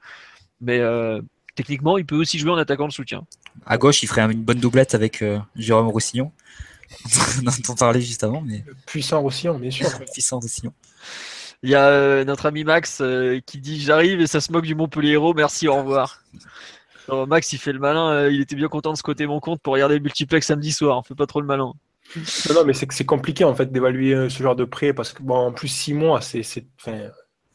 Mais euh, techniquement, il peut aussi jouer en attaquant de soutien. À gauche, il ferait une bonne doublette avec euh, Jérôme Roussillon, dont on parlait juste avant, mais Puissant Roussillon, bien sûr. puissant Roussillon. Il y a euh, notre ami Max euh, qui dit J'arrive et ça se moque du Montpellier Héros, merci, au revoir. Alors, Max, il fait le malin. euh, il était bien content de squatter mon compte pour regarder le multiplex samedi soir. Fais pas trop le malin. Non, non, mais c'est compliqué en fait d'évaluer euh, ce genre de prêt parce que bon, en plus six mois, c'est,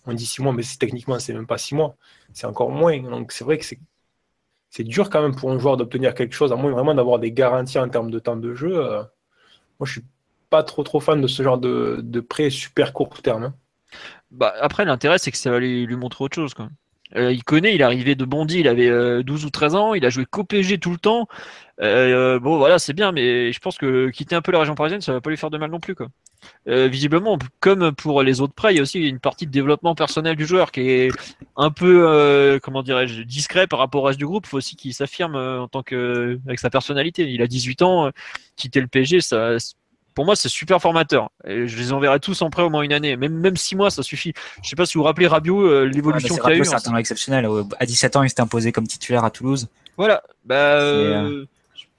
on dit six mois, mais techniquement c'est même pas six mois, c'est encore moins. Donc c'est vrai que c'est, dur quand même pour un joueur d'obtenir quelque chose, à moins vraiment d'avoir des garanties en termes de temps de jeu. euh. moi, je suis pas trop trop fan de ce genre de, de prêt super court terme. hein. Bah, après, l'intérêt, c'est que ça va lui, lui montrer autre chose. Quoi. Euh, il connaît, il est arrivé de Bondy, il avait euh, 12 ou 13 ans, il a joué qu'au PSG tout le temps. Euh, bon, voilà, c'est bien, mais je pense que quitter un peu la région parisienne, ça va pas lui faire de mal non plus. Quoi. Euh, visiblement, comme pour les autres prêts, il y a aussi une partie de développement personnel du joueur qui est un peu, euh, comment dirais-je, discret par rapport au reste du groupe. Il faut aussi qu'il s'affirme euh, en tant que, avec sa personnalité. Il a 18 ans, euh, quitter le PSG, ça, pour moi, c'est super formateur. Et je les enverrai tous en prêt au moins une année. Même, même six mois, ça suffit. Je sais pas si vous vous rappelez Rabiot, euh, Ouais, l'évolution qu'il a eu. Rabiot, c'est un talent exceptionnel. Euh, À 17 ans, il s'était imposé comme titulaire à Toulouse. Voilà. Bah, C'est, euh,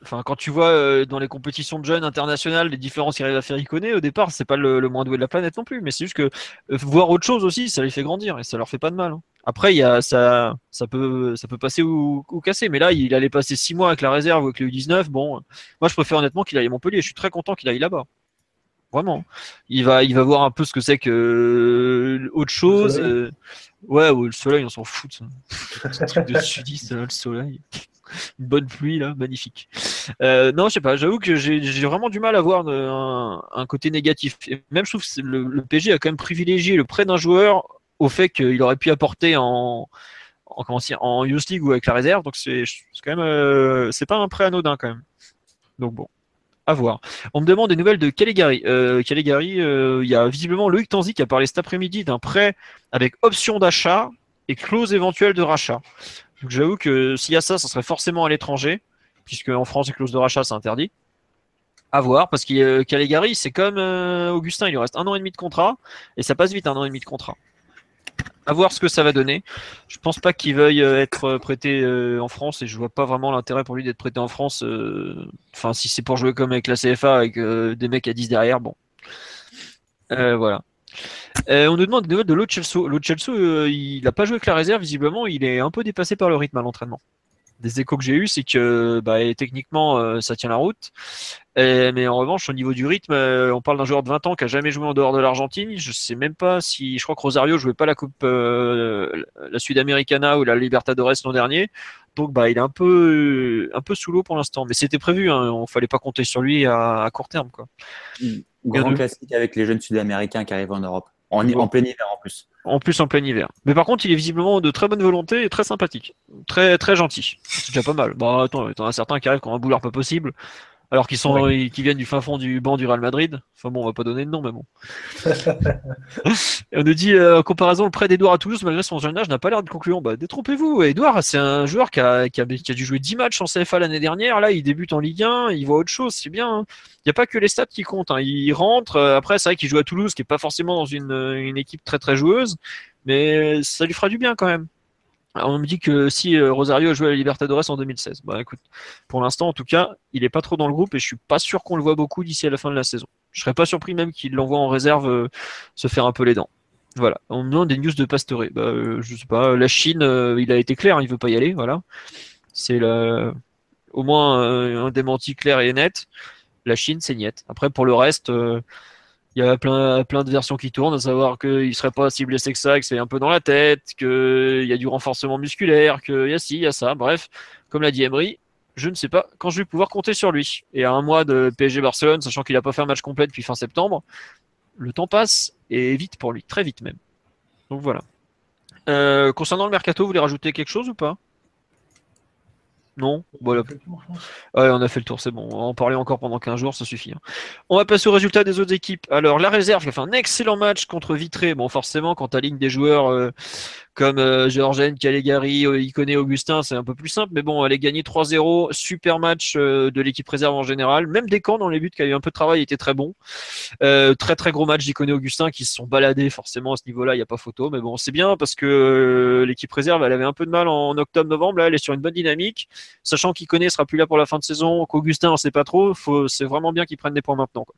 enfin, quand tu vois euh, dans les compétitions de jeunes internationales les différences qu'il arrive à faire Iconé, au départ, c'est pas le, le moins doué de la planète non plus. Mais c'est juste que euh, voir autre chose aussi, ça les fait grandir et ça leur fait pas de mal. hein. Après, il y a ça, ça peut, ça peut passer ou, ou casser. Mais là, il allait passer six mois avec la réserve ou avec le U19. Bon, moi, je préfère honnêtement qu'il aille à Montpellier. Je suis très content qu'il aille là-bas. Vraiment. Il va, il va voir un peu ce que c'est que euh, autre chose. Euh, ouais, le soleil, on s'en fout. ça. truc de sudiste, là, le soleil. Une bonne pluie, là, magnifique. Euh, non, je sais pas, j'avoue que j'ai vraiment du mal à voir de- un, un côté négatif. Et même, je trouve que le, le PG a quand même privilégié le prêt d'un joueur au fait qu'il aurait pu apporter en, en, comment en Youth League ou avec la réserve. Donc, c'est quand même, euh, c'est pas un prêt anodin quand même. Donc, bon. À voir. On me demande des nouvelles de Caligari. Euh, Caligari, euh, il y a visiblement Loïc Tanzi qui a parlé cet après-midi d'un prêt avec option d'achat et clause éventuelle de rachat. Donc j'avoue que s'il y a ça, ça serait forcément à l'étranger, puisque en France, les clauses de rachat, c'est interdit. À voir, parce que Caligari, c'est comme Augustin, il lui reste un an et demi de contrat, et ça passe vite un an et demi de contrat. À voir ce que ça va donner. Je pense pas qu'il veuille euh, être prêté euh, en France, et je vois pas vraiment l'intérêt pour lui d'être prêté en France. euh, Enfin, si c'est pour jouer comme avec la CFA, avec euh, des mecs à 10 derrière, bon. Euh, voilà. Euh, on nous demande des nouvelles de Lo Celso. Lo Celso, euh, il n'a pas joué avec la réserve, visiblement, il est un peu dépassé par le rythme à l'entraînement. Des échos que j'ai eus, c'est que bah, techniquement, euh, ça tient la route. Mais en revanche, au niveau du rythme, euh, on parle d'un joueur de 20 ans qui a jamais joué en dehors de l'Argentine. Je sais même pas si, je crois que Rosario jouait pas la Coupe, euh, la Sudamericana ou la Libertadores l'an dernier. Donc, bah, il est un peu, un peu sous l'eau pour l'instant. Mais c'était prévu, hein, on fallait pas compter sur lui à, à court terme, quoi. Grand classique avec les jeunes sud-américains qui arrivent en Europe. En, en plein hiver en plus. En plus en plein hiver. Mais par contre, il est visiblement de très bonne volonté et très sympathique. Très très gentil. C'est déjà pas mal. Bah attends, t'en as certains qui arrivent qui ont un boulard pas possible. Alors qu'ils sont qui viennent du fin fond du banc du Real Madrid. Enfin bon, on va pas donner de nom, mais bon. Et on nous dit euh, en comparaison, le prêt d'Edouard à Toulouse, malgré son jeune âge, n'a pas l'air de concluant. Bah détrompez-vous. Edouard, c'est un joueur qui a, qui, a, qui a dû jouer 10 matchs en CFA l'année dernière. Là, il débute en Ligue 1, il voit autre chose, c'est bien. hein. Il n'y a pas que les stats qui comptent. hein. Il rentre. euh, Après, c'est vrai qu'il joue à Toulouse, qui est pas forcément dans une, une équipe très très joueuse, mais ça lui fera du bien quand même. On me dit que si euh, Rosario a joué à la Libertadores en 2016, bah écoute, pour l'instant en tout cas, il est pas trop dans le groupe et je suis pas sûr qu'on le voit beaucoup d'ici à la fin de la saison. Je serais pas surpris même qu'il l'envoie en réserve euh, se faire un peu les dents. Voilà. On me demande des news de Pastore. Bah, euh, je sais pas. La Chine, il a été clair, hein, il veut pas y aller. Voilà. C'est au moins un démenti clair et net. La Chine, c'est niet. Après, pour le reste, il y a plein, plein de versions qui tournent, à savoir qu'il serait pas si blessé que ça, que c'est un peu dans la tête, qu'il y a du renforcement musculaire, qu'il y a ci, il y a ça. Bref, comme l'a dit Emery, je ne sais pas quand je vais pouvoir compter sur lui. Et à un mois de PSG Barcelone, sachant qu'il n'a pas fait un match complet depuis fin septembre, le temps passe et vite pour lui, très vite même. Donc voilà. Euh, concernant le mercato, vous voulez rajouter quelque chose ou pas? Non Voilà. Ouais, on a fait le tour, c'est bon. On va en parler encore pendant 15 jours, ça suffit. hein. On va passer aux résultats des autres équipes. Alors, la réserve qui a fait un excellent match contre Vitré. Bon, forcément, quand tu alignes des joueurs euh, comme euh, Georgen, Calegari, euh, Iconé, Augustin, c'est un peu plus simple. Mais bon, elle est gagnée 3-0. Super match euh, de l'équipe réserve en général. Même Descamps dans les buts qui a eu un peu de travail était très bon. Euh, très très gros match d'Iconé Augustin qui se sont baladés forcément à ce niveau-là, il n'y a pas photo. Mais bon, c'est bien parce que l'équipe réserve, elle avait un peu de mal en octobre-novembre. Là, elle est sur une bonne dynamique sachant qu'il connaît sera plus là pour la fin de saison, qu'Augustin on sait pas trop, c'est vraiment bien qu'ils prennent des points maintenant. Quoi.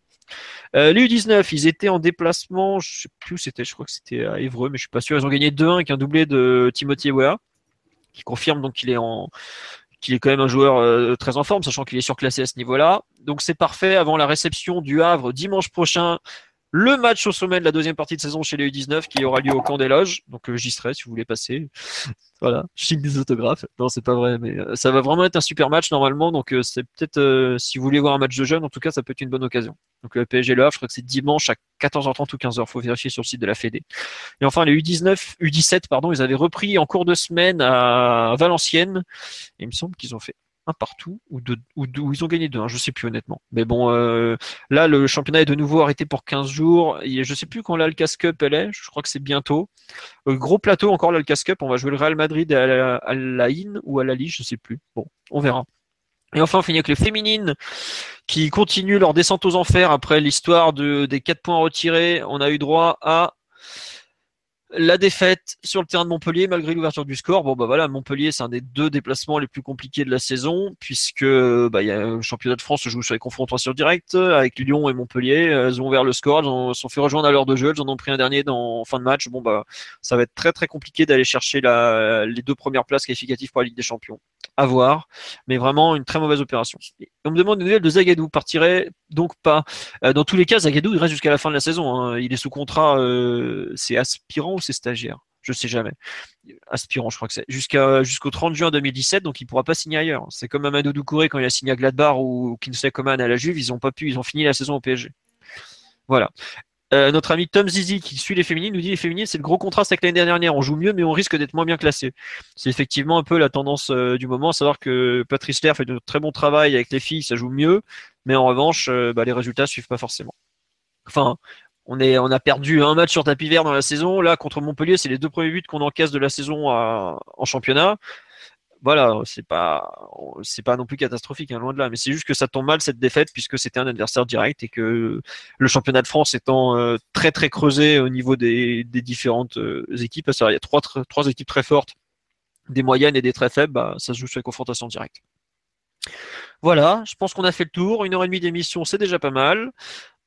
Les U19, ils étaient en déplacement, je sais plus où c'était, je crois que c'était à Évreux, mais je suis pas sûr. Ils ont gagné 2-1 avec un doublé de Timothy Weah, qui confirme donc qu'il est en qu'il est quand même un joueur euh, très en forme, sachant qu'il est surclassé à ce niveau-là. Donc c'est parfait avant la réception du Havre dimanche prochain. Le match au sommet de la deuxième partie de saison chez les U19 qui aura lieu au camp des loges. Donc euh, j'y serai si vous voulez passer. Voilà, je signe des autographes. Non, c'est pas vrai, mais euh, ça va vraiment être un super match normalement. Donc euh, c'est peut-être, euh, si vous voulez voir un match de jeunes, en tout cas, ça peut être une bonne occasion. Donc le PSG Le Havre, je crois que c'est dimanche à 14h30 ou 15h. Faut vérifier sur le site de la Fédé. Et enfin les U19, U17, pardon, ils avaient repris en cours de semaine à Valenciennes. Il me semble qu'ils ont fait un partout ou deux, ou deux, ils ont gagné deux, hein, je sais plus honnêtement. Mais bon, euh, là le championnat est de nouveau arrêté pour 15 jours. Et je sais plus quand l'Alcas Cup elle est. Je crois que c'est bientôt. Euh, gros plateau encore l'Alcas Cup. On va jouer le Real Madrid à la, à IN ou à la Lige, je sais plus. Bon, on verra. Et enfin, on finit avec les féminines qui continuent leur descente aux enfers après l'histoire de, des quatre points retirés. On a eu droit à la défaite sur le terrain de Montpellier malgré l'ouverture du score. Bon bah voilà, Montpellier c'est un des deux déplacements les plus compliqués de la saison puisque bah le championnat de France se joue sur les confrontations directes avec Lyon et Montpellier. Elles ont ouvert le score, elles se sont fait rejoindre à l'heure de jeu, elles en ont pris un dernier dans fin de match. Bon bah ça va être très très compliqué d'aller chercher les deux premières places qualificatives pour la Ligue des Champions. À voir, mais vraiment une très mauvaise opération. on me demande une nouvelle de Zagadou, partirait donc pas. Euh, dans tous les cas, Zagadou il reste jusqu'à la fin de la saison. Hein. Il est sous contrat, euh, c'est aspirant ou c'est stagiaire je sais jamais. Aspirant, je crois que c'est jusqu'au 30 juin 2017, donc il pourra pas signer ailleurs. C'est comme Amadou Doucouré quand il a signé à Gladbach ou Kinsley Coman à la Juve, ils ont pas pu, ils ont fini la saison au PSG. Voilà. Euh, notre ami Tom Zizi qui suit les féminines nous dit les féminines c'est le gros contraste avec l'année dernière. On joue mieux mais on risque d'être moins bien classé. C'est effectivement un peu la tendance euh, du moment, à savoir que Patrice Lair fait de très bon travail avec les filles, ça joue mieux, mais en revanche euh, bah, les résultats suivent pas forcément. Enfin, on, est, on a perdu un match sur tapis vert dans la saison. Là, contre Montpellier, c'est les deux premiers buts qu'on encaisse de la saison en championnat. Voilà, c'est pas, c'est pas non plus catastrophique, hein, loin de là. Mais c'est juste que ça tombe mal cette défaite puisque c'était un adversaire direct et que le championnat de France étant euh, très très creusé au niveau des, différentes euh, équipes, il y a trois, trois équipes très fortes, des moyennes et des très faibles, bah, ça se joue sur les confrontations directes. Voilà, je pense qu'on a fait le tour. Une heure et demie d'émission, c'est déjà pas mal.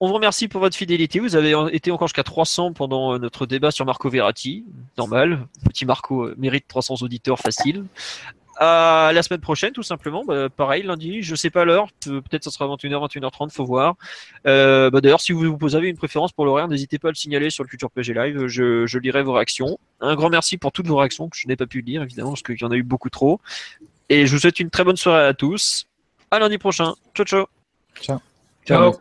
On vous remercie pour votre fidélité. Vous avez été encore jusqu'à 300 pendant euh, notre débat sur Marco Verratti. Normal. Petit Marco euh, mérite 300 auditeurs facile. À la semaine prochaine, tout simplement. Bah, pareil, lundi, je sais pas l'heure. Peut-être ça sera 21h, 21h30, faut voir. Euh, bah, D'ailleurs, si vous, vous avez une préférence pour l'horaire, n'hésitez pas à le signaler sur le futur PG Live. Je, je lirai vos réactions. Un grand merci pour toutes vos réactions que je n'ai pas pu lire, évidemment, parce qu'il y en a eu beaucoup trop. Et je vous souhaite une très bonne soirée à tous. À lundi prochain. Ciao, ciao. Ciao. Ciao.